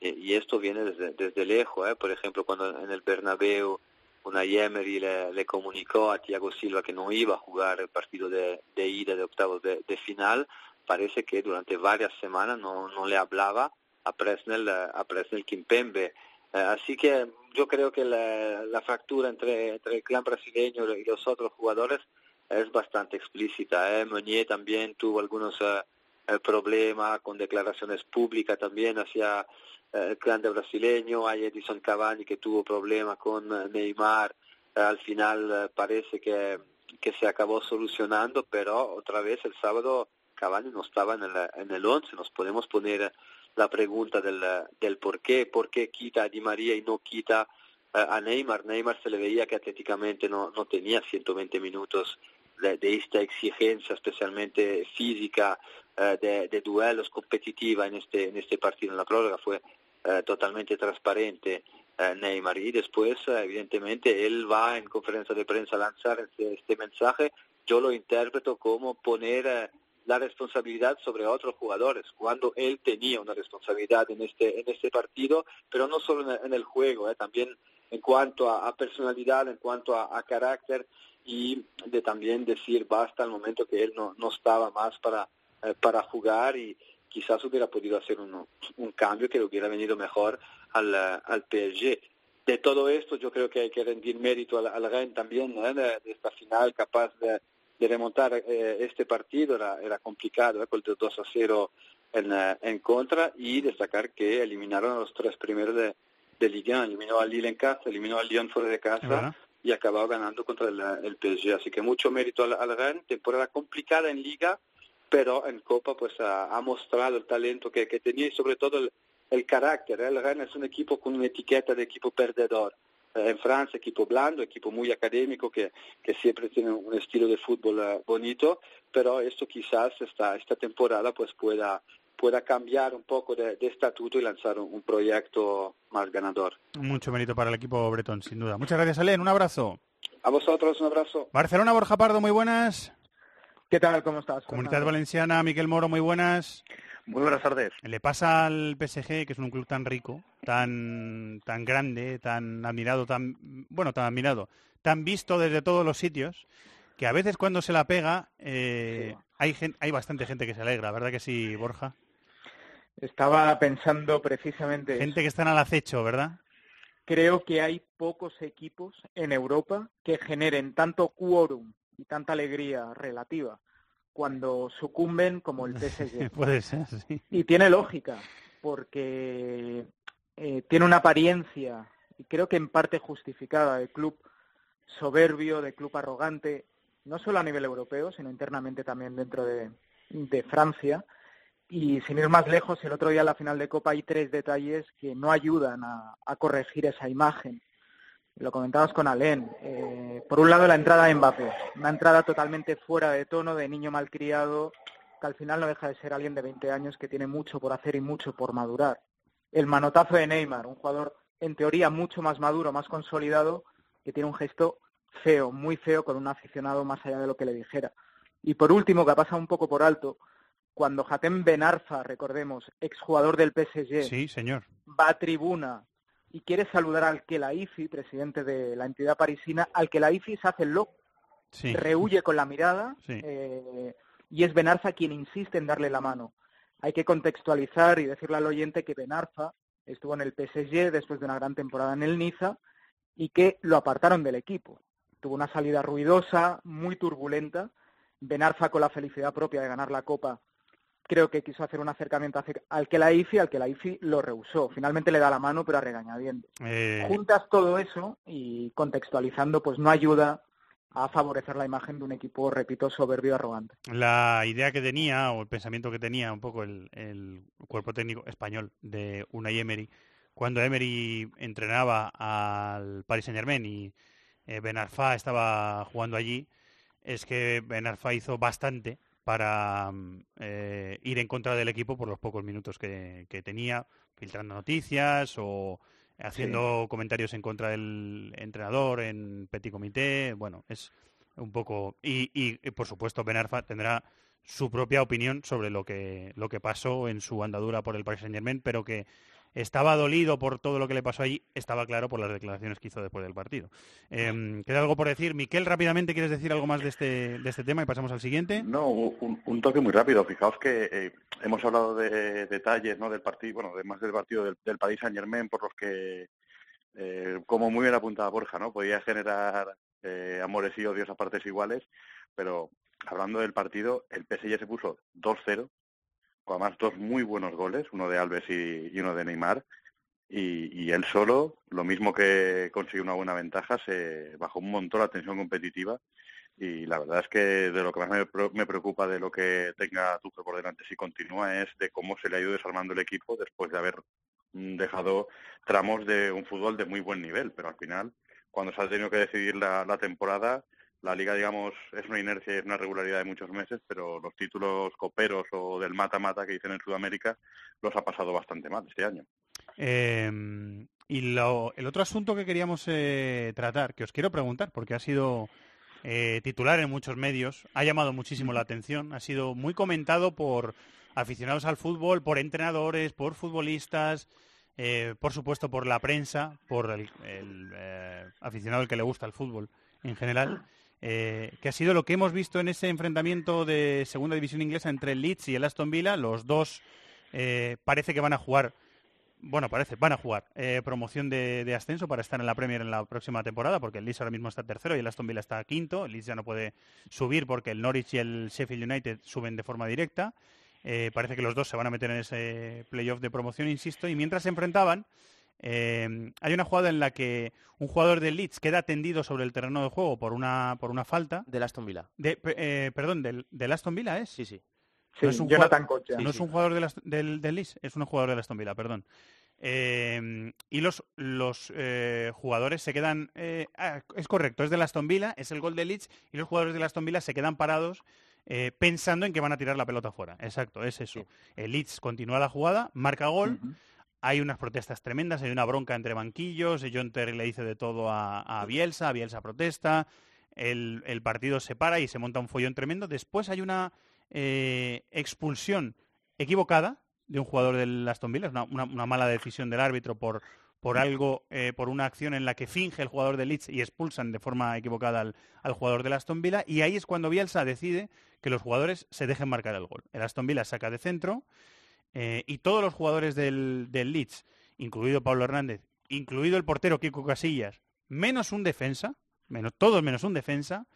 y, esto viene desde, desde lejos, eh. por ejemplo, cuando en el Bernabéu una Emery le, comunicó a Thiago Silva que no iba a jugar el partido de, de ida de octavos de final, parece que durante varias semanas no, no le hablaba a Presnel, eh, a Presnel Kimpembe. Eh, así que yo creo que la, fractura entre, entre el clan brasileño y los otros jugadores es bastante explícita. ¿eh? Meunier también tuvo algunos eh, eh, problemas con declaraciones públicas también hacia el grande brasileño. Hay Edison Cavani que tuvo problemas con Neymar. Al final parece que, que se acabó solucionando, pero otra vez el sábado Cavani no estaba en el, en el 11. Nos podemos poner la pregunta del, del por qué, por qué quita a Di María y no quita eh, a Neymar. Neymar se le veía que atléticamente no, no tenía 120 minutos de, esta exigencia, especialmente física, eh, de, de duelos competitiva en este, en este partido. En la prórroga fue eh, totalmente transparente eh, Neymar y después, eh, evidentemente, él va en conferencia de prensa a lanzar este, este mensaje. Yo lo interpreto como poner eh, la responsabilidad sobre otros jugadores, cuando él tenía una responsabilidad en este, en este partido, pero no solo en el, juego, eh, también en cuanto a, personalidad, en cuanto a, carácter y de también decir basta al momento que él no, no estaba más para, eh, para jugar y quizás hubiera podido hacer un, un cambio que le hubiera venido mejor al, al PSG. De todo esto yo creo que hay que rendir mérito al, al Rennes también de esta final capaz de, de remontar eh, este partido, era, era complicado, eh, con el 2 a 0 en, eh, en contra y destacar que eliminaron a los tres primeros de, de Ligue 1, eliminó al Lille en casa, eliminó al Lyon fuera de casa y acabó ganando contra el, el PSG. Así que mucho mérito al, al Rennes, temporada complicada en Liga, pero en Copa pues ha, ha mostrado el talento que, que, tenía y sobre todo el, el carácter. ¿eh? El Rennes es un equipo con una etiqueta de equipo perdedor. Eh, en Francia equipo blando, equipo muy académico que, que siempre tiene un estilo de fútbol uh, bonito, pero esto quizás esta, esta temporada pues pueda pueda cambiar un poco de, de estatuto y lanzar un, un, proyecto más ganador. Mucho mérito para el equipo bretón, sin duda. Muchas gracias, Alen. Un abrazo. A vosotros, un abrazo. Barcelona, Borja Pardo, muy buenas. ¿Qué tal? ¿Cómo estás? Comunidad Valenciana, Miquel Moro, muy buenas. Muy buenas tardes. Le pasa al PSG, que es un club tan rico, tan, tan grande, tan admirado, tan bueno, tan admirado, tan visto desde todos los sitios, que a veces cuando se la pega eh, hay, hay bastante gente que se alegra, ¿verdad que sí, Borja? Estaba pensando precisamente Gente que están al acecho, ¿verdad? Creo que hay pocos equipos en Europa que generen tanto quórum y tanta alegría relativa cuando sucumben como el PSG. Puede ser, sí. Y tiene lógica, porque eh, tiene una apariencia, y creo que en parte justificada, de club soberbio, de club arrogante, no solo a nivel europeo, sino internamente también dentro de, de Francia. Y sin ir más lejos, el otro día en la final de Copa hay tres detalles que no ayudan a, a corregir esa imagen. Lo comentabas con Alén. Eh, por un lado, la entrada de Mbappé. Una entrada totalmente fuera de tono, de niño malcriado, que al final no deja de ser alguien de 20 años que tiene mucho por hacer y mucho por madurar. El manotazo de Neymar, un jugador en teoría mucho más maduro, más consolidado, que tiene un gesto feo, muy feo, con un aficionado más allá de lo que le dijera. Y por último, que ha pasado un poco por alto, cuando Hatem Benarfa, recordemos, exjugador del PSG, sí, señor. va a tribuna y quiere saludar al Kelaifi, presidente de la entidad parisina, al Kelaifi se hace el loco, sí. rehuye con la mirada sí. eh, y es Benarfa quien insiste en darle la mano. Hay que contextualizar y decirle al oyente que Benarfa estuvo en el PSG después de una gran temporada en el Niza y que lo apartaron del equipo. Tuvo una salida ruidosa, muy turbulenta. Benarfa con la felicidad propia de ganar la Copa creo que quiso hacer un acercamiento al que la IFI, al que la IFI lo rehusó. Finalmente le da la mano, pero a regañadientes. Eh... Juntas todo eso y contextualizando, pues no ayuda a favorecer la imagen de un equipo, repito, soberbio arrogante. La idea que tenía, o el pensamiento que tenía un poco el, el cuerpo técnico español de Unai Emery, cuando Emery entrenaba al Paris Saint Germain y eh, Ben Arfa estaba jugando allí, es que Ben Arfa hizo bastante para eh, ir en contra del equipo por los pocos minutos que, que tenía, filtrando noticias o haciendo sí. comentarios en contra del entrenador en petit comité. Bueno, es un poco... Y, y, y, por supuesto, Ben Arfa tendrá su propia opinión sobre lo que, lo que pasó en su andadura por el Paris Saint-Germain, pero que estaba dolido por todo lo que le pasó allí, estaba claro por las declaraciones que hizo después del partido. Eh, ¿Queda algo por decir? Miquel, rápidamente, ¿quieres decir algo más de este, de este tema y pasamos al siguiente? No, un, un toque muy rápido. Fijaos que eh, hemos hablado de detalles ¿no? del partido, bueno, además del partido del, del Paris Saint Germain, por los que, eh, como muy bien apuntaba Borja, ¿no? podía generar eh, amores y odios a partes iguales, pero hablando del partido, el PSG se puso 2-0, con además dos muy buenos goles, uno de Alves y, uno de Neymar, y, y él solo, lo mismo que consiguió una buena ventaja, se bajó un montón la tensión competitiva. Y la verdad es que de lo que más me preocupa de lo que tenga Tuchel por delante si continúa es de cómo se le ha ido desarmando el equipo después de haber mm, dejado tramos de un fútbol de muy buen nivel, pero al final cuando se ha tenido que decidir la, la temporada la liga, digamos, es una inercia y es una regularidad de muchos meses, pero los títulos coperos o del mata-mata que dicen en Sudamérica los ha pasado bastante mal este año. Eh, y lo- el otro asunto que queríamos eh, tratar, que os quiero preguntar, porque ha sido eh, titular en muchos medios, ha llamado muchísimo la atención, ha sido muy comentado por aficionados al fútbol, por entrenadores, por futbolistas, eh, por supuesto por la prensa, por el, el, eh, aficionado al que le gusta el fútbol en general, eh, que ha sido lo que hemos visto en ese enfrentamiento de segunda división inglesa entre el Leeds y el Aston Villa. Los dos eh, parece que van a jugar bueno, parece, van a jugar eh, promoción de, de ascenso para estar en la Premier en la próxima temporada, porque el Leeds ahora mismo está tercero y el Aston Villa está quinto. El Leeds ya no puede subir porque el Norwich y el Sheffield United suben de forma directa. Eh, parece que los dos se van a meter en ese playoff de promoción, insisto. Y mientras se enfrentaban, eh, hay una jugada en la que un jugador del Leeds queda tendido sobre el terreno de juego por una, por una falta. Del Aston Villa. De, eh, perdón, del, del Aston Villa es. Sí, sí. Sí, Jonathan jugador, Cocha. no es un jugador del, Ast- del, del Leeds, es un jugador del Aston Villa, perdón. Eh, y los, los eh, jugadores se quedan... eh, ah, es correcto, es del Aston Villa, es el gol del Leeds, y los jugadores del Aston Villa se quedan parados eh, pensando en que van a tirar la pelota fuera. Exacto, es eso. El Leeds continúa la jugada, marca gol, hay unas protestas tremendas, hay una bronca entre banquillos, y John Terry le dice de todo a, a Bielsa, Bielsa protesta, el, el partido se para y se monta un follón tremendo. Después hay una eh, expulsión equivocada de un jugador del Aston Villa, es una, una- una mala decisión del árbitro por, por algo, eh, por una acción en la que finge el jugador del Leeds y expulsan de forma equivocada al, al jugador del Aston Villa, y ahí es cuando Bielsa decide que los jugadores se dejen marcar el gol. El Aston Villa saca de centro, eh, y todos los jugadores del, del Leeds, incluido Pablo Hernández, incluido el portero Kiko Casillas, menos un defensa, menos, todos menos un defensa,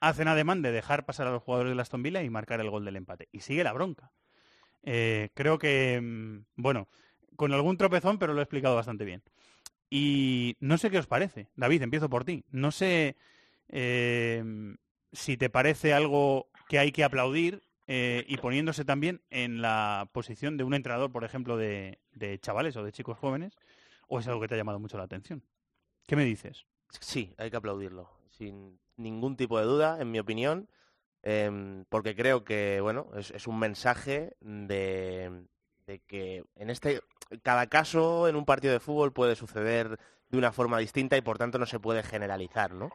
hacen ademán de dejar pasar a los jugadores del Aston Villa y marcar el gol del empate. Y sigue la bronca. Eh, creo que, mm, bueno, con algún tropezón, pero lo he explicado bastante bien. Y no sé qué os parece. David, empiezo por ti. No sé eh, si te parece algo que hay que aplaudir eh, y poniéndose también en la posición de un entrenador, por ejemplo, de, de chavales o de chicos jóvenes, o es algo que te ha llamado mucho la atención. ¿Qué me dices? Sí, hay que aplaudirlo, sin ningún tipo de duda, en mi opinión, em, porque creo que, bueno, es, es un mensaje de, de que en este, cada caso en un partido de fútbol puede suceder de una forma distinta y por tanto no se puede generalizar, ¿no?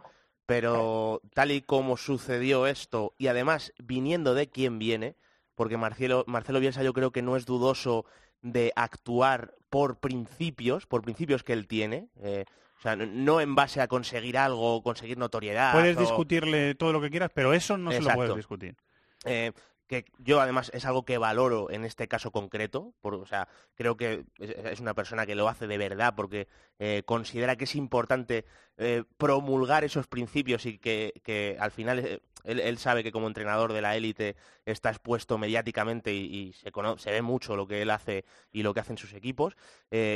Pero tal y como sucedió esto, y además viniendo de quien viene, porque Marcelo, Marcelo Bielsa yo creo que no es dudoso de actuar por principios, por principios que él tiene, eh, o sea, no- en base a conseguir algo, conseguir notoriedad. Puedes o- discutirle todo lo que quieras, pero eso no se lo puedes discutir. eh, que yo además es algo que valoro en este caso concreto, por, o sea, creo que es, es una persona que lo hace de verdad porque eh, considera que es importante eh, promulgar esos principios y que, que al final eh, él, sabe que como entrenador de la élite está expuesto mediáticamente y, se, cono- se ve mucho lo que él hace y lo que hacen sus equipos.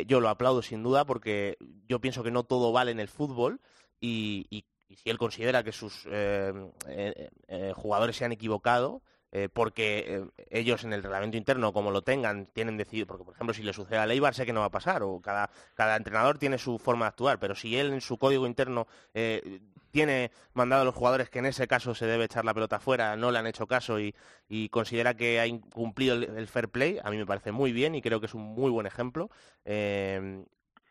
Yo lo aplaudo sin duda porque yo pienso que no todo vale en el fútbol y, y- si él considera que sus jugadores se han equivocado, eh, porque eh, ellos en el reglamento interno, como lo tengan, tienen decidido, porque por ejemplo si le sucede a Leibar sé que no va a pasar, o cada, entrenador tiene su forma de actuar, pero si él en su código interno eh, tiene mandado a los jugadores que en ese caso se debe echar la pelota fuera, no le han hecho caso y, considera que ha incumplido el, fair play, a mí me parece muy bien y creo que es un muy buen ejemplo.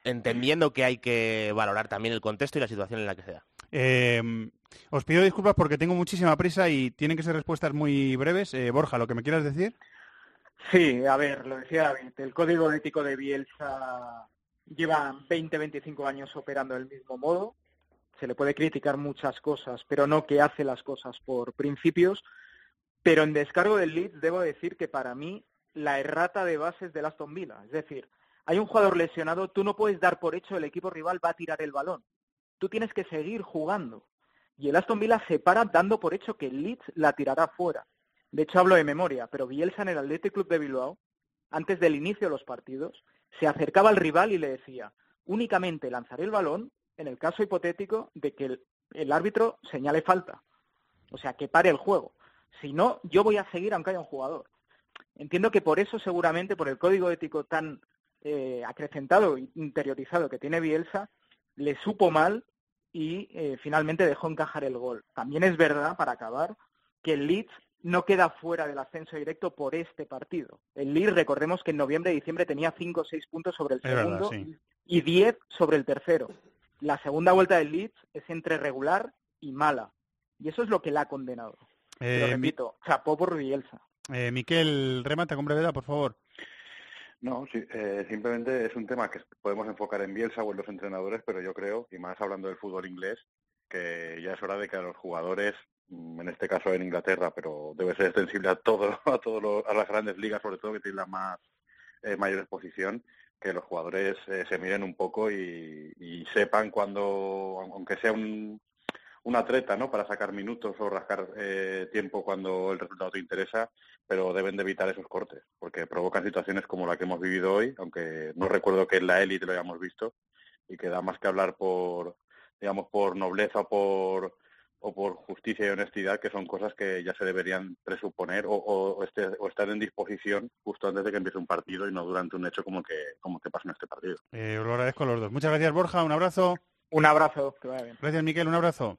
entendiendo que hay que valorar también el contexto y la situación en la que se da. Eh, os pido disculpas porque tengo muchísima prisa y tienen que ser respuestas muy breves. Eh, Borja, ¿lo que me quieras decir? Sí, a ver, lo decía David, el código ético de Bielsa lleva 20, 25 años operando del mismo modo. Se le puede criticar muchas cosas, pero no que hace las cosas por principios. Pero en descargo del Leeds debo decir que para mí la errata de base es del Aston Villa. Es decir, hay un jugador lesionado, tú no puedes dar por hecho el equipo rival va a tirar el balón. Tú tienes que seguir jugando. Y el Aston Villa se para dando por hecho que Leeds la tirará fuera. De hecho, hablo de memoria, pero Bielsa en el Athletic Club de Bilbao, antes del inicio de los partidos, se acercaba al rival y le decía, únicamente lanzaré el balón en el caso hipotético de que el, el árbitro señale falta. O sea, que pare el juego. Si no, yo voy a seguir aunque haya un jugador. Entiendo que por eso seguramente, por el código ético tan eh, acrecentado e interiorizado que tiene Bielsa, le supo mal y eh, finalmente dejó encajar el gol. También es verdad, para acabar, que el Leeds no queda fuera del ascenso directo por este partido. El Leeds, recordemos que en noviembre y diciembre tenía 5 o 6 puntos sobre el verdad, segundo sí. y 10 sobre el tercero. La segunda vuelta del Leeds es entre regular y mala. Y eso es lo que la ha condenado. Pero Eh, mi- repito, chapó por Bielsa. eh, Miquel, remata con brevedad, por favor. No, sí, eh, simplemente es un tema que podemos enfocar en Bielsa o en los entrenadores, pero yo creo, y más hablando del fútbol inglés, que ya es hora de que a los jugadores, mm, en este caso en Inglaterra, pero debe ser extensible a todo, a todos a las grandes ligas, sobre todo que tienen la más eh, mayor exposición, que los jugadores eh, se miren un poco y, y sepan cuando, aunque sea un, una treta, ¿no? Para sacar minutos o rascar eh, tiempo cuando el resultado te interesa, pero deben de evitar esos cortes, porque provocan situaciones como la que hemos vivido hoy, aunque no recuerdo que en la élite lo hayamos visto, y que da más que hablar por, digamos, por nobleza o por o por justicia y honestidad, que son cosas que ya se deberían presuponer o, o, o este- o estar en disposición justo antes de que empiece un partido y no durante un hecho como que como que pasa en este partido. Eh, os lo agradezco a los dos. Muchas gracias, Borja. Un abrazo. Un abrazo, que vaya bien. Gracias, Miquel. Un abrazo.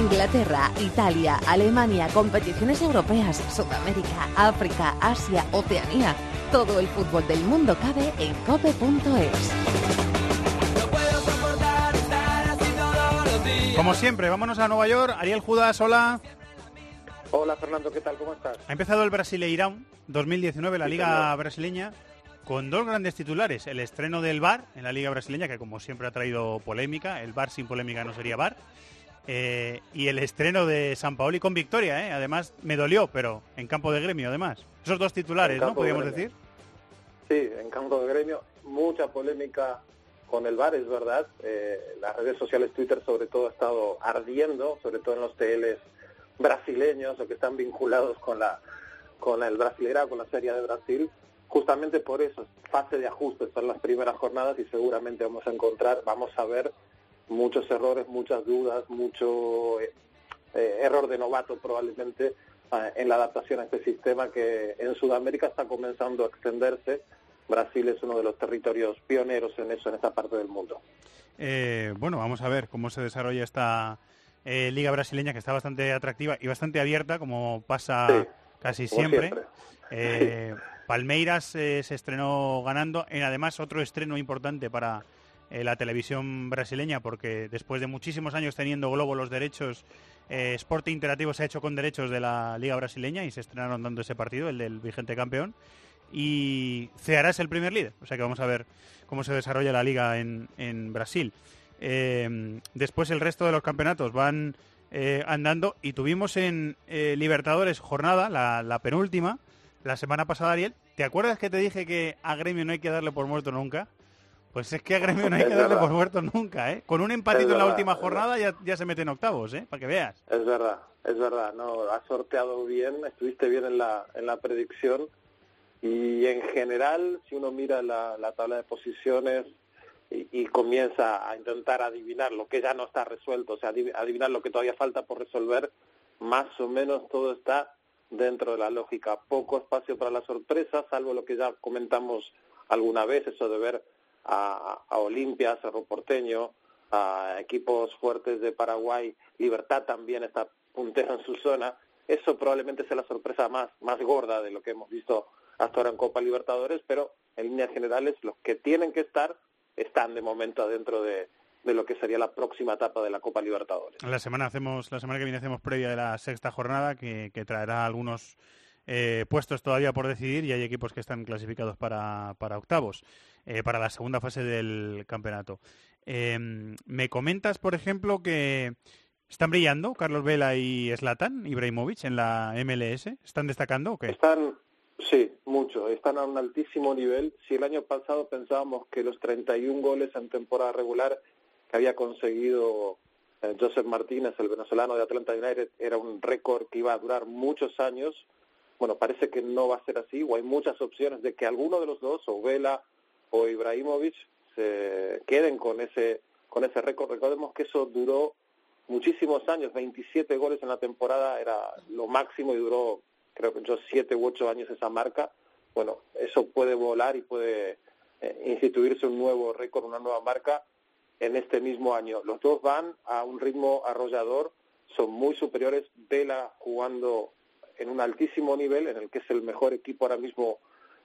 Inglaterra, Italia, Alemania, competiciones europeas, Sudamérica, África, Asia, Oceanía. Todo el fútbol del mundo cabe en cope.es. Como siempre, vámonos a Nueva York. Ariel Judas, hola. Hola Fernando, ¿qué tal? ¿Cómo estás? Ha empezado el Brasileirão 2019, la Sí, Liga señor. Brasileña, con dos grandes titulares. El estreno del VAR en la Liga Brasileña, que como siempre ha traído polémica. El VAR sin polémica no sería VAR. Eh, y el estreno de San Paoli con victoria, ¿eh? Además, me dolió, pero en campo de gremio, además. Esos dos titulares, ¿no? de Podríamos decir. Sí, en campo de gremio, mucha polémica con el VAR, es verdad. Eh, las redes sociales, Twitter sobre todo, ha estado ardiendo, sobre todo en los TLs brasileños o que están vinculados con la con el Brasileirao, con la Serie de Brasil. Justamente por eso, fase de ajustes son las primeras jornadas y seguramente vamos a encontrar, vamos a ver muchos errores, muchas dudas, mucho eh, eh, error de novato probablemente eh, en la adaptación a este sistema que en Sudamérica está comenzando a extenderse. Brasil es uno de los territorios pioneros en eso, en esta parte del mundo. Eh, bueno, vamos a ver cómo se desarrolla esta eh, liga brasileña que está bastante atractiva y bastante abierta, como pasa Sí, casi como siempre. siempre. Eh, Palmeiras se estrenó ganando, en además otro estreno importante para eh, la televisión brasileña, porque después de muchísimos años teniendo Globo los derechos, eh, Sport Interactivo se ha hecho con derechos de la liga brasileña y se estrenaron dando ese partido, el del vigente campeón. Y Ceará es el primer líder, o sea que vamos a ver cómo se desarrolla la liga en, en Brasil. Eh, después el resto de los campeonatos van eh, andando y tuvimos en Libertadores jornada, la penúltima, la semana pasada, Ariel. ¿Te acuerdas que te dije que a Gremio no hay que darle por muerto nunca? Pues es que a Gremio no hay Es que darle verdad. por muerto nunca, ¿eh? Con un empatito Es en la verdad, última jornada ya, ya se mete en octavos, ¿eh? Para que veas. Es verdad, es verdad, no, has sorteado bien, estuviste bien en la, en la predicción y en general, si uno mira la, la tabla de posiciones y, y comienza a intentar adivinar lo que ya no está resuelto, o sea, adiv- adivinar lo que todavía falta por resolver, más o menos todo está dentro de la lógica. Poco espacio para la sorpresa, salvo lo que ya comentamos alguna vez, eso de ver a, Olimpia, Cerro Porteño, a equipos fuertes de Paraguay, Libertad también está puntero en su zona. Eso probablemente sea la sorpresa más, más gorda de lo que hemos visto hasta ahora en Copa Libertadores, pero en líneas generales los que tienen que estar están de momento adentro de, de lo que sería la próxima etapa de la Copa Libertadores. La semana hacemos, la semana que viene hacemos previa de la sexta jornada que, que traerá algunos eh, puestos todavía por decidir y hay equipos que están clasificados para, para octavos, eh, para la segunda fase del campeonato. Eh, me comentas, por ejemplo, que están brillando Carlos Vela y Zlatan Ibrahimovic en la MLS. ¿Están destacando o qué? Están, sí, mucho. Están a un altísimo nivel. Si el año pasado pensábamos que los 31 goles en temporada regular que había conseguido eh, Joseph Martínez, el venezolano de Atlanta United, era un récord que iba a durar muchos años. Bueno, parece que no va a ser así, o hay muchas opciones de que alguno de los dos, o Vela o Ibrahimovic, se queden con ese con ese récord. Recordemos que eso duró muchísimos años, 27 goles en la temporada era lo máximo y duró, creo que yo, 7 u 8 años esa marca. Bueno, eso puede volar y puede eh, instituirse un nuevo récord, una nueva marca en este mismo año. Los dos van a un ritmo arrollador, son muy superiores. Vela jugando en un altísimo nivel, en el que es el mejor equipo ahora mismo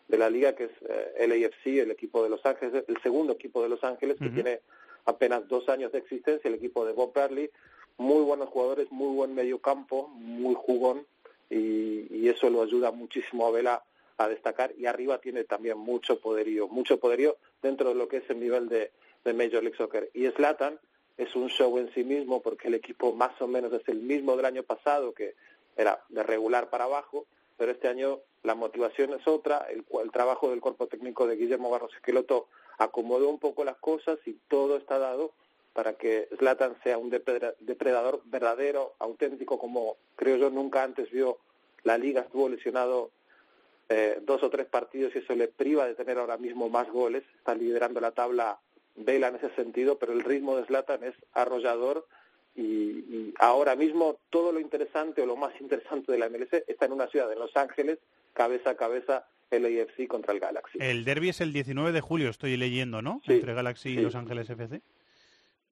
de la liga, que es eh, el AFC, el equipo de Los Ángeles, el segundo equipo de Los Ángeles, que tiene apenas dos años de existencia, el equipo de Bob Bradley. Muy buenos jugadores, muy buen medio campo, muy jugón, y, y eso lo ayuda muchísimo a Vela a destacar. Y arriba tiene también mucho poderío, mucho poderío dentro de lo que es el nivel de, de Major League Soccer. Y Zlatan es un show en sí mismo porque el equipo más o menos es el mismo del año pasado, que era de regular para abajo, pero este año la motivación es otra, el, el trabajo del cuerpo técnico de Guillermo Barros Esqueloto acomodó un poco las cosas y todo está dado para que Zlatan sea un depredador verdadero, auténtico, como creo yo nunca antes vio la liga, estuvo lesionado eh, dos o tres partidos y eso le priva de tener ahora mismo más goles, está liderando la tabla Vela en ese sentido, pero el ritmo de Zlatan es arrollador y, y, ahora mismo todo lo interesante o lo más interesante de la MLS está en una ciudad de Los Ángeles, cabeza a cabeza el AFC contra el Galaxy. El derby es el 19 de julio, estoy leyendo, ¿no? Sí, Entre Galaxy y. Los Ángeles FC.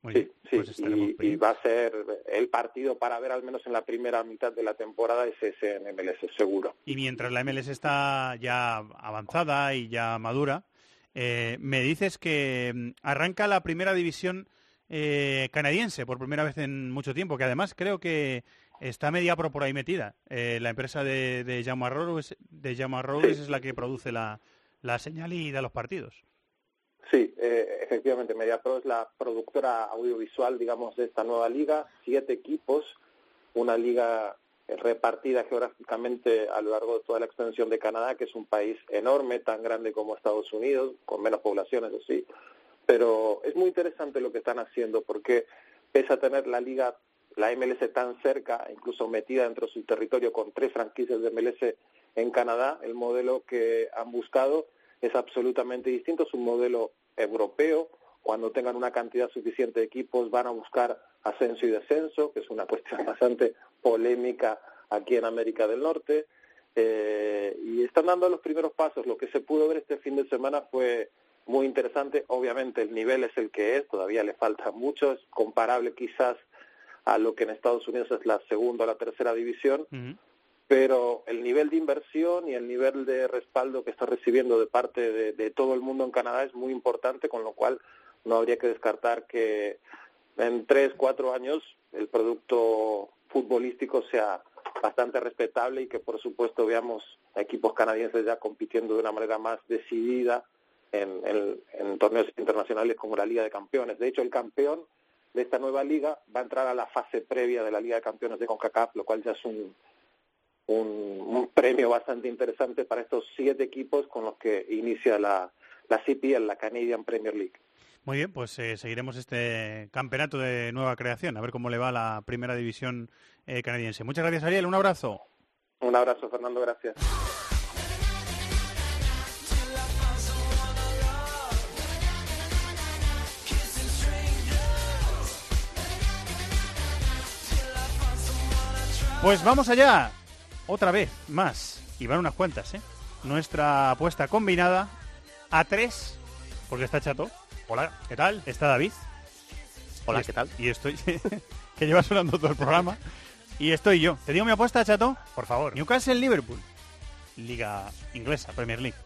Muy Sí, bien, sí, pues y, y va a ser el partido para ver al menos en la primera mitad de la temporada es ese en MLS, seguro. Y mientras la MLS está ya avanzada y ya madura, eh, me dices que mm, arranca la primera división eh, canadiense por primera vez en mucho tiempo, que además creo que está media pro por ahí metida. Eh, la empresa de, de Jaume de Jaume Robles es la que produce la, la señal y da los partidos. Sí, eh, efectivamente, MediaPro es la productora audiovisual, digamos, de esta nueva liga. Siete equipos, una liga repartida geográficamente a lo largo de toda la extensión de Canadá, que es un país enorme, tan grande como Estados Unidos, con menos población, eso sí. Pero es muy interesante lo que están haciendo, porque pese a tener la liga, la MLS tan cerca, incluso metida dentro de su territorio con tres franquicias de MLS en Canadá, el modelo que han buscado es absolutamente distinto, es un modelo europeo. Cuando tengan una cantidad suficiente de equipos van a buscar ascenso y descenso, que es una cuestión bastante polémica aquí en América del Norte. Eh, y están dando los primeros pasos. Lo que se pudo ver este fin de semana fue muy interesante. Obviamente el nivel es el que es, todavía le falta mucho, es comparable quizás a lo que en Estados Unidos es la segunda o la tercera división, pero el nivel de inversión y el nivel de respaldo que está recibiendo de parte de, de, todo el mundo en Canadá es muy importante, con lo cual no habría que descartar que en tres, cuatro años el producto futbolístico sea bastante respetable y que por supuesto veamos a equipos canadienses ya compitiendo de una manera más decidida en, en, en torneos internacionales como la Liga de Campeones. De hecho, el campeón de esta nueva liga va a entrar a la fase previa de la Liga de Campeones de CONCACAF, lo cual ya es un, un, un, premio bastante interesante para estos siete equipos con los que inicia la, la CPL, la Canadian Premier League. Muy bien, pues eh, seguiremos este campeonato de nueva creación, a ver cómo le va a la primera división eh, canadiense. Muchas gracias, Ariel. Un abrazo. Un abrazo, Fernando. Gracias. Pues vamos allá, otra vez más, y van unas cuantas, ¿eh? Nuestra apuesta combinada a tres, porque está Chato. Hola, ¿qué tal? Está David. Hola, ¿qué tal? Y estoy, que lleva sonando todo el programa. Y estoy yo. ¿Te digo mi apuesta, Chato? Por favor. Newcastle-Liverpool. Liga inglesa, Premier League.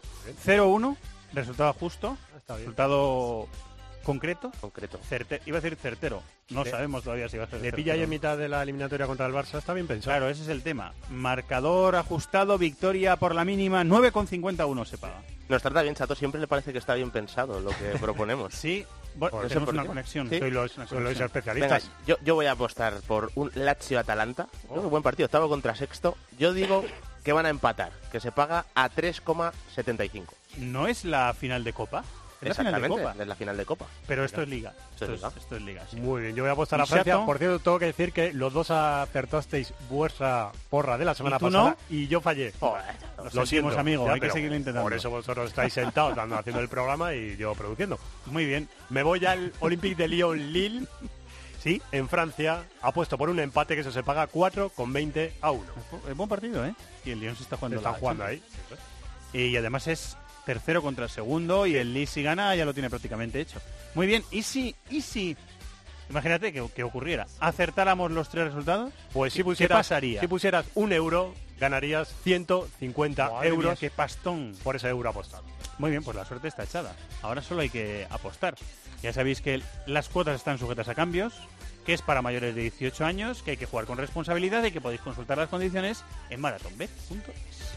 0-1, resultado justo. Está bien. Resultado concreto, concreto. certe- iba a decir certero. No sabemos todavía si va a ser Le pilla ahí en mitad de la eliminatoria contra el Barça, está bien pensado. Claro, ese es el tema. Marcador ajustado, victoria por la mínima, 9,51 se paga. Nos trata bien, Chato, siempre le parece que está bien pensado lo que proponemos. Sí, bueno, Por- tenemos ¿por una qué? conexión. ¿Sí? Soy los, soy los conexión. especialistas. Venga, yo, yo voy a apostar por un Lazio-Atalanta. Que buen partido, octavo contra sexto. Yo digo que van a empatar, que se paga a 3,75. ¿No es la final de Copa? Es la final de Exactamente, Copa. es la final de Copa. Pero esto es Liga. Esto es Liga. esto es Liga, sí. Muy bien, yo voy a apostar ¿Y a Francia. Chato? Por cierto, tengo que decir que los dos acertasteis vuestra porra de la semana ¿Y tú pasada no? y yo fallé. Lo sentimos, amigo, hay que pero seguirlo intentando. Por eso vosotros estáis sentados dando, haciendo el programa y yo produciendo. Muy bien. Me voy al Olympique de Lyon-Lille. Sí, en Francia. Apuesto por un empate que eso se paga 4 con 20 a 1. Es buen partido, ¿eh? Y el Lyon se está jugando. Están la jugando ahí. Y además es tercero contra el segundo y el Lee si gana ya lo tiene prácticamente hecho. Muy bien, ¿y si, y si imagínate que, que ocurriera, acertáramos los tres resultados? Pues si ¿Qué pusieras, pasaría? si pusieras un euro, ganarías 150 Madre mía, euros qué pastón. por ese euro apostado. Muy bien, pues la suerte está echada. Ahora solo hay que apostar. Ya sabéis que las cuotas están sujetas a cambios, que es para mayores de 18 años, que hay que jugar con responsabilidad y que podéis consultar las condiciones en marathonbet.es.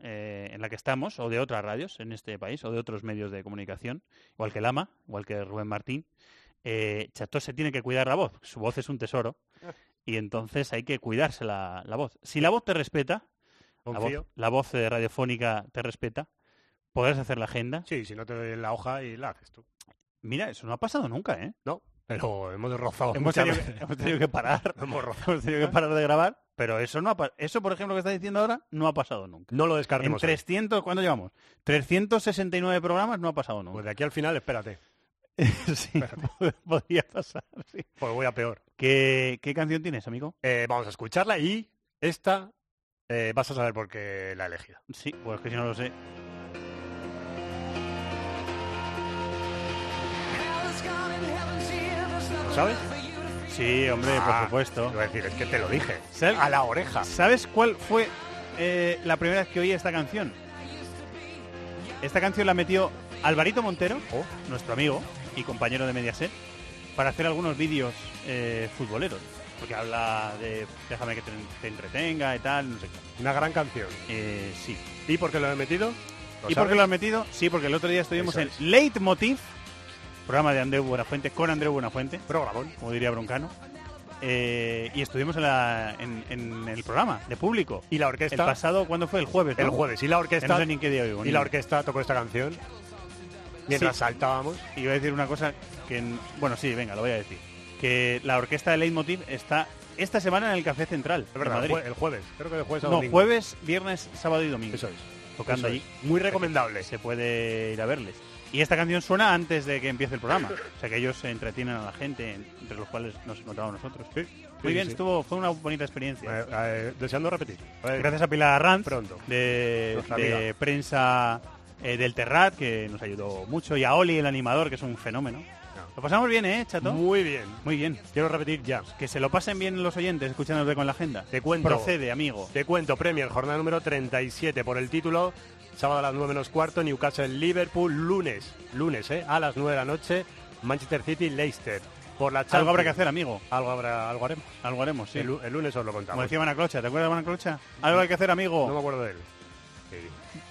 eh, en la que estamos, o de otras radios en este país, o de otros medios de comunicación, igual que Lama, igual que Rubén Martín, eh, se tiene que cuidar la voz, su voz es un tesoro, y entonces hay que cuidarse la, la voz. Si la voz te respeta, la voz, la voz, eh, radiofónica te respeta, podrás hacer la agenda. Sí, si no te doy la hoja y la haces tú. Mira, eso no ha pasado nunca, ¿eh? No, pero hemos rozado. Hemos muchas tenido, veces. que, hemos tenido que parar. Hemos rozado. hemos tenido que parar de grabar, pero eso no ha eso por ejemplo que estás diciendo ahora no ha pasado nunca. No lo En descartemos. hoy. 300, ¿cuándo llevamos? 369 programas no ha pasado nunca. Pues de aquí al final, espérate. sí, podría pasar, sí. Pues voy a peor. ¿Qué, qué canción tienes, amigo? Eh, vamos a escucharla y esta eh, vas a saber por qué la he elegido. Sí, pues que si no lo sé. ¿Lo sabes? Sí, hombre, Ah, por supuesto. Iba a decir, es que te lo dije. ¿Sabes- A la oreja. ¿Sabes cuál fue eh, la primera vez que oí esta canción? Esta canción la metió Alvarito Montero, Oh. nuestro amigo y compañero de Mediaset, para hacer algunos vídeos eh, futboleros. Porque habla de déjame que te, te entretenga y tal, no sé qué. Una gran canción. Eh, sí. ¿Y por qué lo he metido? ¿Lo ¿Y por qué lo has metido? Sí, porque el otro día estuvimos Eso en es. Leitmotiv, programa de Andreu Buenafuente, con Andreu Buenafuente, Programón. como diría Broncano. Eh, y estuvimos en, la- en- en el programa de público. Y la El orquesta. pasado, ¿cuándo fue? El jueves, ¿no? El jueves. Y la Que orquesta. no sé ni en qué día y la orquesta tocó esta canción. Mientras Sí. saltábamos. Y voy a decir una cosa que... Bueno, sí, venga, lo voy a decir. Que la orquesta de Leitmotiv está esta semana en el Café Central. Es verdad, el, el jueves. Creo que de jueves a No, jueves, viernes, sábado y domingo. Eso es. Tocando Eso allí. es. Muy recomendable. Se puede ir a verles. Y esta canción suena antes de que empiece el programa. O sea que ellos se entretienen a la gente, entre los cuales nos encontramos nosotros. Sí. Muy Sí, bien, sí. estuvo, fue una bonita experiencia. Eh, eh, deseando repetir. A Gracias a Pilar Arranz, Pronto. de, prensa eh, del Terrat, que nos ayudó mucho, y a Oli, el animador, que es un fenómeno. Lo pasamos bien, ¿eh, chato? Muy bien. Muy bien. Quiero repetir ya. Que se lo pasen bien los oyentes escuchándote con la agenda. Te cuento. Procede, amigo. Te cuento, Premier, jornada número 37 por el título. Sábado a las 9 menos cuarto, Newcastle, Liverpool, lunes. Lunes, ¿eh? A las 9 de la noche, Manchester City, Leicester. Por la Algo habrá que hacer, amigo. Algo, habrá, algo haremos. Algo haremos, sí. El, lu- el lunes os lo Como contamos. decía Manaclocha, ¿te acuerdas de Manaclocha? Algo hay que hacer, amigo. No me acuerdo de él.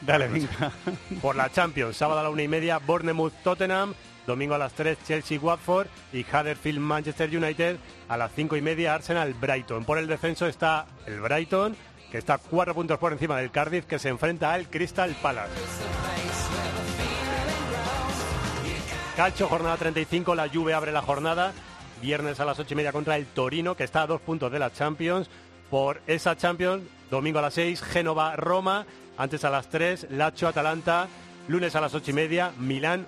Dale, venga. Por la Champions, sábado a la una y media, Bournemouth, Tottenham. Domingo a las 3, Chelsea, Watford. Y Huddersfield, Manchester United. A las 5 y media, Arsenal, Brighton. Por el descenso está el Brighton, que está cuatro puntos por encima del Cardiff, que se enfrenta al Crystal Palace. Calcio, jornada 35, la Juve abre la jornada. Viernes a las 8 y media contra el Torino, que está a dos puntos de la Champions. Por esa Champions, domingo a las 6, Génova, Roma. Antes a las 3, Lazio, Atalanta. Lunes a las 8 y media, Milán,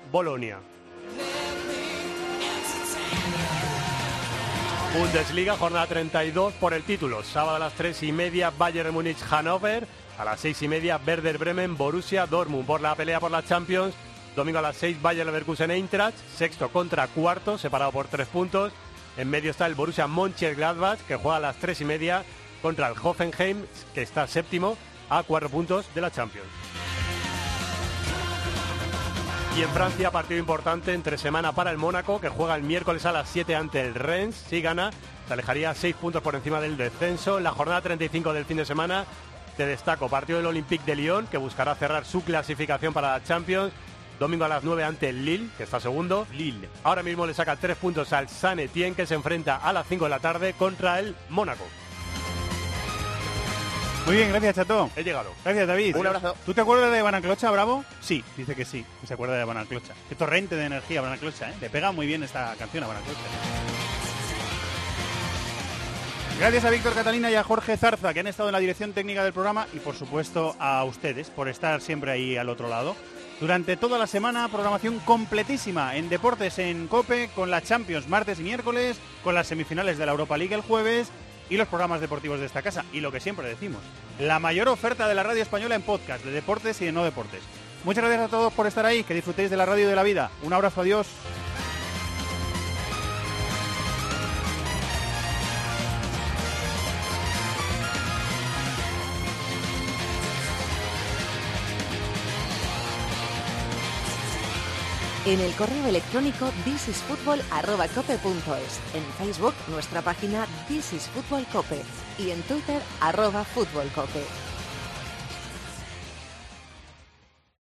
Bundesliga, jornada 32 por el título. Sábado a las 3 y media, Bayern Múnich, Hannover. A las 6 y media, Werder Bremen, Borussia, Dortmund. Por la pelea por la Champions, domingo a las 6, Bayern Leverkusen, Eintracht. Sexto contra cuarto, separado por 3 puntos. En medio está el Borussia Mönchengladbach, que juega a las 3 y media contra el Hoffenheim, que está séptimo, a 4 puntos de la Champions. Y en Francia, partido importante entre semana para el Mónaco, que juega el miércoles a las 7 ante el Rennes. Si gana, se alejaría 6 puntos por encima del descenso. En la jornada 35 del fin de semana, te destaco partido del Olympique de Lyon, que buscará cerrar su clasificación para la Champions. Domingo a las 9 ante el Lille, que está segundo. Lille. Ahora mismo le saca 3 puntos al San Etienne, que se enfrenta a las 5 de la tarde contra el Mónaco. Muy bien, gracias, Chato. He llegado. Gracias, David. Un abrazo. ¿Tú te acuerdas de Banaclocha, Bravo? Sí, dice que sí, que se acuerda de Banaclocha. Qué torrente de energía, Banaclocha, ¿eh? Le pega muy bien esta canción a Banaclocha. Gracias a Víctor Catalina y a Jorge Zarza, que han estado en la dirección técnica del programa, y por supuesto a ustedes por estar siempre ahí al otro lado. Durante toda la semana, programación completísima en Deportes en Cope, con la Champions martes y miércoles, con las semifinales de la Europa League el jueves y los programas deportivos de esta casa. Y lo que siempre decimos, la mayor oferta de la radio española en podcast, de deportes y de no deportes. Muchas gracias a todos por estar ahí, que disfrutéis de la radio y de la vida. Un abrazo, adiós. En el correo electrónico thisisfutbol@cope.es, en Facebook nuestra página This is Fútbol Cope y en Twitter arroba Fútbol Cope.